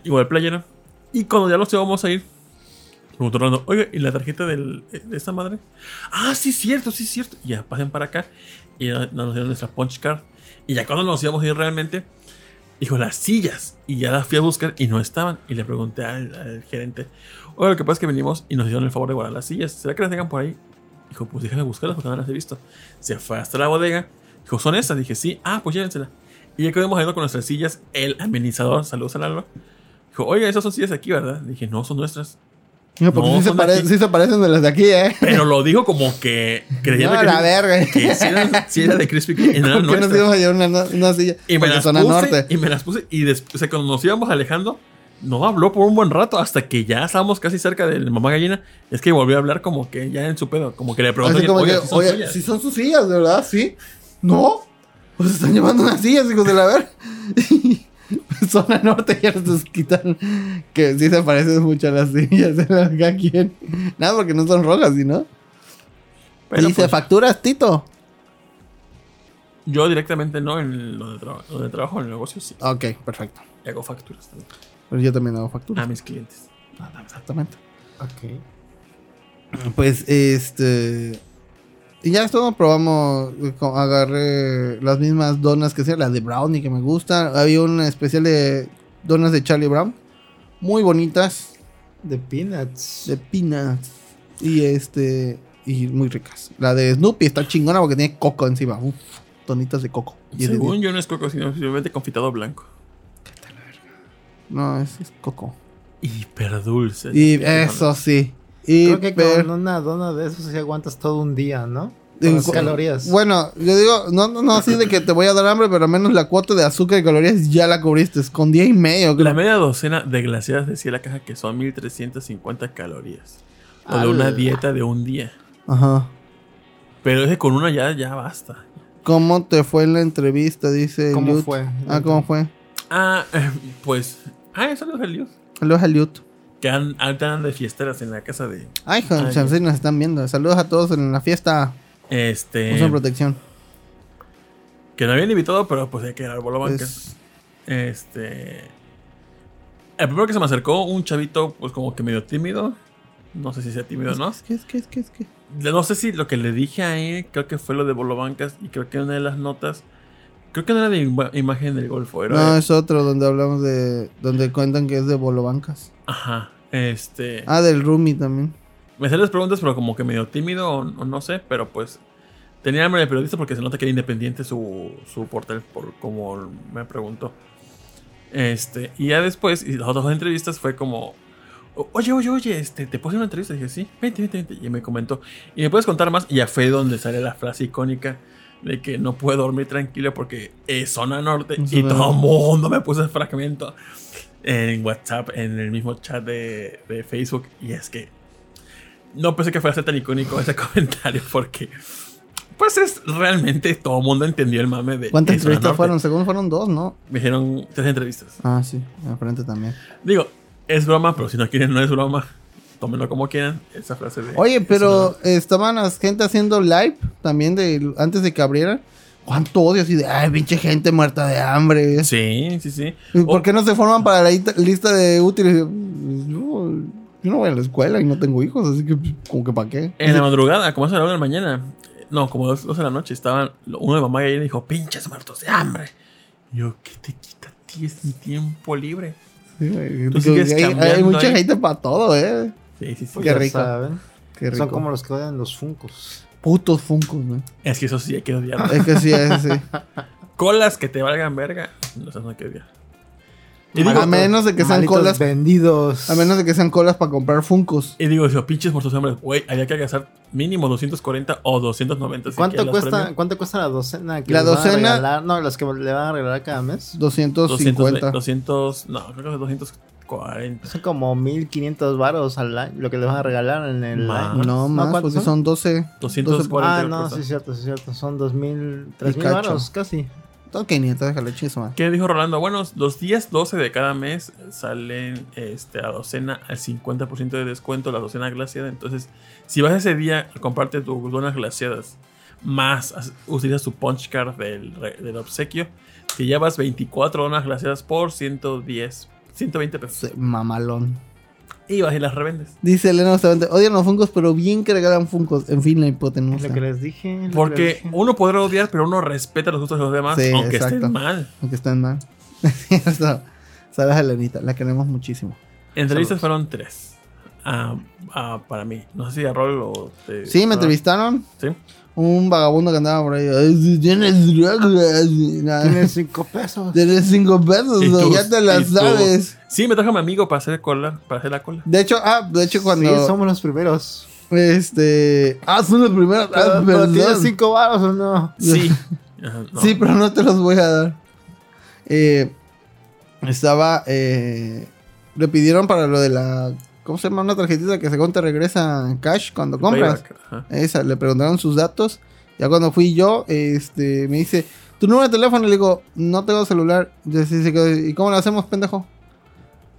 S2: Igual playera. Y cuando ya los íbamos a ir, preguntó Rolando, oiga, ¿y la tarjeta del- de esta madre? Ah, sí, cierto, sí, cierto. Y ya pasen para acá. Y ya nos dieron nuestra punch card. Y ya cuando nos íbamos a ir realmente, dijo las sillas. Y ya las fui a buscar y no estaban. Y le pregunté al, gerente, oiga, lo que pasa es que venimos y nos dieron el favor de guardar las sillas. ¿Será que las tengan por ahí? Dijo, pues déjame buscarlas porque no las he visto. Se fue hasta la bodega. Dijo, ¿son estas? Dije, sí. Ah, pues llévenselas. Y ya quedamos yendo con nuestras sillas. El amenizador, saludos al Alba. Dijo, oiga, esas son sillas de aquí, ¿verdad? Dije, no, son nuestras.
S3: No, porque
S2: No,
S3: sí, se
S2: son de
S3: pare-
S2: aquí.
S3: sí se parecen de las de aquí, ¿eh?
S2: Pero lo dijo como que creyendo
S3: No,
S2: que,
S3: la verga.
S2: que sí era, sí era de Krispy Kreme
S3: ¿Por qué nos íbamos a llevar una, una silla?
S2: Y me las
S3: zona
S2: puse,
S3: norte.
S2: y me las puse, y después, o sea, cuando nos íbamos alejando, no habló por un buen rato, hasta que ya estábamos casi cerca de mamá gallina, es que volvió a hablar como que ya en su pedo, como que le preguntó, oye,
S3: que,
S2: ¿sí son
S3: oye,
S2: suyas?"
S3: si son sus sillas, de verdad, sí. No, pues están llevando unas sillas, hijos de la ver. *laughs* *laughs* Zona norte ya nos quitan que sí se parecen mucho a las sillas de la acá quién. Nada, porque no son rojas, ¿sí no?
S2: Pero,
S3: Dice
S2: pues,
S3: facturas, Tito.
S2: yo directamente no, en donde, traba- donde trabajo en el negocio sí,
S3: Ok, perfecto.
S2: y hago facturas también
S3: Pero yo también hago facturas.
S2: a mis clientes.
S3: Exactamente.
S1: Ok.
S3: Pues este. Y ya esto probamos. eh, co- Agarré las mismas donas que sea, la de Brownie que me gusta. Había un especial de donas de Charlie Brown. Muy bonitas.
S1: De Peanuts.
S3: De peanuts. Y este. Y muy ricas. La de Snoopy está chingona porque tiene coco encima. Uf, donitas de coco. Y es de-
S2: Según yo no es coco, sino simplemente confitado blanco.
S3: No, es, es coco.
S2: Hiper dulce.
S3: Y eso sí. Y
S1: Creo que con una dona de esos sí aguantas todo un día, ¿no? Con las calorías.
S3: Bueno, yo digo, no, no, no así de que te voy a dar hambre, pero al menos la cuota de azúcar y calorías ya la cubriste. Con día y medio. creo.
S2: La media docena de glaciadas decía la caja que son 1350 calorías. O de una dieta de un día.
S3: Ajá.
S2: Pero es que con una ya, ya basta.
S3: ¿Cómo te fue en la entrevista? Dice
S1: ¿Cómo
S3: Liut.
S1: fue?
S3: Ah, ¿cómo fue?
S2: Ah, eh, *laughs* pues. Ah, eso es el Dios.
S3: Saludos a Liut.
S2: Que an- ahorita andan de fiesteras en la casa de.
S3: Ay,
S2: Ay,
S3: Chancey nos están viendo. Saludos a todos en la fiesta.
S2: Este.
S3: Usen protección.
S2: Que no habían invitado, pero pues hay que ir al bolo.
S3: Pues,
S2: Este. El primero que se me acercó, un chavito, pues como que medio tímido. No sé si sea tímido o no.
S3: ¿Qué es? ¿Qué es? ¿Qué es? ¿Qué es?
S2: No sé si lo que le dije a él, creo que fue lo de Bolobancas. Y creo que una de las notas. Creo que no era de ima- imagen del golfo, era.
S3: No, es otro donde hablamos de. Donde cuentan que es de Bolobancas.
S2: Ajá. Este.
S3: Ah, del Rumi también.
S2: Me hacían las preguntas, pero como que medio tímido o, o no sé, pero pues. Tenía hambre de periodista porque se nota que era independiente su, su portal, por como me preguntó. Este, y ya después, y las otras dos entrevistas fue como. "O- Oye, oye, oye, este, ¿te puedo hacer una entrevista? Y dije, sí, vente, vente, vente. Y me comentó. Y me puedes contar más. Y ya fue donde sale la frase icónica de que no puedo dormir tranquilo porque es zona norte. Y todo el mundo me puso el fragmento en WhatsApp, en el mismo chat de, de Facebook. Y es que no pensé que fuera a ser tan icónico ese *laughs* comentario porque, pues es realmente todo el mundo entendió el mame de.
S3: ¿Cuántas entrevistas fueron? Según fueron dos, ¿no?
S2: Me dijeron tres entrevistas.
S3: Ah, sí. Enfrente también.
S2: Digo, es broma, pero si no quieren, no es broma. Tómenlo como quieran. Esa frase de.
S3: Oye, pero
S2: zona
S3: estaban la gente haciendo live también de antes de que abrieran. ¿Cuánto odio así de, ay, pinche gente muerta de hambre?
S2: Sí, sí, sí.
S3: ¿Y ¿Por qué no se forman para la lista de útiles? Yo, yo no voy a la escuela y no tengo hijos, así que, pues, como que para qué.
S2: En la madrugada, como a las 1 de la mañana. No, como a las 12 de la noche. Estaban. Uno de mamá y ella dijo: Pinches muertos de hambre. Y yo, ¿qué te quita a ti? Es mi tiempo libre.
S3: Sí, güey.
S2: Tú sigues
S3: hay, mucha
S2: ahí.
S3: gente para todo, eh.
S2: Sí, sí, sí.
S1: Pues
S3: Qué rico.
S1: saben.
S3: Qué rico.
S1: Son como los que odian los funcos.
S3: Putos funcos, güey.
S2: Es que eso sí hay que odiar.
S3: Es que sí, es, sí. *laughs*
S2: Colas que te valgan verga. No, eso no hay que odiar. Y
S3: a menos de que sean colas,
S1: vendidos.
S3: a menos de que sean colas para comprar funcos.
S2: y digo, si pinches muertos de hambre, güey, había que gastar mínimo 240 o 290. si
S1: ¿Cuánto cuesta. ¿Cuánto cuesta la docena? que
S3: La docena-
S1: regalar? no, las que le van a regalar cada mes.
S3: 250.
S2: 200, 200, no, creo que es 240.
S1: Son como 1500 varos al año. Lo que le van a regalar en el
S2: Más.
S1: año.
S3: No, más,
S1: ¿cuántos
S3: porque son 12.
S2: 240.
S1: Ah, no, sí, es cierto, sí, es cierto. Son 2000, 3000
S3: cacho.
S1: varos casi.
S3: Son 500, déjale chismo. man.
S2: ¿Qué dijo Rolando? Bueno, los días 12 de cada mes salen este, a docena al 50% de descuento, la docena glaciada. Entonces, si vas ese día a comprarte tus donas glaciadas, más utilizas tu punch card del, del obsequio, te llevas 24 donas glaciadas por 110, 120 pesos.
S3: Sí, Mamalón.
S2: Y vas y las revendes.
S3: Dice Elena Bustamante, odian los funcos, pero bien que regalan funcos. En fin, la
S1: Es
S3: hipotenusa.
S1: lo que les dije. lo les
S2: Porque
S1: dije.
S2: uno podrá odiar, pero uno respeta los gustos de los demás,
S3: Sí,
S2: aunque
S3: exacto.
S2: estén mal.
S3: Aunque estén mal. *laughs* A Elenita, la queremos muchísimo.
S2: Entrevistas
S1: Saludos.
S2: fueron tres. Ah, ah, para mí. No sé si a Rol o te-
S3: Sí, me entrevistaron.
S2: Sí.
S3: Un vagabundo que andaba por ahí. "Ay, si Tienes drogas.
S1: Tienes 5 pesos.
S3: Tienes cinco pesos, *laughs*
S2: tú-
S3: ya te las sabes.
S2: Sí, me trajo a mi amigo para hacer cola, para hacer la cola.
S3: De hecho, ah, de hecho cuando...
S1: Sí, somos los primeros.
S3: Este... Ah, son los primeros. Ah,
S1: Pero. ¿Tienes cinco baros o no?
S2: Sí. *laughs* Ajá, no.
S3: Sí, pero no te los voy a dar. Eh, estaba. eh, le pidieron para lo de la. ¿Cómo se llama? Una tarjetita que según te regresa en cash cuando compras. Esa, le preguntaron sus datos. Ya cuando fui yo, este, me dice, ¿tu número de teléfono? Le digo, no tengo celular. Y así se quedó, ¿Y cómo lo hacemos, pendejo?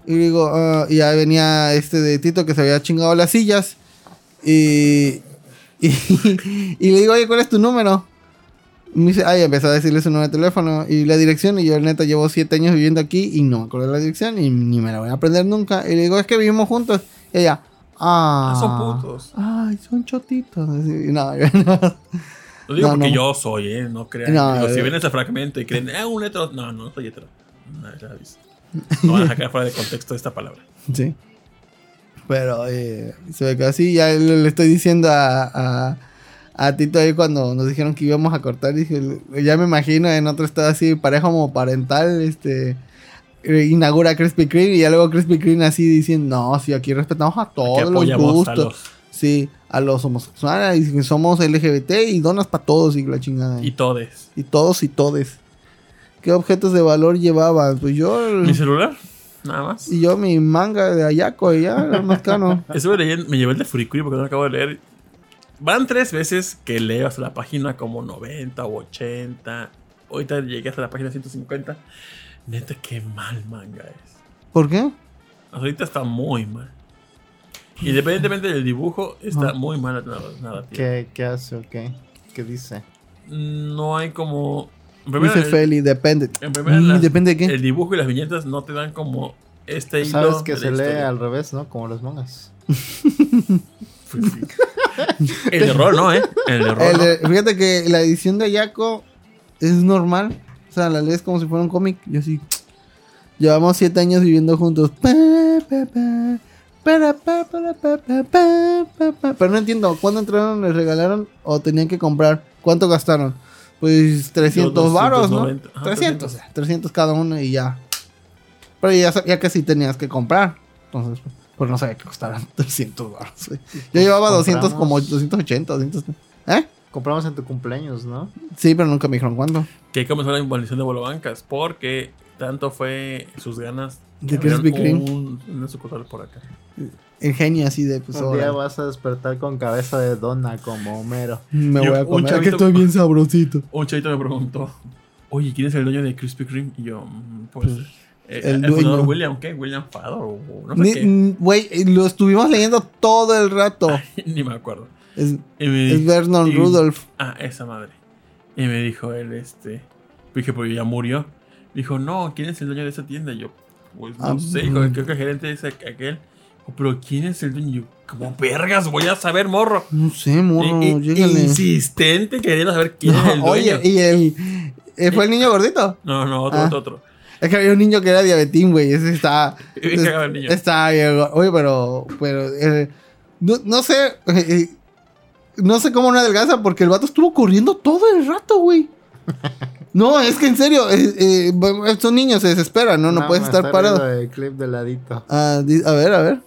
S3: Y le digo, "Ah", y ya venía este de Tito que se había chingado las sillas. Y, *laughs* y, y le digo, oye, ¿cuál es tu número? Y me dice, ay, empezó a decirle su número de teléfono y la dirección. Y yo, neta, llevo siete años viviendo aquí y no me acuerdo de la dirección y ni me la voy a aprender nunca. Y le digo, es que vivimos juntos. Y ella, ah,
S2: Ah, son putos.
S3: Ay, son chotitos. Así, no, yo no.
S2: Lo digo
S3: No,
S2: porque
S3: no.
S2: yo soy, ¿eh? No crean.
S3: No,
S2: Digo, si
S3: eh.
S2: ven ese fragmento y creen, ah, un hetero. No, no, no soy hetero. No, van a sacar fuera de contexto esta palabra. *laughs*
S3: Sí. Pero eh, se ve que así ya le, le estoy diciendo a, a, a Tito ahí cuando nos dijeron que íbamos a cortar. Dije, ya me imagino en otro estado así, pareja como parental, este. eh, Inaugura Krispy Kreme y ya luego Krispy Kreme así diciendo, no, sí, aquí respetamos a todos los gustos.
S2: los.
S3: Sí, a los homosexuales, y somos LGBT y donas para todos y la chingada.
S2: Y
S3: Y,
S2: todes.
S3: todos y todes. ¿Qué objetos de valor llevaban? Pues yo...
S2: Mi celular, nada más.
S3: Y yo mi manga de Ayako y ya, era más. *laughs*
S2: Estuve leyendo, me llevé el de Furikuri porque no lo acabo de leer. Van tres veces que leo hasta la página como 90 o 80. Ahorita llegué hasta la página 150. Neta, qué mal manga es.
S3: ¿Por qué?
S2: Ahorita está muy mal. Independientemente del dibujo, está
S3: Ah.
S2: muy mal la narrativa.
S1: ¿Qué, qué hace o qué? ¿Qué dice?
S2: No hay como. en primera,
S3: Dice
S2: el-
S3: Feli, depende.
S2: en primera,
S3: Mm,
S2: las-
S3: ¿Depende de qué?
S2: El dibujo y las viñetas no te dan como este hilo.
S1: Sabes que
S2: de la
S1: se lee
S2: historia.
S1: al revés, ¿no? Como los mangas.
S2: Pues sí. *laughs* *laughs* El de rol, ¿no, eh? El de rol.
S3: El
S2: no.
S3: de- fíjate que la edición de Ayako es normal. O sea, la lees como si fuera un cómic. Yo sí. Llevamos siete años viviendo juntos. Pero no entiendo, ¿cuándo entraron, les regalaron o tenían que comprar? ¿Cuánto gastaron? Pues 300 varos, ¿no?
S2: 290. Ajá,
S3: 300, 300 cada uno y ya. Pero ya sabía que sí tenías que comprar. Entonces, pues no sabía que costaran *laughs* 300 baros. güey. Yo llevaba 200 como
S1: Compramos.
S3: 280, 200. ¿Eh?
S1: Compramos en tu cumpleaños, ¿no?
S3: Sí, pero nunca me dijeron cuándo.
S2: Que comenzó la involución de Bolobancas. Porque tanto fue sus ganas.
S3: De Krispy Kreme.
S2: un- Una sucursal por acá.
S3: El genio así de pues
S1: Un
S3: ahora,
S1: día vas a despertar con cabeza de dona como Homero.
S3: Me
S2: Yo-
S3: voy a
S2: un
S3: comer.
S2: chavito-
S3: que estoy bien *laughs* sabrosito.
S2: Un chavito me preguntó: Oye, ¿quién es el dueño de Krispy Kreme? Y yo, mm, pues. Eh,
S3: el
S2: el, fundador
S3: dueño.
S2: William, ¿qué? William Fador o no sé
S3: Ni-
S2: qué.
S3: mm, Güey, eh, lo estuvimos leyendo todo el rato. *laughs*
S2: Ni me acuerdo.
S3: Es,
S2: me-
S3: es Vernon
S2: y-
S3: Rudolph.
S2: Ah, esa madre. Y me dijo él, este. Dije, pues ya murió. Dijo, no, ¿quién es el dueño de esa tienda? Y yo, pues no
S3: Ah,
S2: sé, dijo, creo que el gerente es aqu- aquel. Dijo, Pero ¿quién es el dueño? Y yo, como vergas, voy a saber, morro.
S3: No sé, morro,
S2: y-
S3: llégale.
S2: insistente queriendo saber quién *laughs* es el
S3: No,
S2: dueño.
S3: oye, y el. eh, ¿Fue el niño gordito?
S2: No, no, otro,
S3: Ah.
S2: otro, otro.
S3: Es que había un niño que era diabetín, güey. Ese está. *laughs* Está bien, güey. Oye, pero. pero eh, no, no sé. eh, eh, no sé cómo no adelgaza porque el vato estuvo corriendo todo el rato, güey. *laughs* No, es que en serio, eh, eh, son niños, se desesperan, ¿no? No, puedes
S1: me
S3: estar
S1: está
S3: parado.
S1: El clip de ladito.
S3: Ah, a ver, a ver.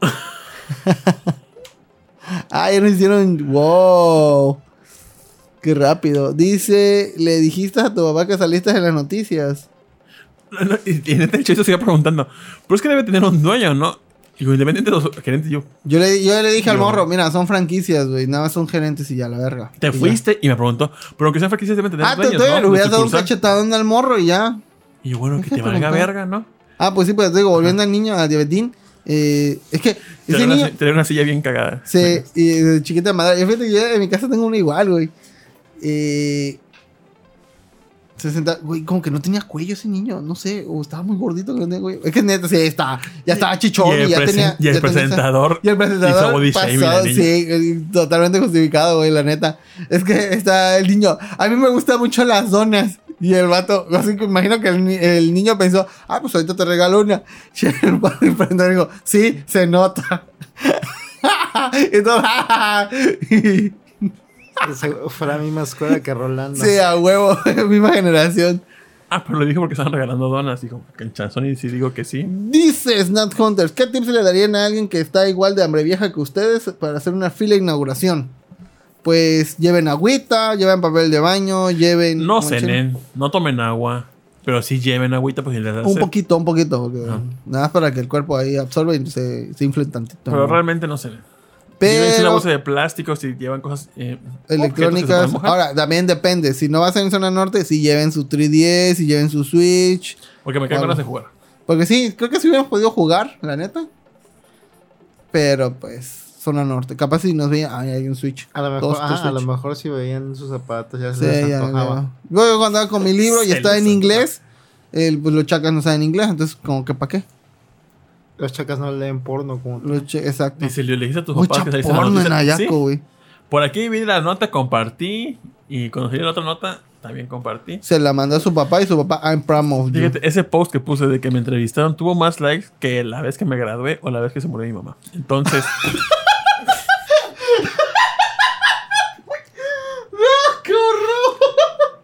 S3: *laughs* ah, ya nos hicieron. ¡Wow! Qué rápido. Dice: Le dijiste a tu papá que saliste en las noticias.
S2: No, no, y y neta, el chiste sigue preguntando, pero es que debe tener un dueño, ¿no? Digo, independiente de los gerentes, yo,
S3: Yo le, yo le dije al
S2: Yo-
S3: morro: Mira, son franquicias, güey. Nada más son gerentes y ya, la verga.
S2: te
S3: Y ya.
S2: fuiste y me preguntó, pero aunque sean franquicias deben tener
S3: Ah, te,
S2: dueños,
S3: te-
S2: ¿no?
S3: le hubieras dado un cachetadón al morro y ya.
S2: Y yo, bueno, que te valga verga, ¿no?
S3: Ah, pues sí, pues te digo, volviendo al niño, a diabetín. eh, es que
S2: Te
S3: ese
S2: una,
S3: niño.
S2: si- te una silla bien cagada.
S3: Sí, y de chiquita madre. Yo fíjate que yo en mi casa tengo uno igual, güey. Eh, 60, güey, como que no tenía cuello ese niño, no sé, o estaba muy gordito que no tenía cuello. Es que neta, sí, está, ya estaba chichón
S2: y
S3: y,
S2: el,
S3: ya tenía.
S2: y el
S3: ya tenía esa-
S2: presentador.
S3: y el presentador
S2: body
S3: pasado, sí, eh, totalmente justificado, güey, la neta. Es que está el niño. A mí me gustan mucho las donas. Y el vato, así que imagino que el, ni- el niño pensó, ah, pues ahorita te regalo una. *laughs* Y el presentador dijo, sí, se nota. *laughs* Entonces, *laughs*
S1: Ese *laughs* Fue la misma escuela que Rolando.
S3: Sí, a huevo, *laughs* misma generación.
S2: Ah, pero le dije porque estaban regalando donas. Dijo, que en Chanzón y si digo que sí.
S3: Dice Snap Hunters, ¿qué tips le darían a alguien que está igual de hambre vieja que ustedes para hacer una fila de inauguración? Pues lleven agüita, lleven papel de baño, lleven...
S2: No cenen, no tomen agua. Pero sí lleven agüita porque les da
S3: Un poquito, un poquito. porque. Nada más para que el cuerpo ahí absorba y se, se infle tantito.
S2: Pero
S3: ¿no?
S2: realmente no cenen. Llévense una
S3: Pero
S2: bolsa de plástico si llevan cosas eh,
S3: electrónicas. Ahora, también depende. Si no vas en zona norte, si lleven su 3DS, si lleven su Switch.
S2: Porque me quedan
S3: Bueno.
S2: ganas de jugar.
S3: Porque sí, creo que sí hubiéramos podido jugar, la neta. Pero pues, zona norte. Capaz si nos veía, ay, hay un Switch.
S1: A lo mejor, ah, a lo mejor si veían sus zapatos ya
S3: Sí,
S1: se les
S3: ya,
S1: antojaba.
S3: ya. Luego cuando andaba con mi libro y estaba
S2: les
S3: en inglés, el, pues los chacas no saben inglés, entonces como que para qué.
S1: Los chacas no leen porno como tú.
S3: Los che- exacto.
S2: Dice, le dijiste a tus
S3: Mucha
S2: papás que saliste en la
S3: porno en
S2: Sí.
S3: güey.
S2: Por aquí vi la nota, compartí. Y cuando salió la otra nota, también compartí.
S3: Se la mandó a su papá y su papá, I'm proud of you.
S2: Fíjate, ese post que puse de que me entrevistaron tuvo más likes que la vez que me gradué o la vez que se murió mi mamá. Entonces, *laughs*
S3: ¡Qué horror!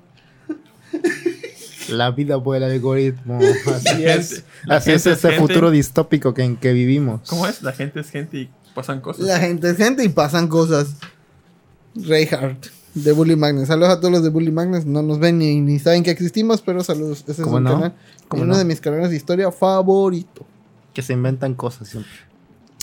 S1: La vida por el algoritmo. Así es. *laughs*
S2: la
S1: Así es
S2: gente es
S1: ese
S2: gente.
S1: futuro distópico que, en que vivimos.
S2: ¿cómo es? La gente es gente y pasan cosas.
S3: La gente es gente y pasan cosas. Reinhardt, de Bully Magnus. Saludos a todos los de Bully Magnus. No nos ven ni, ni saben que existimos, pero saludos. Ese es
S1: ¿Cómo
S3: un
S1: no?
S3: canal.
S1: ¿Cómo
S3: uno
S1: no?
S3: de mis canales de historia favorito.
S1: Que se inventan cosas siempre.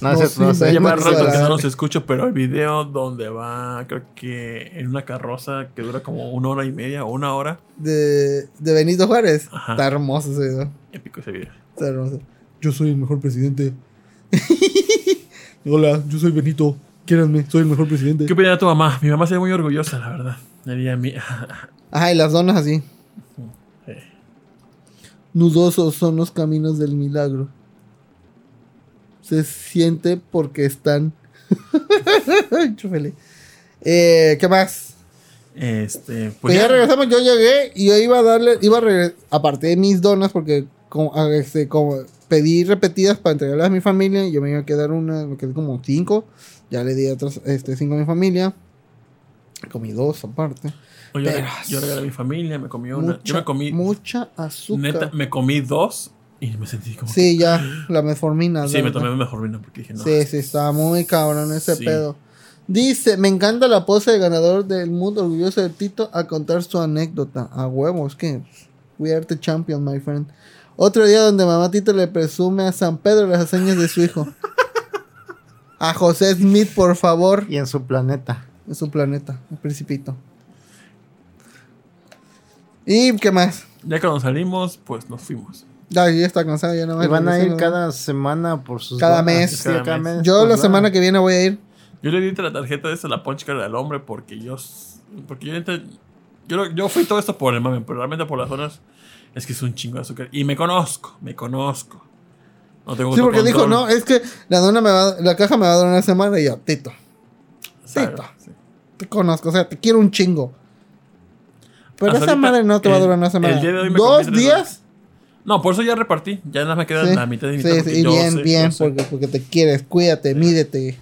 S3: No,
S1: No, es cierto, no
S3: sí,
S1: sé.
S2: Rato que no los escucho, pero el video donde va, creo que en una carroza que dura como una hora y media o una hora.
S3: De, de Benito Juárez.
S2: Ajá.
S3: Está hermoso ese video.
S2: Épico ese video.
S3: Está hermoso. Yo soy el mejor presidente. *laughs* Hola, yo soy Benito. Quiéranme, soy el mejor presidente.
S2: ¿Qué opina tu mamá? Mi mamá sería muy orgullosa, la verdad. Diría mi. *laughs*
S3: Ajá, y las donas así.
S2: Eh,
S3: Nudosos son los caminos del milagro. Se siente porque están. *laughs* Eh, ¿Qué más?
S2: Este,
S3: Pues
S2: pues
S3: ya regresamos, yo llegué y yo iba a darle, iba a regre- aparte de mis donas, porque como, a- este, como pedí repetidas para entregarlas a mi familia, yo me iba a quedar una, me quedé como cinco, ya le di otras este, cinco a mi familia, comí dos aparte.
S2: Oye,
S3: pero-
S2: yo regalé a mi familia, me comí una.
S3: Mucha,
S2: yo me comí.
S3: mucha azúcar.
S2: Neta, me comí dos y me sentí como.
S3: Sí, ya, la metformina.
S2: que- sí,
S3: la
S2: me tomé mejor vino porque dije, no.
S3: Sí, sí, estaba muy cabrón ese
S2: Sí.
S3: pedo. Dice, me encanta la pose de ganador del mundo orgulloso de Tito a contar su anécdota. A huevos, que we are the champion, my friend. Otro día donde mamá Tito le presume a San Pedro las hazañas de su hijo. A José Smith, por favor,
S1: Y en su planeta.
S3: en su planeta, el principito. ¿Y qué más?
S2: Ya cuando salimos, pues nos fuimos.
S3: Ya, ya está cansado, ya no
S1: Y van a ir cada semana por sus
S3: Cada mes.
S1: Sí,
S2: Cada
S1: cada
S2: mes.
S1: mes.
S3: Yo
S1: pues,
S3: la
S1: va.
S3: semana que viene voy a ir.
S2: Yo le di la tarjeta de esa, la punch card al hombre, porque yo. s- Porque yo, neta- yo, yo fui todo esto por el mame, pero realmente por las zonas es que es un chingo de azúcar. Y me conozco, me conozco. No tengo
S3: Sí, porque dijo, no, es que la dona me va, la caja me va a durar una semana y yo, Tito. Tito.
S2: Sí.
S3: te conozco, o sea, te quiero un chingo. Pero
S2: Hasta
S3: esa
S2: ahorita,
S3: madre no te va a durar una semana.
S2: el día de hoy me
S3: ¿Dos
S2: tres
S3: días?
S2: No, por eso ya repartí. Ya nada me queda
S3: Sí,
S2: la mitad de mi
S3: sí,
S2: mitad,
S3: sí, y
S2: yo
S3: bien,
S2: sé,
S3: bien,
S2: yo
S3: porque, porque te quieres, cuídate, mídete.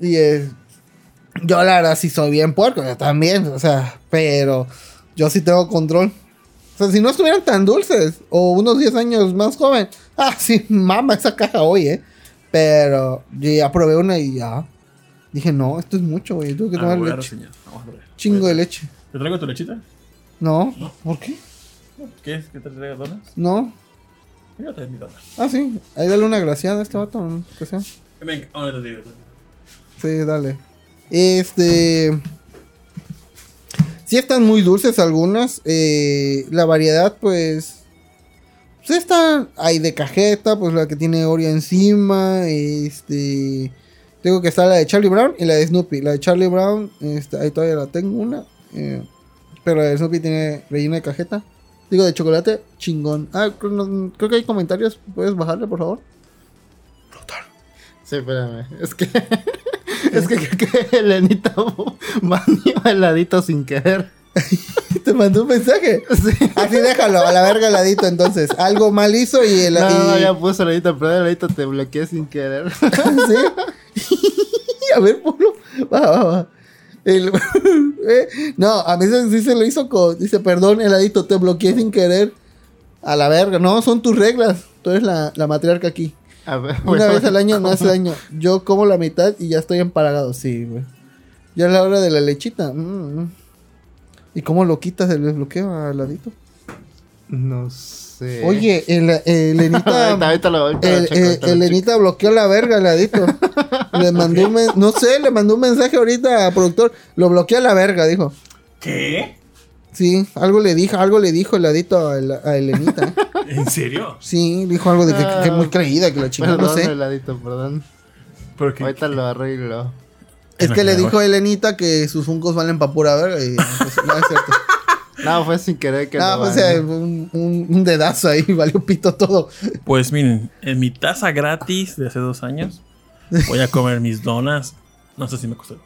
S3: Y eh, yo la verdad sí soy bien puerco, yo también, o sea, pero yo sí tengo control. O sea, si no estuvieran tan dulces, o unos 10 años más joven, *laughs* ah, sí, mama esa caja hoy, eh. Pero yo ya probé una y ya. Dije, no, esto es mucho, güey, tengo que
S2: Ah,
S3: tomar
S2: voy a
S3: leche.
S2: reseñar.
S3: Chingo de leche.
S2: ¿Te traigo tu lechita?
S3: No, ¿por qué?
S2: ¿Qué es? ¿Que te traiga donas?
S3: No.
S2: Yo te mi donas.
S3: Ah, sí, ahí dale una graciada a este vato, ¿no? que sea.
S2: Venga, ahora te digo.
S3: Sí, dale. Este. Sí están muy dulces algunas. eh, la variedad, pues. Pues está. Hay de cajeta, pues la que tiene Oreo encima. Este. Tengo que está la de Charlie Brown y la de Snoopy. La de Charlie Brown, este, ahí todavía la tengo una. eh, pero la de Snoopy tiene rellena de cajeta. Digo, de chocolate, chingón. Ah, creo, que hay comentarios. ¿Puedes bajarle, por favor?
S1: Sí, espérame. Es que. *laughs* es que creo que Elenita *laughs* mandó heladito sin querer. *laughs*
S3: Te mandó un mensaje.
S1: Sí.
S3: Así déjalo, a la verga heladito entonces. Algo mal hizo y el...
S1: No, no,
S3: y-
S1: ya puso heladito, pero heladito te bloqueé sin querer.
S3: ¿Sí? a ver, Polo. Va, va, va. El- *laughs* eh, no, a mí se- sí se lo hizo con. Dice, perdón, heladito, te bloqueé sin querer. A la verga. No, son tus reglas. Tú eres la, la matriarca aquí.
S1: A ver,
S3: Una
S1: bueno,
S3: vez al año no hace *laughs* daño. Yo como la mitad y ya estoy empalagado. Sí, güey. Ya es la hora de la lechita. Mm, mm. ¿Y cómo lo quitas el desbloqueo al ladito?
S1: No sé.
S3: Oye, el, el *laughs* Lenita.
S1: ahorita, ahorita lo, ahorita lo
S3: El, el- bloqueó la verga al ladito. Le mandó un no sé, le mandó un mensaje ahorita a productor. Lo bloqueó a la verga, dijo.
S2: ¿Qué?
S3: Sí, algo le dijo, algo le dijo el ladito a, la- a Elenita. *laughs*
S2: ¿En serio?
S3: Sí, dijo algo de que, que- que muy creída, que la chingada, no sé.
S1: heladito, perdón. Ahorita lo arreglo.
S3: Es que le
S2: Mejor.
S3: dijo a Elenita que sus funcos valen pa' pura verga y pues, no es cierto. *laughs*
S1: No, fue sin querer que
S3: No,
S1: lo
S3: pues eh, un, un- un dedazo ahí, *laughs* valió pito todo.
S2: Pues miren, en mi taza gratis de hace dos años voy a comer mis donas. No sé si me costó.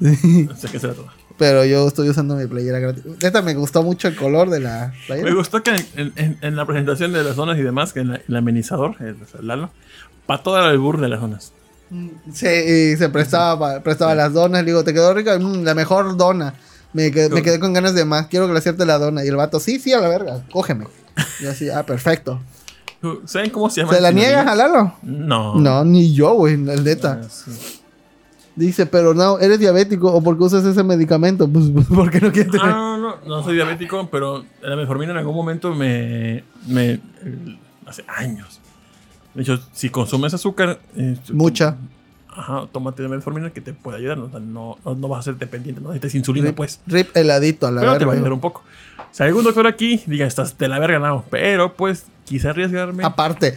S2: No sé qué será todo.
S3: Pero yo estoy usando mi playera gratis. Neta, me gustó mucho el color de la playera.
S2: Me gustó que en, en- en la presentación de las donas y demás, que en la- el amenizador, el, el Lalo, para todo el albur de las donas.
S3: Se, y se prestaba, pa- prestaba las donas. Le digo, ¿te quedó rica? "Mm, la mejor dona. Me quedé, me quedé con ganas de más. Quiero glaciarte la dona. Y el vato, sí, sí, a la verga, cógeme. *laughs* Y así, ah, perfecto.
S2: ¿Saben cómo se llama?
S3: ¿Se la niegas,
S2: sinónimo?
S3: jalalo?
S2: No.
S3: No, ni yo, güey, la neta.
S2: Ah, sí.
S3: Dice, pero no, ¿eres diabético o por qué usas ese medicamento? Pues, pues porque no quieres
S2: Ah,
S3: tener.
S2: no, no, no soy diabético, pero la metformina en algún momento me. me hace años. De hecho, si consumes azúcar. eh,
S3: Mucha.
S2: Ajá, tómate de metformina que te puede ayudar. No, no, no, vas a ser dependiente, no necesitas insulina,
S3: Rip,
S2: pues.
S3: rip heladito a la
S2: Pero te va a ayudar un poco. Si hay algún doctor aquí, diga, estás de la verga, no. Pero pues, quise arriesgarme.
S3: Aparte,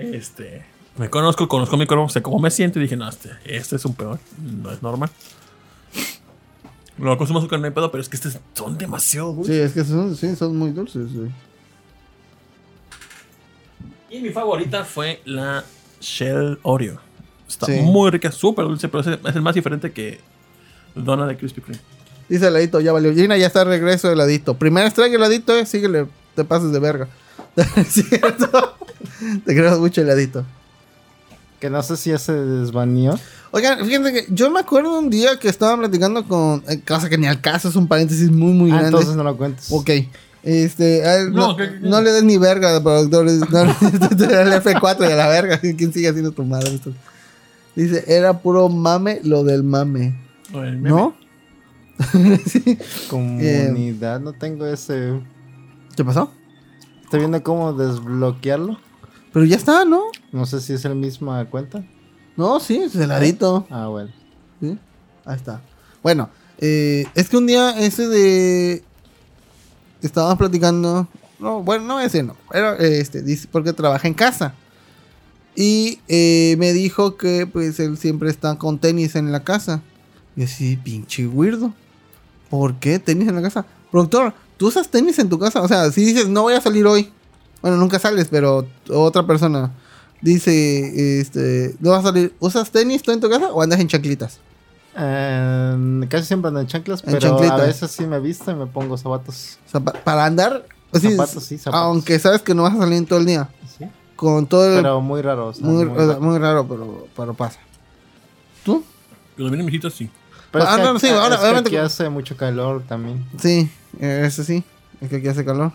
S2: Este. Me conozco, conozco mi cuerpo, sé cómo me siento y dije, no, este, este es un peor, no es normal. Lo consumo azúcar no hay pedo, pero es que estos son demasiado dulces.
S3: sí, es que son, sí, son muy dulces. sí.
S2: Y mi favorita fue la Shell Oreo. Está
S3: Sí.
S2: muy rica, súper dulce, pero es, es el más diferente que Dona de Krispy Kreme.
S3: Dice heladito, ya valió. Gina, ya está de regreso heladito. Primera strike heladito, eh. Síguele, te pases de verga. *laughs* ¿Es cierto? te creo mucho heladito.
S1: Que no sé si ya se desvaneó.
S3: Oigan, fíjense que yo me acuerdo un día que estaba platicando con. eh, cosa que ni al caso, es un paréntesis muy, muy
S1: Ah,
S3: grande.
S1: entonces no lo cuentes.
S3: Ok. Este, no,
S2: No, que-
S3: no le des ni verga *laughs* de productores. No, el F4 y a la verga. *laughs* ¿Quién sigue haciendo tu madre esto? Dice, era puro mame lo del mame.
S2: El.
S3: ¿No? *laughs* sí.
S1: Comunidad, no tengo ese.
S3: ¿Qué pasó?
S1: Estoy viendo cómo desbloquearlo.
S3: Pero ya está, ¿no?
S1: No sé si es la misma cuenta.
S3: No, sí, es heladito.
S1: Ah, bueno.
S3: ¿Sí? Ahí está. Bueno, eh, es que un día ese de. Estábamos platicando. No, bueno, no ese no. Pero este, dice, porque trabaja en casa. Y eh, me dijo que pues él siempre está con tenis en la casa. Y así, pinche weirdo. ¿Por qué tenis en la casa? Productor, ¿tú usas tenis en tu casa? O sea, si dices, no voy a salir hoy. Bueno, nunca sales, pero otra persona dice, este, no vas a salir. ¿Usas tenis tú en tu casa o andas en chanclitas?
S1: Casi siempre ando en chanclas,
S3: En
S1: pero
S3: chanclitas.
S1: a veces sí me visto y me pongo zapatos.
S3: O sea, pa- para andar, pues,
S1: Zapatos, sí, zapatos.
S3: aunque sabes que no vas a salir en todo el día.
S1: Sí.
S3: Con todo el...
S1: Pero muy raro. o sea,
S3: muy,
S1: muy
S3: o sea,
S1: raro.
S3: muy raro, pero, pero pasa. ¿Tú?
S2: Cuando vienen mijitos, sí.
S1: Pero
S3: Ah,
S1: es que,
S3: no, sí,
S1: es
S3: ahora,
S1: que
S3: obviamente-
S1: aquí hace mucho calor también.
S3: Sí, eh, eso sí. Es que aquí hace calor.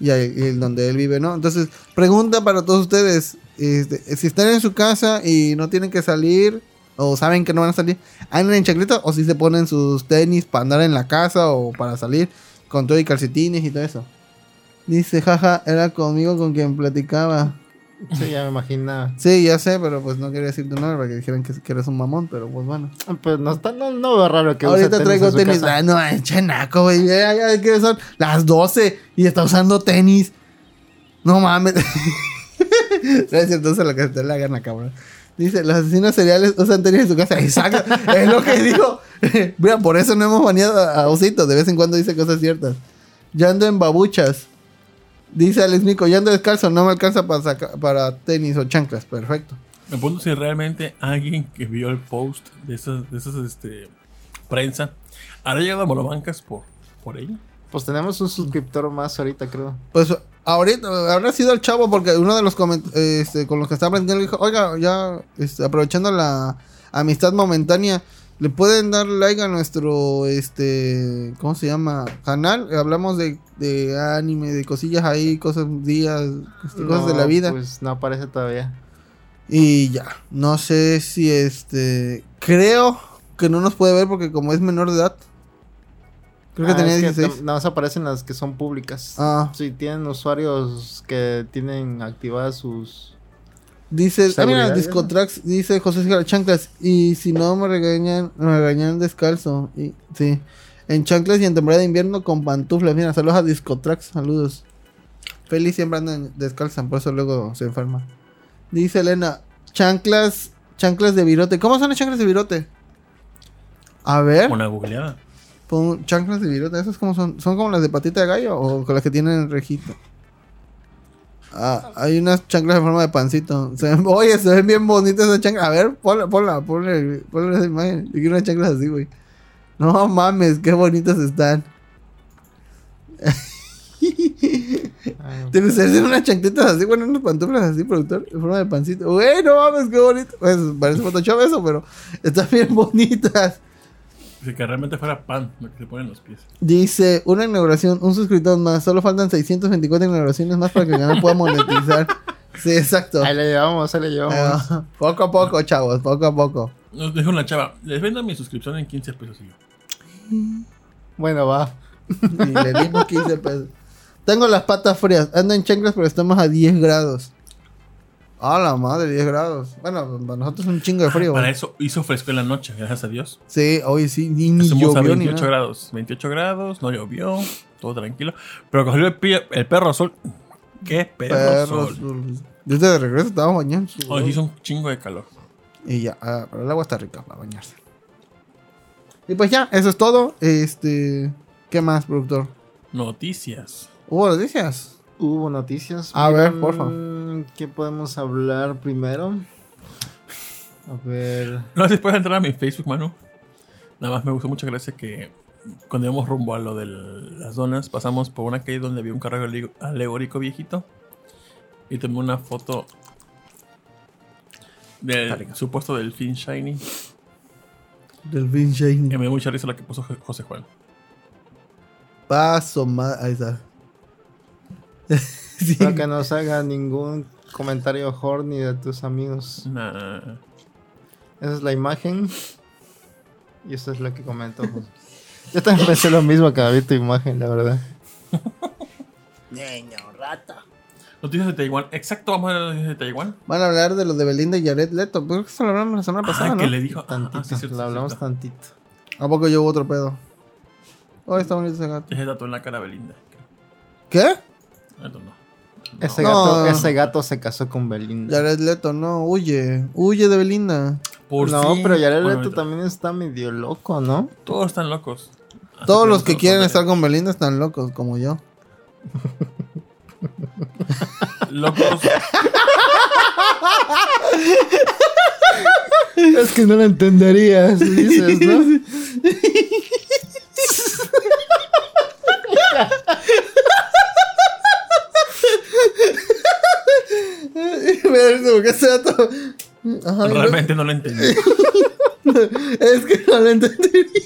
S3: Y ahí y donde él vive, ¿no? Entonces, pregunta para todos ustedes. este, si están en su casa y no tienen que salir, o saben que no van a salir, ¿andan en chancletas o si se ponen sus tenis para andar en la casa o para salir con todo y calcetines y todo eso? Dice, jaja, era conmigo con quien platicaba.
S1: Sí, ya me imaginaba.
S3: Sí, ya sé, pero pues no quería decir tu nombre para que dijeran que, que eres un mamón, pero pues bueno.
S1: Pues no está, no, no veo raro que use
S3: Ahorita
S1: tenis
S3: traigo tenis. Ah, no, es chenaco, güey. Ya, ya, que son las 12 y está usando tenis. No mames. *laughs* no es cierto, lo que se te la gana, cabrón. Dice, los asesinos seriales usan tenis en su casa. Exacto, *laughs* es lo que dijo. *laughs* Mira, por eso no hemos baneado a a Osito. De vez en cuando dice cosas ciertas. Yo ando en babuchas. Dice Alex Nico, yo ando descalzo, no me alcanza para, saca- para tenis o chanclas. Perfecto.
S2: Me pregunto si realmente alguien que vio el post de esas, de esas este, prensa habrá llegado a Molobancas por, por ella.
S1: Pues tenemos un suscriptor más ahorita, creo.
S3: Pues ahorita habrá sido el chavo porque uno de los este, con los que estaba platicando le dijo, oiga, ya este, aprovechando la amistad momentánea. Le pueden dar like a nuestro, este, ¿cómo se llama? Canal. Hablamos de, de anime, de cosillas ahí, cosas, días, este, cosas de la vida.
S1: Pues no aparece todavía.
S3: Y ya, no sé si este, creo que no nos puede ver porque como es menor de edad. Creo que
S1: Ah,
S3: tenía
S1: es que
S3: 16.
S1: tam- Nada más aparecen las que son públicas.
S3: Ah,
S1: Si tienen usuarios que tienen activadas sus.
S3: Dice, ah, mira,
S1: Seguridad,
S3: Discotrax, dice José Chanclas. Y si no me regañan, me regañan descalzo. Y, sí, en chanclas y en temporada de invierno con pantuflas. Mira, saludos a Discotrax, saludos. Feliz siempre andan descalzan, por eso luego se enferma. Dice Elena, chanclas, chanclas de virote. ¿Cómo son las chanclas de virote? A ver.
S2: Una googleada.
S3: Pon chanclas de virote, ¿esas cómo son? ¿Son como las de patita de gallo o con las que tienen rejito? Ah, hay unas chanclas en forma de pancito. Se ven- *laughs* oye, se ven bien bonitas esas chanclas. A ver, ponla, ponla, ponle, ponle esa imagen. Yo quiero unas chanclas así, güey. No mames, qué bonitas están.
S1: Ah,
S3: ¿Te gustaría hacer unas chancletas así? Bueno, unas pantuflas así, productor, en forma de pancito. Güey, no mames, qué bonito. Pues parece Photoshop eso, pero están bien bonitas.
S2: Si que realmente fuera pan lo que se pone en los pies.
S3: Dice, una inauguración, un suscriptor más. Solo faltan 624 inauguraciones más para que el canal pueda monetizar. *laughs* Sí, exacto.
S1: Ahí le llevamos, ahí le llevamos.
S3: Ah, poco a poco, chavos, poco a poco.
S2: Nos dijo una chava, les vendo mi suscripción en 15 pesos. Y yo,
S1: Bueno, va.
S3: Y le dimos 15 pesos. Tengo las patas frías. Ando en chanclas, pero estamos a 10 grados. A la madre, 10 grados. Bueno, para nosotros es un chingo de frío.
S2: Para
S3: güey.
S2: eso hizo fresco en la noche, gracias a Dios.
S3: Sí, hoy sí, ni, ni
S2: Estuvimos a
S3: llovió ni
S2: 28
S3: nada.
S2: grados. 28 grados, no llovió, todo tranquilo. Pero cogió el, el perro sol. ¿Qué perro,
S3: Perros.
S2: sol?
S3: Desde de regreso estábamos bañando.
S2: Hoy hizo un chingo de calor.
S3: Y ya, ah, pero el agua está rica para bañarse. Y pues ya, eso es todo. Este, ¿qué más, productor?
S2: Noticias.
S3: ¿Hubo noticias?
S1: Hubo noticias.
S3: A ver,
S1: Mm,
S3: porfa.
S1: ¿Qué podemos hablar primero? A ver.
S2: No sé si puedes entrar a mi Facebook, Manu. Nada más me gustó mucho gracias que cuando íbamos rumbo a lo de las donas, pasamos por una calle donde había un carro alegórico viejito. Y tomé una foto del supuesto delfín shiny.
S3: Del
S2: Que
S3: Shiny.
S2: me dio mucha risa la que puso Jo- José Juan.
S3: Paso más. Ahí está. *laughs* sí.
S1: Espero que no salga ningún comentario horny de tus amigos.
S2: Nah.
S1: Esa es la imagen. Y eso es lo que comentó. Yo también pensé lo mismo que vi tu imagen, la verdad. *laughs*
S2: Noticias de Taiwán. Exacto, vamos a ver noticias de Taiwán.
S3: Van a hablar de los de Belinda y Jared Leto. Pero eso lo hablamos la semana pasada,
S2: Ah,
S3: ¿no?
S2: que le dijo.
S1: Tantito,
S2: Ah, sí, cierto,
S1: lo hablamos
S2: cierto.
S1: tantito.
S3: ¿A poco yo hubo otro pedo? Oh, está bonito ese gato.
S2: Ese dato en la cara Belinda.
S3: ¿Qué?
S2: No.
S1: Ese,
S3: No.
S1: gato, ese gato se casó con Belinda.
S3: Jared Leto, no, huye. Huye de Belinda.
S2: Por
S1: no,
S2: fin.
S1: pero Jared Leto también está medio loco, ¿no?
S2: Todos están locos. Así
S3: Todos los que quieren estar con Belinda están locos, como yo.
S2: Locos.
S1: Es que no lo entenderías, dices, ¿no? *laughs* *laughs*
S3: Me da risa porque ese dato. Ajá,
S2: Realmente no lo entendí. *laughs*
S3: Es que no lo entendería.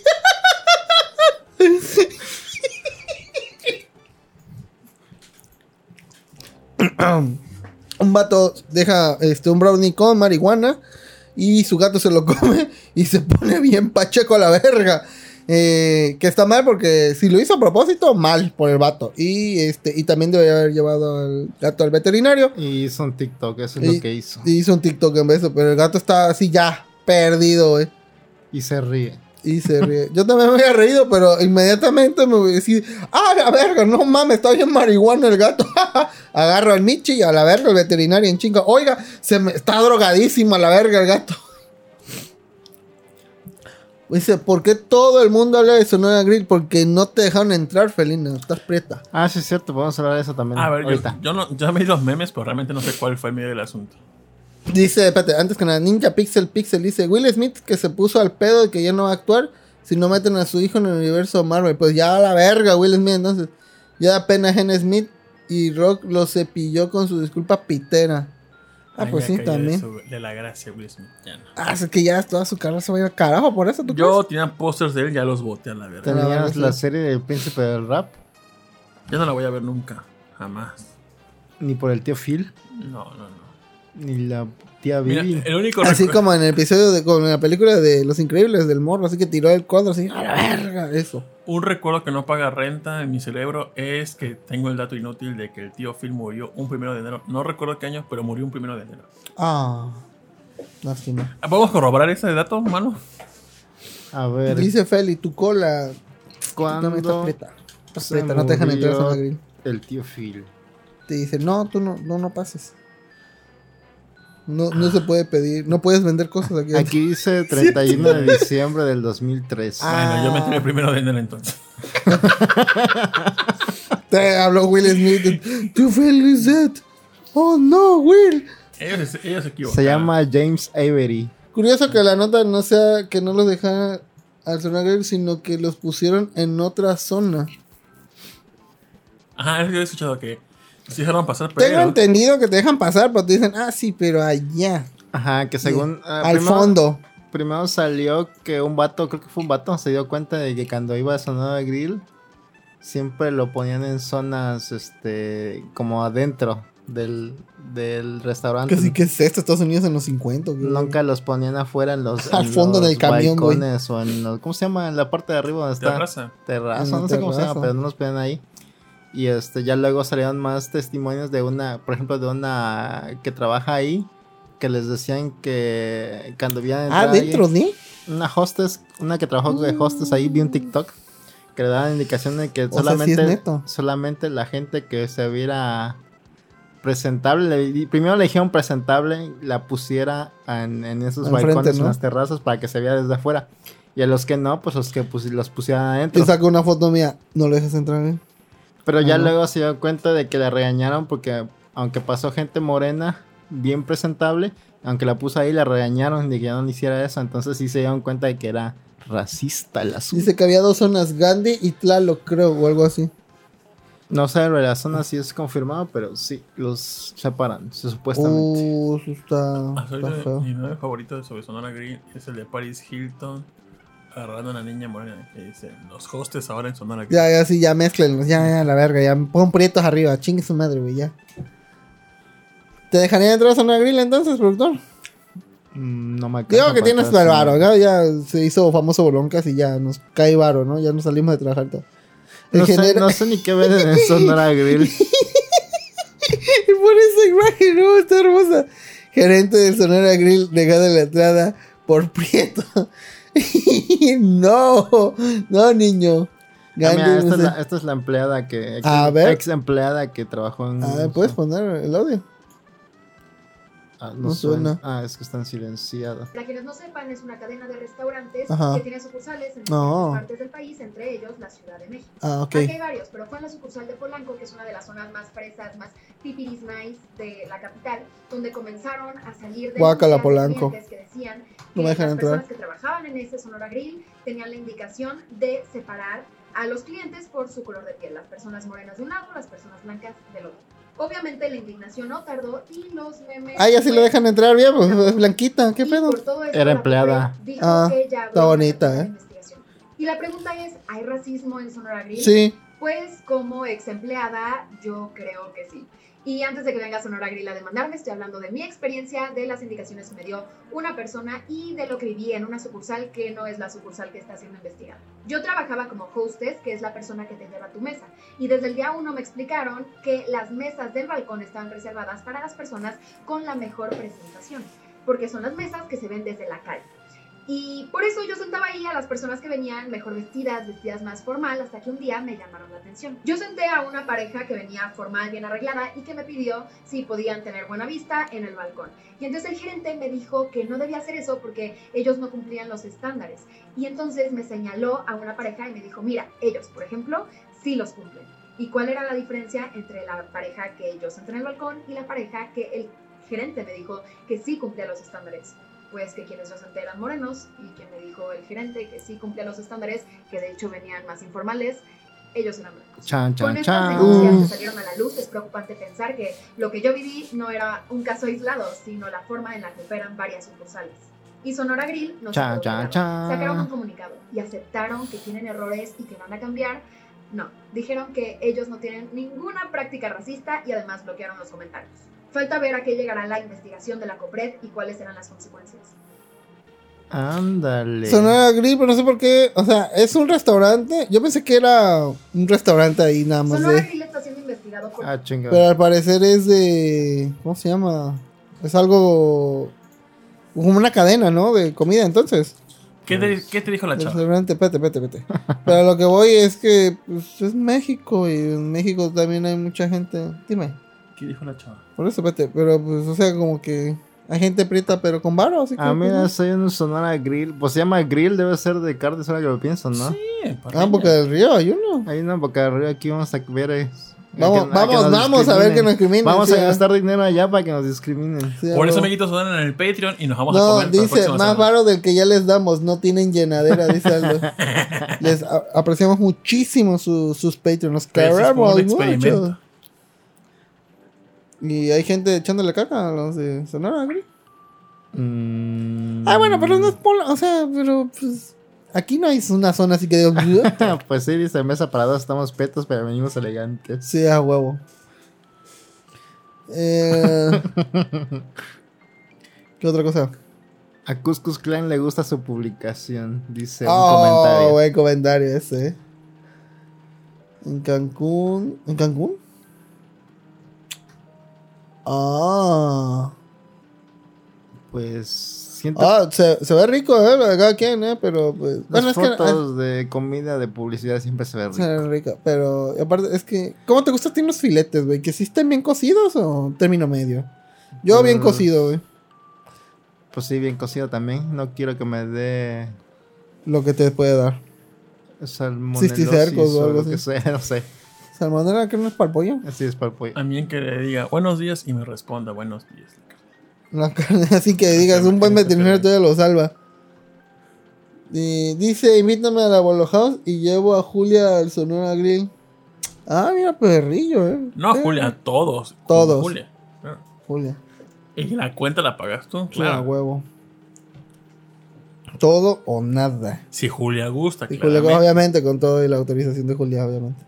S3: *laughs* un vato deja este, un brownie con marihuana y su gato se lo come y se pone bien pacheco a la verga. Eh, que está mal porque si lo hizo a propósito, mal por el vato. Y este y también debe haber llevado al gato al veterinario.
S1: Y hizo un TikTok, eso es
S3: Y-
S1: lo que hizo.
S3: Y hizo un TikTok en vez de eso, pero el gato está así ya, perdido, güey.
S1: Y se ríe.
S3: Y se ríe. Yo también me había reído, pero inmediatamente me voy a decir, ah, la verga, no mames, está bien marihuana el gato. *laughs* Agarro al Michi y a la verga el veterinario en chinga. Oiga, se me está drogadísimo a la verga el gato. Dice, ¿por qué todo el mundo habla de Sonora Grill? Porque no te dejaron entrar, Felina. Estás prieta.
S1: Ah, sí, es cierto, podemos hablar de eso también.
S2: A ver, yo,
S1: ahorita.
S2: yo no, ya me di los memes, pero realmente no sé cuál fue el medio del asunto.
S3: Dice, espérate, antes que nada, Ninja Pixel Pixel dice, Will Smith que se puso al pedo de que ya no va a actuar si no meten a su hijo en el universo Marvel. Pues ya a la verga, Will Smith, entonces. Ya da pena Gen Smith y Rock lo cepilló con su disculpa pitera. Ah,
S2: Ay,
S3: pues sí,
S2: de
S3: también.
S2: su- De, la gracia, Will Smith. Ya no.
S3: Ah, es que ya toda su carrera se va a ir al carajo por eso, ¿tú
S2: Yo tenía pósters de él, ya los boté a la verga.
S3: Ten-
S1: Tenías la serie del príncipe del rap,
S2: Ya no la voy a ver nunca. Jamás.
S1: ni por el tío Phil,
S2: No, no, no.
S1: ni la tía
S2: Mira, el único?
S3: Así
S2: recu-
S3: como en el episodio de con la película de Los Increíbles del morro, así que tiró el cuadro así, a la verga, eso.
S2: Un recuerdo que no paga renta en mi cerebro es que tengo el dato inútil de que el tío Phil murió un primero de enero. No recuerdo qué año, pero murió un primero de enero.
S3: Ah, lástima.
S2: ¿Podemos corroborar ese dato, mano?
S1: A ver,
S3: Dice Feli, tu cola
S1: ¿cuándo
S3: no está preta. Está
S1: se
S3: preta, no te dejan entrar a Zona Grill.
S1: el tío Phil?
S3: Te dice, no, tú no, no, no pases. No, no se puede pedir, no puedes vender cosas aquí.
S1: Aquí *laughs* dice 31 de diciembre del 2003.
S3: Ah.
S2: Bueno, yo me enteré primero de enero entonces. *laughs*
S3: Te habló Will Smith. Tu Phil is dead. Oh no, Will.
S2: Ellos, ellos se equivocaron.
S1: Se llama James Avery.
S3: Curioso que la nota no sea que no los dejaran al Grill, sino que los pusieron en otra zona.
S2: Ajá, es que yo he escuchado que se dejaron pasar,
S3: Tengo
S2: pero.
S3: entendido que te dejan pasar, pero te dicen, ah, sí, pero allá,
S1: Ajá, que según... ah,
S3: al
S1: primero-
S3: fondo.
S1: Primero salió que un vato, creo que fue un vato, se dio cuenta de que cuando iba a Sonora Grill, siempre lo ponían en zonas, este, como adentro del, del restaurante.
S3: Que sí, que es esto? Estados Unidos en los 50. ¿o qué?
S1: Nunca los ponían afuera en los... *laughs*
S3: Al
S1: en
S3: fondo
S1: los
S3: del camión, güey.
S1: balcones o en los, ¿Cómo se llama? En la parte de arriba donde está...
S2: Terraza.
S3: La
S1: no sé cómo se llama,
S3: terraza.
S1: pero no los ponían ahí. Y este, ya luego salieron más testimonios de una, por ejemplo, de una que trabaja ahí, que les decían que cuando habían
S3: Ah, dentro de.
S1: una hostess, una que trabajó de hostess ahí, vi un TikTok que le daban indicación de que
S3: O sea, sí
S1: solamente, solamente la gente que se viera presentable, primero le dijeron presentable, la pusiera en, en esos balcones,
S3: ¿no?
S1: en las terrazas para que se viera desde afuera. Y a los que no, pues los que los pusieran adentro.
S3: Te saco una foto mía. No lo dejas entrar, ¿eh?
S1: Pero ya luego se dio cuenta de que la regañaron porque aunque pasó gente morena, bien presentable, aunque la puso ahí, la regañaron de que ya no le hiciera eso. Entonces sí se dieron cuenta de que era racista el asunto.
S3: Dice que había dos zonas, Gandhi y Tlaloc, creo, o algo así.
S1: No sé, la zona sí es confirmado, pero sí, los separan, se- supuestamente.
S3: Uh, eso está,
S2: Ah, soy
S3: está
S2: de-
S3: feo.
S2: mi favorito sobre Sonora Grill es el de Paris Hilton agarrando a una niña morena que dice los hostes ahora en Sonora Grill.
S3: Ya, ya, sí, ya mezclenlos, ya, ya, la verga, ya. Pon prietos arriba, chingue su madre, güey, ya. ¿Te dejaría entrar a Zona Grill entonces, productor?
S1: Mm, no me
S3: Digo
S1: alcanza
S3: que tienes el varo. ¿no? Ya se hizo famoso Boloncas y ya nos cae varo, ¿no? Ya nos salimos de trabajar todo.
S1: No sé, no sé ni qué venden en Sonora Grill. *laughs*
S3: Y por esa imagen, ¿no? Está hermosa. Gerente del Sonora Grill negada la entrada por Prieto. *laughs* no, no, niño.
S1: Ah, mira, esta, es la, esta es la empleada que. Ex,
S3: A ver.
S1: ex empleada que trabajó en.
S3: A ver, ¿puedes poner el audio?
S1: Ah, no,
S3: No
S1: suena.
S3: suena.
S1: Ah, es que están silenciadas.
S4: Para quienes no sepan, es una cadena de restaurantes
S3: Ajá.
S4: que tiene sucursales en
S3: No.
S4: diferentes partes del país, entre ellos la Ciudad de México.
S3: Ah, ok.
S4: Aquí hay varios, pero fue en la sucursal de Polanco, que es una de las zonas más fresas, más pipiris nice de la capital, donde comenzaron a salir de
S3: Guácala, Polanco.
S4: que decían
S3: No
S4: que
S3: me dejan
S4: las
S3: entrar.
S4: personas que trabajaban en ese Sonora Grill tenían la indicación de separar a los clientes por su color de piel, las personas morenas de un lado, las personas blancas del otro. Obviamente la indignación no tardó y los memes...
S3: Ah, ya sí lo dejan entrar bien, pues es blanquita, ¿qué
S4: y
S3: pedo?
S4: por todo esto,
S1: Era empleada.
S4: Dijo
S3: Ah,
S4: que ya
S3: está bonita, ¿eh?
S4: Y la pregunta es, ¿hay racismo en Sonora Grill?
S3: Sí,
S4: Pues como ex empleada, yo creo que sí. Y antes de que venga Sonora Grill a demandarme, estoy hablando de mi experiencia, de las indicaciones que me dio una persona y de lo que viví en una sucursal que no es la sucursal que está siendo investigada. Yo trabajaba como hostess, que es la persona que te lleva tu mesa. Y desde el día uno me explicaron que las mesas del balcón estaban reservadas para las personas con la mejor presentación. Porque son las mesas que se ven desde la calle. Y por eso yo sentaba ahí a las personas que venían mejor vestidas, vestidas más formal, hasta que un día me llamaron la atención. Yo senté a una pareja que venía formal, bien arreglada, y que me pidió si podían tener buena vista en el balcón. Y entonces el gerente me dijo que no debía hacer eso porque ellos no cumplían los estándares. Y entonces me señaló a una pareja y me dijo, mira, ellos, por ejemplo, sí los cumplen. ¿Y cuál era la diferencia entre la pareja que yo senté en el balcón y la pareja que el gerente me dijo que sí cumplía los estándares? Pues que quienes yo senté eran morenos y quien me dijo el gerente que sí cumplía los estándares, que de hecho venían más informales, ellos eran blancos.
S1: Chan,
S4: Con
S1: chan,
S4: estas
S1: chan.
S4: denuncias
S3: Uh.
S4: que salieron a la luz, es preocupante pensar que lo que yo viví no era un caso aislado, sino la forma en la que operan varias sucursales. Y Sonora Grill no se
S1: Chan, chan,
S4: callado. Sacaron un
S1: chan.
S4: comunicado y aceptaron que tienen errores y que van a cambiar. No, dijeron que ellos no tienen ninguna práctica racista y además bloquearon los comentarios. Falta ver a qué llegará la investigación de la COPRED y cuáles serán las consecuencias.
S1: Ándale.
S3: Sonora Grill, pero no sé por qué. O sea, es un restaurante. Yo pensé que era un restaurante ahí nada más
S4: Sonora
S3: de.
S4: Grill está siendo investigado por
S1: Ah, chinga.
S3: Pero al parecer es de. ¿Cómo se llama? Es algo. Como una cadena, ¿no? De comida, entonces.
S2: ¿Qué te, qué te dijo la chava?
S3: Restaurante, espérate, espérate, espérate. Pero lo que voy es que pues, es México y en México también hay mucha gente. Dime,
S2: ¿Qué dijo la chava?
S3: por eso, espérate. Pero pues, o sea, como que hay gente prieta, pero con varo, así que.
S1: Ah, mira,
S3: no.
S1: soy un Sonora Grill. Pues se llama Grill, debe ser de carne, ahora que lo pienso, ¿no?
S2: Sí,
S3: Ah, Boca del Río, hay uno.
S1: Hay una boca de arriba aquí, vamos a ver. eh,
S3: Vamos,
S1: a que- a
S3: vamos, vamos a ver que nos
S1: discriminen. Vamos
S3: sí,
S1: a
S3: ah.
S1: gastar dinero allá para que nos discriminen.
S3: Sí,
S2: Por
S3: ah,
S2: eso, amiguitos, donen en el Patreon y nos vamos a
S3: No,
S2: comer. para la
S3: dice, más varo del que ya les damos, no tienen llenadera, dice Aldo. *laughs* Les a- apreciamos muchísimo su- sus Patreons, nos
S2: es
S3: queremos mucho. Y hay gente echándole caca a los de Sonora, güey.
S1: Mm.
S3: Ah, bueno, pero no es pola, o sea, pero pues aquí no hay una zona así que digo, *laughs*
S1: pues sí, dice mesa para dos, estamos petos, pero venimos elegantes.
S3: sí, a huevo. Eh, *laughs* ¿Qué otra cosa?
S1: A Cuscus Clan le gusta su publicación, dice un
S3: oh,
S1: comentario.
S3: buen comentario ese. En Cancún. ¿En Cancún? Ah.
S1: Pues siento
S3: Ah, se, se ve rico, ¿eh? Cada quien, ¿eh? Pero pues.
S1: las
S3: Bueno, es que.
S1: fotos de comida, de publicidad siempre se ve rico.
S3: se ve rica, pero aparte es que. ¿Cómo te gustan a ti los filetes, güey? ¿Que sí estén bien cocidos o término medio? Yo bien
S1: Mm.
S3: cocido, güey.
S1: Pues sí, bien cocido también. No quiero que me dé
S3: Lo que te puede dar.
S1: salmonelosis
S3: o algo
S1: que sea, *laughs* no sé.
S3: Salmonera que no es para el pollo.
S1: Así es para el pollo.
S2: A mí en que le diga buenos días y me responda buenos días.
S3: La carne, *laughs* así que digas, un buen veterinario todavía lo salva. Y dice, invítame a la Bolo House y llevo a Julia al Sonora Grill. Ah, mira, perrillo, eh.
S2: No,
S3: Eh,
S2: Julia, todos.
S3: Todos.
S2: Julia. Claro.
S3: Julia.
S2: Y la cuenta la pagas tú,
S3: Sí, a
S2: claro.
S3: huevo. Todo o nada.
S2: Si Julia gusta,
S3: Y Julia, obviamente, con todo y la autorización de Julia, obviamente.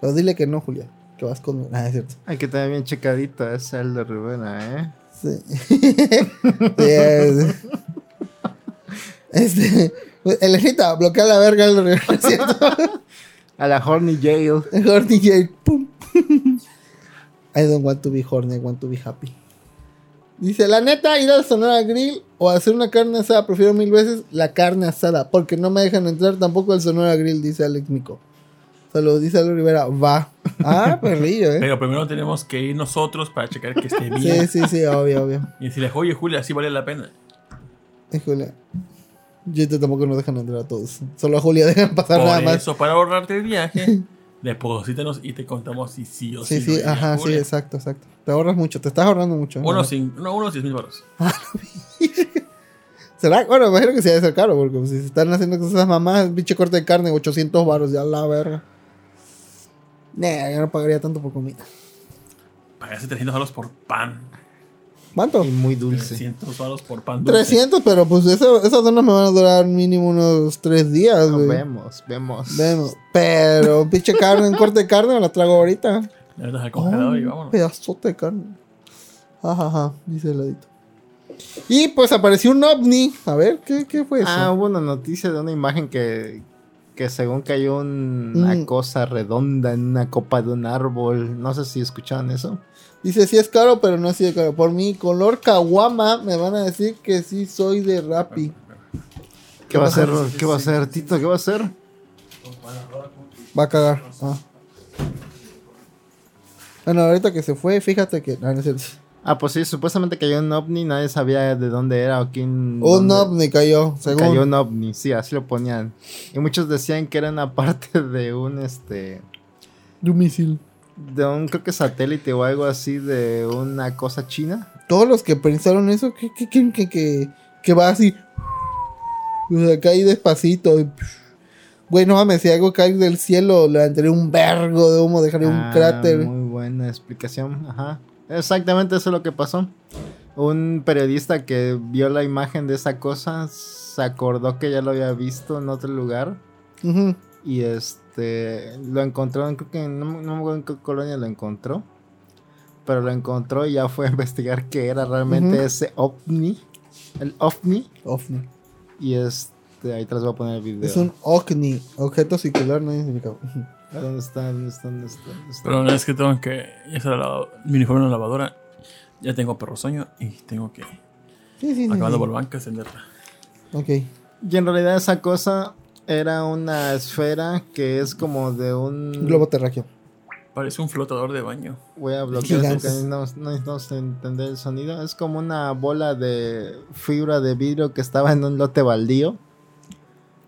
S3: Pero dile que no, Julia. Que vas con. *laughs* Ah, es cierto.
S1: Hay que tener bien checadito a ese Aldo Rivera, ¿eh?
S3: Sí. *laughs* Sí, es- Este. Elenita, bloquea la verga al ¿es cierto? *laughs*
S1: A la Horny Jail.
S3: Horny J. Pum. I don't want to be horny, I want to be happy. Dice, la neta, ir al Sonora Grill o hacer una carne asada, prefiero mil veces la carne asada, porque no me dejan entrar tampoco al Sonora Grill, dice Alex Mico. Saludos, dice Alex Rivera, va. Ah, perrillo, eh.
S2: Pero primero tenemos que ir nosotros para checar que esté
S3: Sí,
S2: bien.
S3: sí, sí, obvio, obvio.
S2: Y decirle, oye Julia, así vale la pena.
S3: Híjole. Yo tampoco nos dejan entrar a todos. Solo a Julia dejan pasar
S2: Por
S3: nada más.
S2: eso, para ahorrarte el viaje, *laughs* deposítanos y te contamos si sí o
S3: Sí,
S2: sí.
S3: sí, ajá, sí,
S2: Julia.
S3: exacto, exacto. Te ahorras mucho, te estás ahorrando mucho.
S2: Unos, cin- no, unos 10 mil baros. *laughs* *laughs*
S3: ¿Será? Bueno, imagino que sí debe ser caro, porque si se están haciendo con esas mamás, pinche corte de carne, 800 baros, ya la verga. Nah, yo no pagaría tanto por comida.
S2: Pagaste 300 baros por pan.
S3: ¿Cuánto?
S1: Y muy dulce.
S2: 300 baros por pan dulce.
S3: 300, pero pues eso- esas donas me van a durar mínimo unos 3 días,
S1: No,
S3: güey.
S1: vemos, vemos.
S3: Vemos. Pero pinche carne, un corte de carne me la trago ahorita.
S2: Le metes al congelador y
S3: Oh,
S2: vámonos.
S3: pedazote de carne. Ajá, dice el ladito. Y pues apareció un ovni. A ver, ¿qué, qué fue eso?
S1: Ah, hubo una noticia de una imagen que, que según cayó un- una
S3: Mm.
S1: cosa redonda en una copa de un árbol. No sé si escucharon eso.
S3: Dice, sí es caro, pero no así de caro. Por mi color kawama me van a decir que sí soy de Rappi.
S1: ¿Qué va a hacer? ¿Qué va a hacer, Tito? ¿Qué va a hacer?
S3: Va a cagar. Ah. Bueno, ahorita que se fue, fíjate que... no, no es cierto.
S1: Ah, pues sí, supuestamente cayó un ovni, nadie sabía de dónde era o quién.
S3: Un
S1: dónde-
S3: ovni cayó, según...
S1: Cayó un ovni, sí, así lo ponían. Y muchos decían que era una *laughs* parte de un, este,
S3: de un misil.
S1: de un, creo que satélite o algo así, de una cosa china.
S3: Todos los que pensaron eso, que, que, que, que, que, que va así... O sea, cae despacito. y- Güey, no mames, si algo cae del cielo, levantaría un vergo de humo, dejaría un
S1: Ah,
S3: cráter.
S1: Muy buena explicación. Ajá. Exactamente eso es lo que pasó. Un periodista que vio la imagen de esa cosa se acordó que ya lo había visto en otro lugar y este lo encontró, en- creo que no, me- no me acuerdo en qué colonia lo encontró, pero lo encontró y ya fue a *laughs* investigar qué era realmente ese ovni, el ovni
S3: Ovni.
S1: y este ahí te les voy a poner el video.
S3: Es un OVNI, objeto circular no identificado.
S1: ¿Dónde está? ¿Dónde está? ¿Dónde está? ¿Dónde está?
S2: Pero es que tengo que. Ya está la, mi uniforme en la lavadora. Ya tengo perro sueño y tengo que.
S3: Sí, sí, sí.
S2: Acabando
S3: sí.
S2: por banca, encenderla.
S3: Ok.
S1: Y en realidad esa cosa era una esfera que es como de un...
S3: Globo terráqueo.
S2: Parece un flotador de baño.
S1: Voy a bloquear porque no, no necesitamos entender el sonido. Es como una bola de fibra de vidrio que estaba en un lote baldío.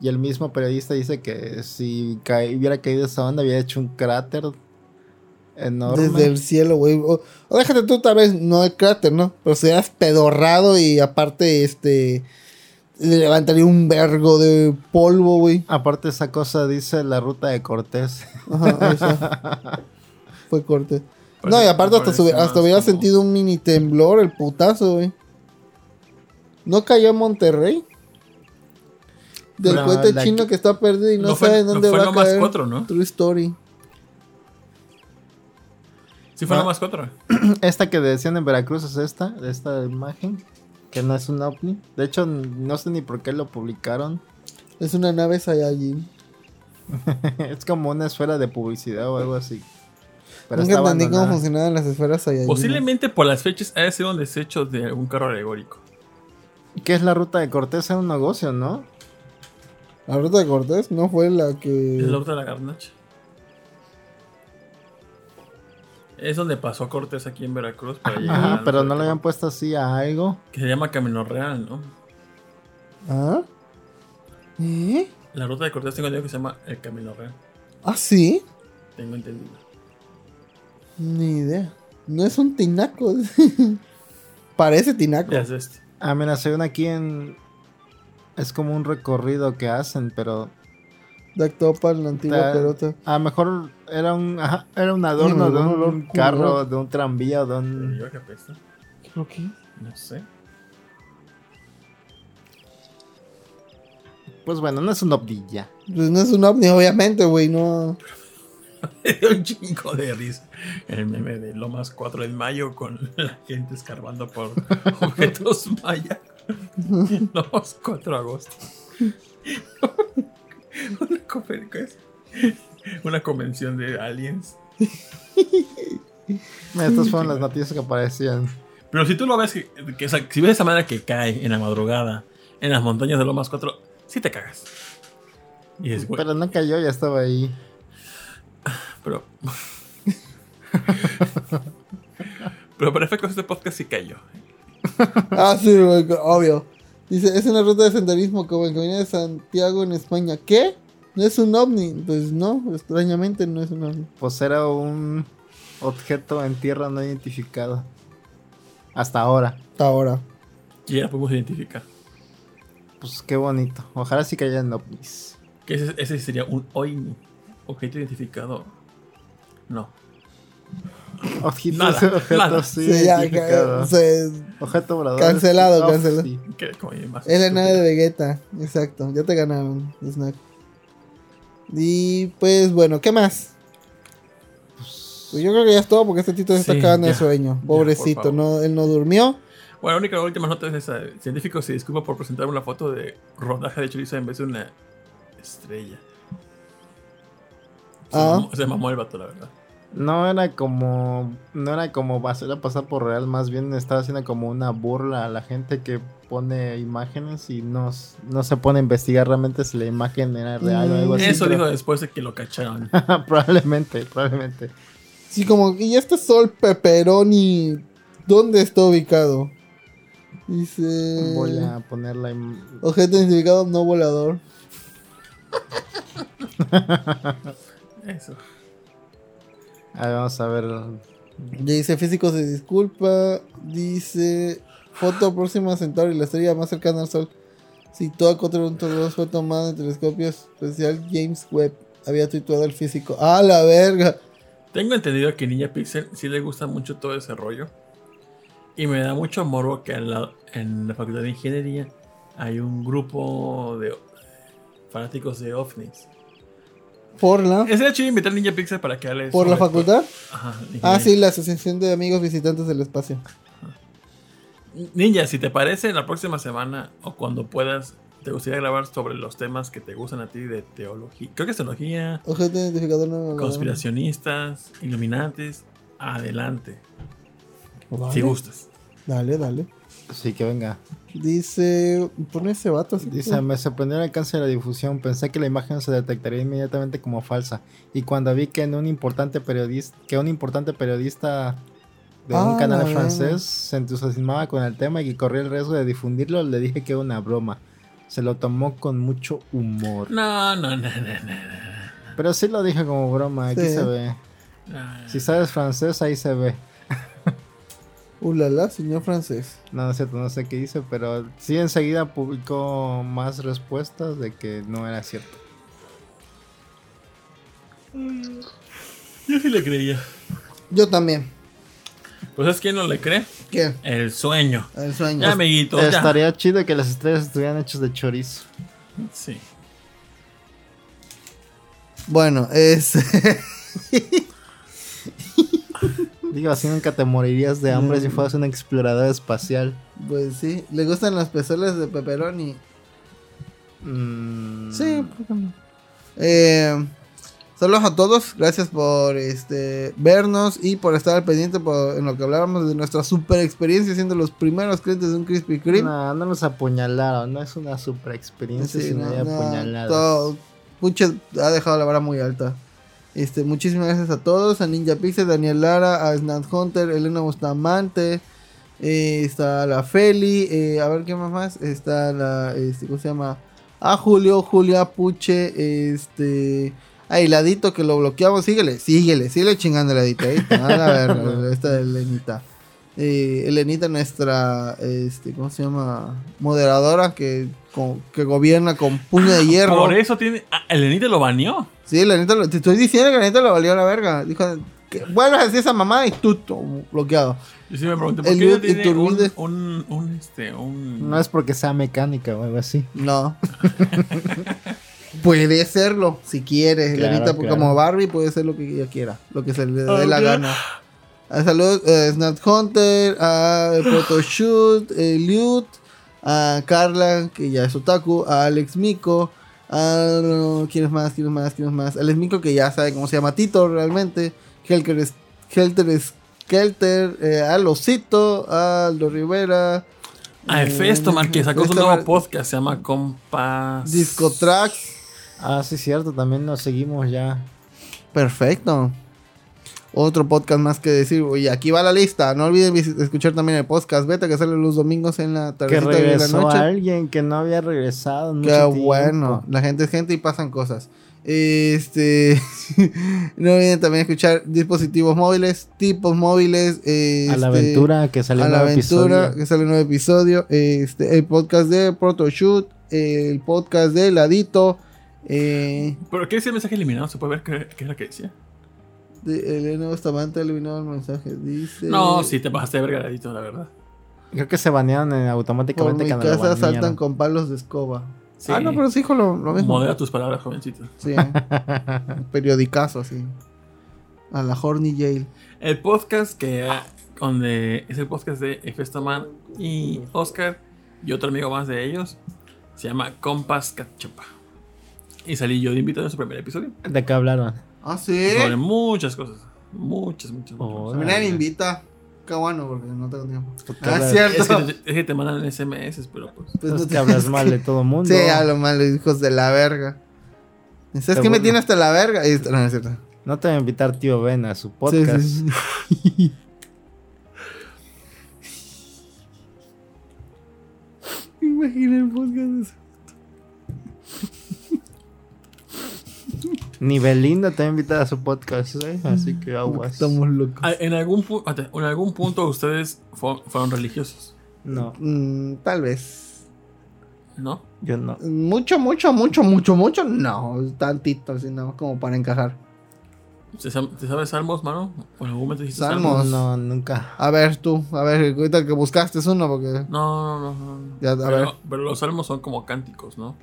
S1: Y el mismo periodista dice que si ca- hubiera caído esa onda, había hecho un cráter enorme.
S3: Desde el cielo, güey. O, o déjate tú, tal vez, no el cráter, ¿no? Pero se hubieras pedorrado y aparte, este. Le levantaría un vergo de polvo, güey.
S1: Aparte, esa cosa dice la ruta de Cortés.
S3: Ajá, esa. *laughs* Fue.
S2: Parece-
S3: no, y aparte hasta, sube- hubiera
S2: como-
S3: sentido un mini temblor, el putazo, güey. ¿No cayó en Monterrey? Del
S1: No,
S3: cohete
S1: la
S3: chino
S1: que-
S3: está perdido y no,
S2: fue,
S3: sabe dónde
S2: fue
S3: va
S2: lo
S3: a caer.
S2: cuatro, ¿no?
S3: True story.
S2: Sí, fue
S1: Ah.
S2: lo más cuatro. *clears throat*
S1: Esta que decían en Veracruz es esta, de esta imagen. Que no es un ovni. De hecho, no sé ni por qué lo publicaron.
S3: Es una nave Saiyajin. *laughs*
S1: es como una esfera de publicidad o algo así. Pero
S3: Nunca entendí cómo funcionaban las esferas Saiyajin.
S2: Posiblemente por las fechas haya sido un desecho de algún carro alegórico.
S1: ¿Qué es la ruta de Cortés? Era un negocio, ¿no?
S3: La ruta de Cortés no fue la
S2: Es
S3: que.
S2: la ruta de la garnacha. Es donde pasó Cortés aquí en Veracruz para llegar
S1: Ajá, pero no le habían puesto así a algo.
S2: Que se llama Camino Real, ¿no?
S3: ¿Ah? ¿Eh?
S2: La ruta de Cortés tengo entendido que se llama el Camino Real.
S3: ¿Ah, sí?
S2: Tengo entendido.
S3: Ni idea. No es un tinaco. *laughs* Parece tinaco.
S2: Ya es este.
S1: Ah, mira, se ven aquí en... Es como un recorrido que hacen, pero...
S3: Dactopan, la antigua
S1: Está-
S3: pelota.
S1: A lo mejor era un, ajá, era un adorno de
S3: un
S1: carro, de un tranvía o de un...
S2: yo que apesta.
S3: Creo que.
S2: No sé.
S1: Pues bueno, no es un ovni ya.
S3: Pues no es un ovni, obviamente, güey. No. *laughs*
S2: Me dio un chingo de risa. El meme de Lomas 4 de mayo con la gente escarbando por *laughs* objetos *laughs* Lomas 4 de agosto. *laughs* Una, convención de aliens.
S1: Mira, Estas fueron las noticias que aparecían.
S2: Pero si tú lo ves, que, que- o sea, si ves esa manera que cae en la madrugada en las montañas de Lomas 4, sí te cagas. Y es güey.
S1: Pero no cayó, ya estaba ahí.
S2: Pero. *laughs* pero para efectos de este podcast sí cayó. *laughs*
S3: Ah, sí, güey, obvio. Dice, es una ruta de senderismo como el camino de Santiago en España. ¿Qué? ¿No es un ovni? Pues no, extrañamente no es un ovni.
S1: Pues era un objeto en tierra no identificado. Hasta ahora.
S3: Hasta ahora.
S2: Y ya la podemos identificar.
S1: Pues qué bonito. Ojalá sí cayan ovnis.
S2: Que ese, ese sería un OINI. Objeto identificado. No.
S1: Ojitos,
S2: Nada, *laughs*
S1: objetos
S2: nada.
S1: sí
S3: Sí, ya,
S1: Objeto volador.
S3: Cancelado, cancelado.
S1: sí.
S3: Es la nave de Vegeta. Exacto, ya te ganaron, Snack. Y pues bueno, ¿qué más? Pues yo creo que ya es todo porque este tito se está
S2: Sí,
S3: cagando de
S2: ya.
S3: sueño.
S2: Ya,
S3: Pobrecito, no, él no durmió.
S2: Bueno, la única última nota es esa. El científico se disculpa por presentar una foto de rodaje de chorizo en vez de una estrella. Se,
S3: Ah.
S2: mamó, se mamó el vato, la verdad.
S1: No era como. No era como hacer a pasar por real. Más bien estaba haciendo como una burla a la gente que pone imágenes y no, no se pone a investigar realmente si la imagen era real o algo así.
S2: Eso
S1: pero-
S2: dijo después de que lo cacharon. *laughs*
S1: probablemente, probablemente.
S3: Sí, como, ¿y este sol pepperoni? ¿Dónde está ubicado? Dice...
S1: Voy a poner la
S3: Objeto identificado no volador. *laughs*
S2: Eso.
S1: A ver, vamos a ver.
S3: Dice físico se disculpa. Dice foto próxima a Centauri, la estrella más cercana al Sol. Si todo contra un torneo fue tomado en telescopios especial James Webb. Había tuituado el físico. ¡Ah, la verga!
S2: Tengo entendido que Ninja Pixel sí le gusta mucho todo ese rollo. Y me da mucho morbo que en la, en la facultad de ingeniería hay un grupo de fanáticos de ovnis.
S3: Por la,
S2: Ese chido invitar a Ninja Pixel para que hable
S3: por la facultad.
S2: Ajá,
S3: Ah, sí, la Asociación de Amigos Visitantes del Espacio.
S2: Ninja, si te parece, la próxima semana o cuando puedas, te gustaría grabar sobre los temas que te gustan a ti de teología. Creo que es teología,
S3: Objeto identificador no.
S2: conspiracionistas, iluminantes. Adelante,
S3: Vale.
S2: si gustas.
S3: Dale, dale.
S1: Así que venga.
S3: Dice. Pone ese vato así.
S1: Dice, me sorprendió el alcance de la difusión. Pensé que la imagen se detectaría inmediatamente como falsa. Y cuando vi que en un importante periodista, que un importante periodista de un
S3: Ah,
S1: canal francés se entusiasmaba con el tema y que corría el riesgo de difundirlo, le dije que era una broma. Se lo tomó con mucho humor.
S2: No, no, no, no, no, no.
S1: Pero sí lo dije como broma, aquí
S3: Sí.
S1: se ve.
S2: no.
S1: Si sabes francés, ahí se ve.
S3: Ulala, señor francés.
S1: No, no es cierto, no sé qué dice, pero sí enseguida publicó más respuestas de que no era cierto.
S2: Yo sí le creía.
S3: Yo también.
S2: Pues es quién no le cree.
S3: ¿Qué?
S2: El sueño.
S3: El sueño.
S2: Ya, amiguitos, ya.
S1: Estaría chido que las estrellas estuvieran hechas de chorizo.
S2: Sí.
S3: Bueno, es. *laughs*
S1: Digo, así nunca te morirías de hambre
S3: Mm.
S1: si fueras un explorador espacial.
S3: pues sí. ¿Le gustan las pezuelas de pepperoni?
S1: Mm,
S3: Sí, ¿por qué no? Eh, saludos a todos, gracias por este vernos y por estar al pendiente por- en lo que hablábamos de nuestra super experiencia siendo los primeros clientes de un Krispy Kreme.
S1: No, no nos apuñalaron, no es una super experiencia
S3: Sí,
S1: si no
S3: no,
S1: apuñaladas.
S3: todo- ha dejado la vara muy alta. Este, muchísimas gracias a todos, a Ninja Pixel, Daniel Lara, a Snap Hunter, Elena Bustamante, eh, está la Feli, eh, a ver qué más más, está la, este, ¿cómo se llama? A Julio, Julia Puche, este, a Hiladito que lo bloqueamos, síguele, síguele, síguele chingando Hiladito, ahí, está, a la verga, *laughs* esta de Elenita. Eh, Elenita, nuestra, este, ¿cómo se llama? Moderadora que, con- que gobierna con puño de hierro.
S2: Por eso tiene. Ah, el Enite lo baneó.
S3: Sí, la neta, lo- te estoy diciendo que la neta lo valió la verga. Dijo, que vuelvas a decir esa mamá y tú, tú, bloqueado.
S2: Yo sí me pregunté por
S3: El
S2: qué no tiene un, un, un, este, un.
S1: No es porque sea mecánica o algo así.
S3: No. *laughs* puede serlo, si quieres.
S1: Claro,
S3: porque
S1: claro.
S3: como Barbie puede ser lo que ella quiera, lo que se le dé la gana. A saludos a Snap Hunter, a Protoshoot, eh, Liut, a Carla, que ya es otaku, a Alex Miko, a. ¿Quién es más? ¿Quién es más? ¿Quién es más? Alex Miko, que ya sabe cómo se llama Tito realmente. Helter, es- Helter Skelter, eh, a Losito, a Aldo Rivera.
S2: A Hefesto, man, que sacó su
S3: Este
S2: nuevo podcast. Se llama Compas.
S3: Disco Tracks.
S1: Ah, sí, cierto, también nos seguimos ya.
S3: Perfecto. Otro podcast más que decir. Y aquí va la lista. No olviden escuchar también el podcast beta que sale los domingos en la
S1: Que
S3: tardecita de la
S1: regresó
S3: noche.
S1: alguien que no había regresado. en
S3: Qué
S1: mucho tiempo.
S3: bueno. La gente es gente y pasan cosas. Este. *laughs* no olviden también escuchar dispositivos móviles, tipos móviles.
S1: A la
S3: este,
S1: aventura que salió
S3: a
S1: un
S3: la
S1: nuevo
S3: aventura
S1: episodio.
S3: que sale un nuevo episodio. Este, el podcast de Protoshoot. El podcast de Ladito. Eh,
S2: ¿Pero qué decía el mensaje eliminado? ¿Se puede ver qué, qué es lo que decía?
S3: De Elena Bustamante eliminado el mensaje. Dice.
S2: No, sí, te pasaste de vergadito, la verdad.
S1: Creo que se banearon eh,
S3: Por
S1: automáticamente
S3: mi
S1: cuando lo
S3: casa
S1: banearon.
S3: saltan con palos de escoba.
S2: Sí.
S3: Ah, no, pero sí dijo lo, lo mismo.
S2: Modera tus palabras, jovencito.
S3: Sí, ¿eh? *laughs* periodicazo, sí. A la Horny Jail.
S2: El podcast que. Donde es el podcast de Hefestoman y Oscar y otro amigo más de ellos. Se llama Compas Cachupa. Y salí yo de invitado en su primer episodio.
S1: ¿De qué hablaron?
S3: Ah, sí.
S2: Sobre muchas cosas. Muchas, muchas.
S1: Oh,
S2: muchas.
S3: Mira, me invita. Qué bueno, porque no tengo tiempo.
S1: Porque
S3: Ah,
S1: hablas-
S3: cierto.
S2: Es que, te, es que te mandan SMS, pero pues.
S3: Pues
S1: es
S3: no
S1: que
S3: te-
S1: hablas mal de todo mundo.
S3: Sí, hablo mal, hijos de la verga. ¿Sabes qué me tiene hasta la verga? Y esto- no, no es cierto.
S1: No te va a invitar tío Ben a su podcast.
S3: sí, sí. *laughs* Imagina el podcast.
S1: Ni Belinda te va a invitar a su podcast, ¿eh? Así que aguas.
S3: Estamos locos.
S2: Ah, En algún, en algún punto ustedes fu- fueron religiosos.
S1: No.
S3: Mm, tal vez.
S2: ¿No?
S1: Yo no.
S3: Mucho, mucho, mucho, mucho, mucho. No, tantito, así no, como para encajar.
S2: ¿Te, sab- te sabes salmos, mano? ¿O en algún momento dijiste
S3: Salmos.
S1: No, nunca.
S3: A ver, tú, a ver, ahorita que buscaste es uno, porque.
S2: No, no, no. no.
S3: Ya, a
S2: pero,
S3: ver.
S2: pero los salmos son como cánticos, ¿no?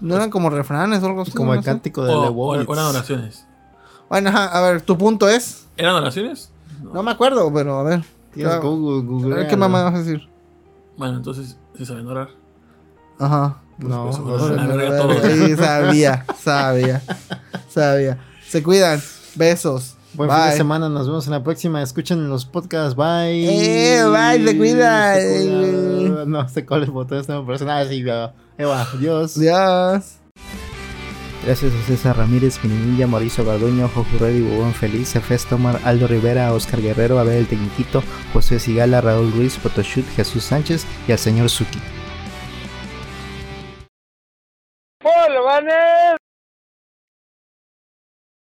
S3: No eran como refranes o algo así.
S1: Como
S3: no
S1: el cántico de Lewowitz.
S2: o eran oraciones.
S3: Bueno, ajá, a ver, tu punto es.
S2: ¿Eran oraciones?
S3: No me acuerdo, pero a ver.
S1: Tienes
S3: Ya,
S1: Google,
S3: a
S1: Google.
S3: ver qué mamá vas a decir.
S2: Bueno, entonces, ¿sí saben orar?
S3: Ajá.
S1: No,
S2: Pues,
S1: no
S2: pues, verga todo.
S3: Sí, sabía, sabía, sabía. Se cuidan. Besos.
S1: Buen
S3: Bye.
S1: fin de semana, nos vemos en la próxima. Escuchen los podcasts, bye.
S3: Eh, bye, se cuidan.
S1: Se cuidan. No sé cuál es el botón, este me parece nada así. Eva, adiós.
S3: Adiós.
S1: Gracias a César Ramírez, Minilla, Mauricio Garduño, Jojo Reddy, Bubón Feliz, Efes Tomar, Aldo Rivera, Oscar Guerrero, Abel el Tecniquito, José Sigala, Raúl Ruiz, Photoshoot, Jesús Sánchez y al señor Suki.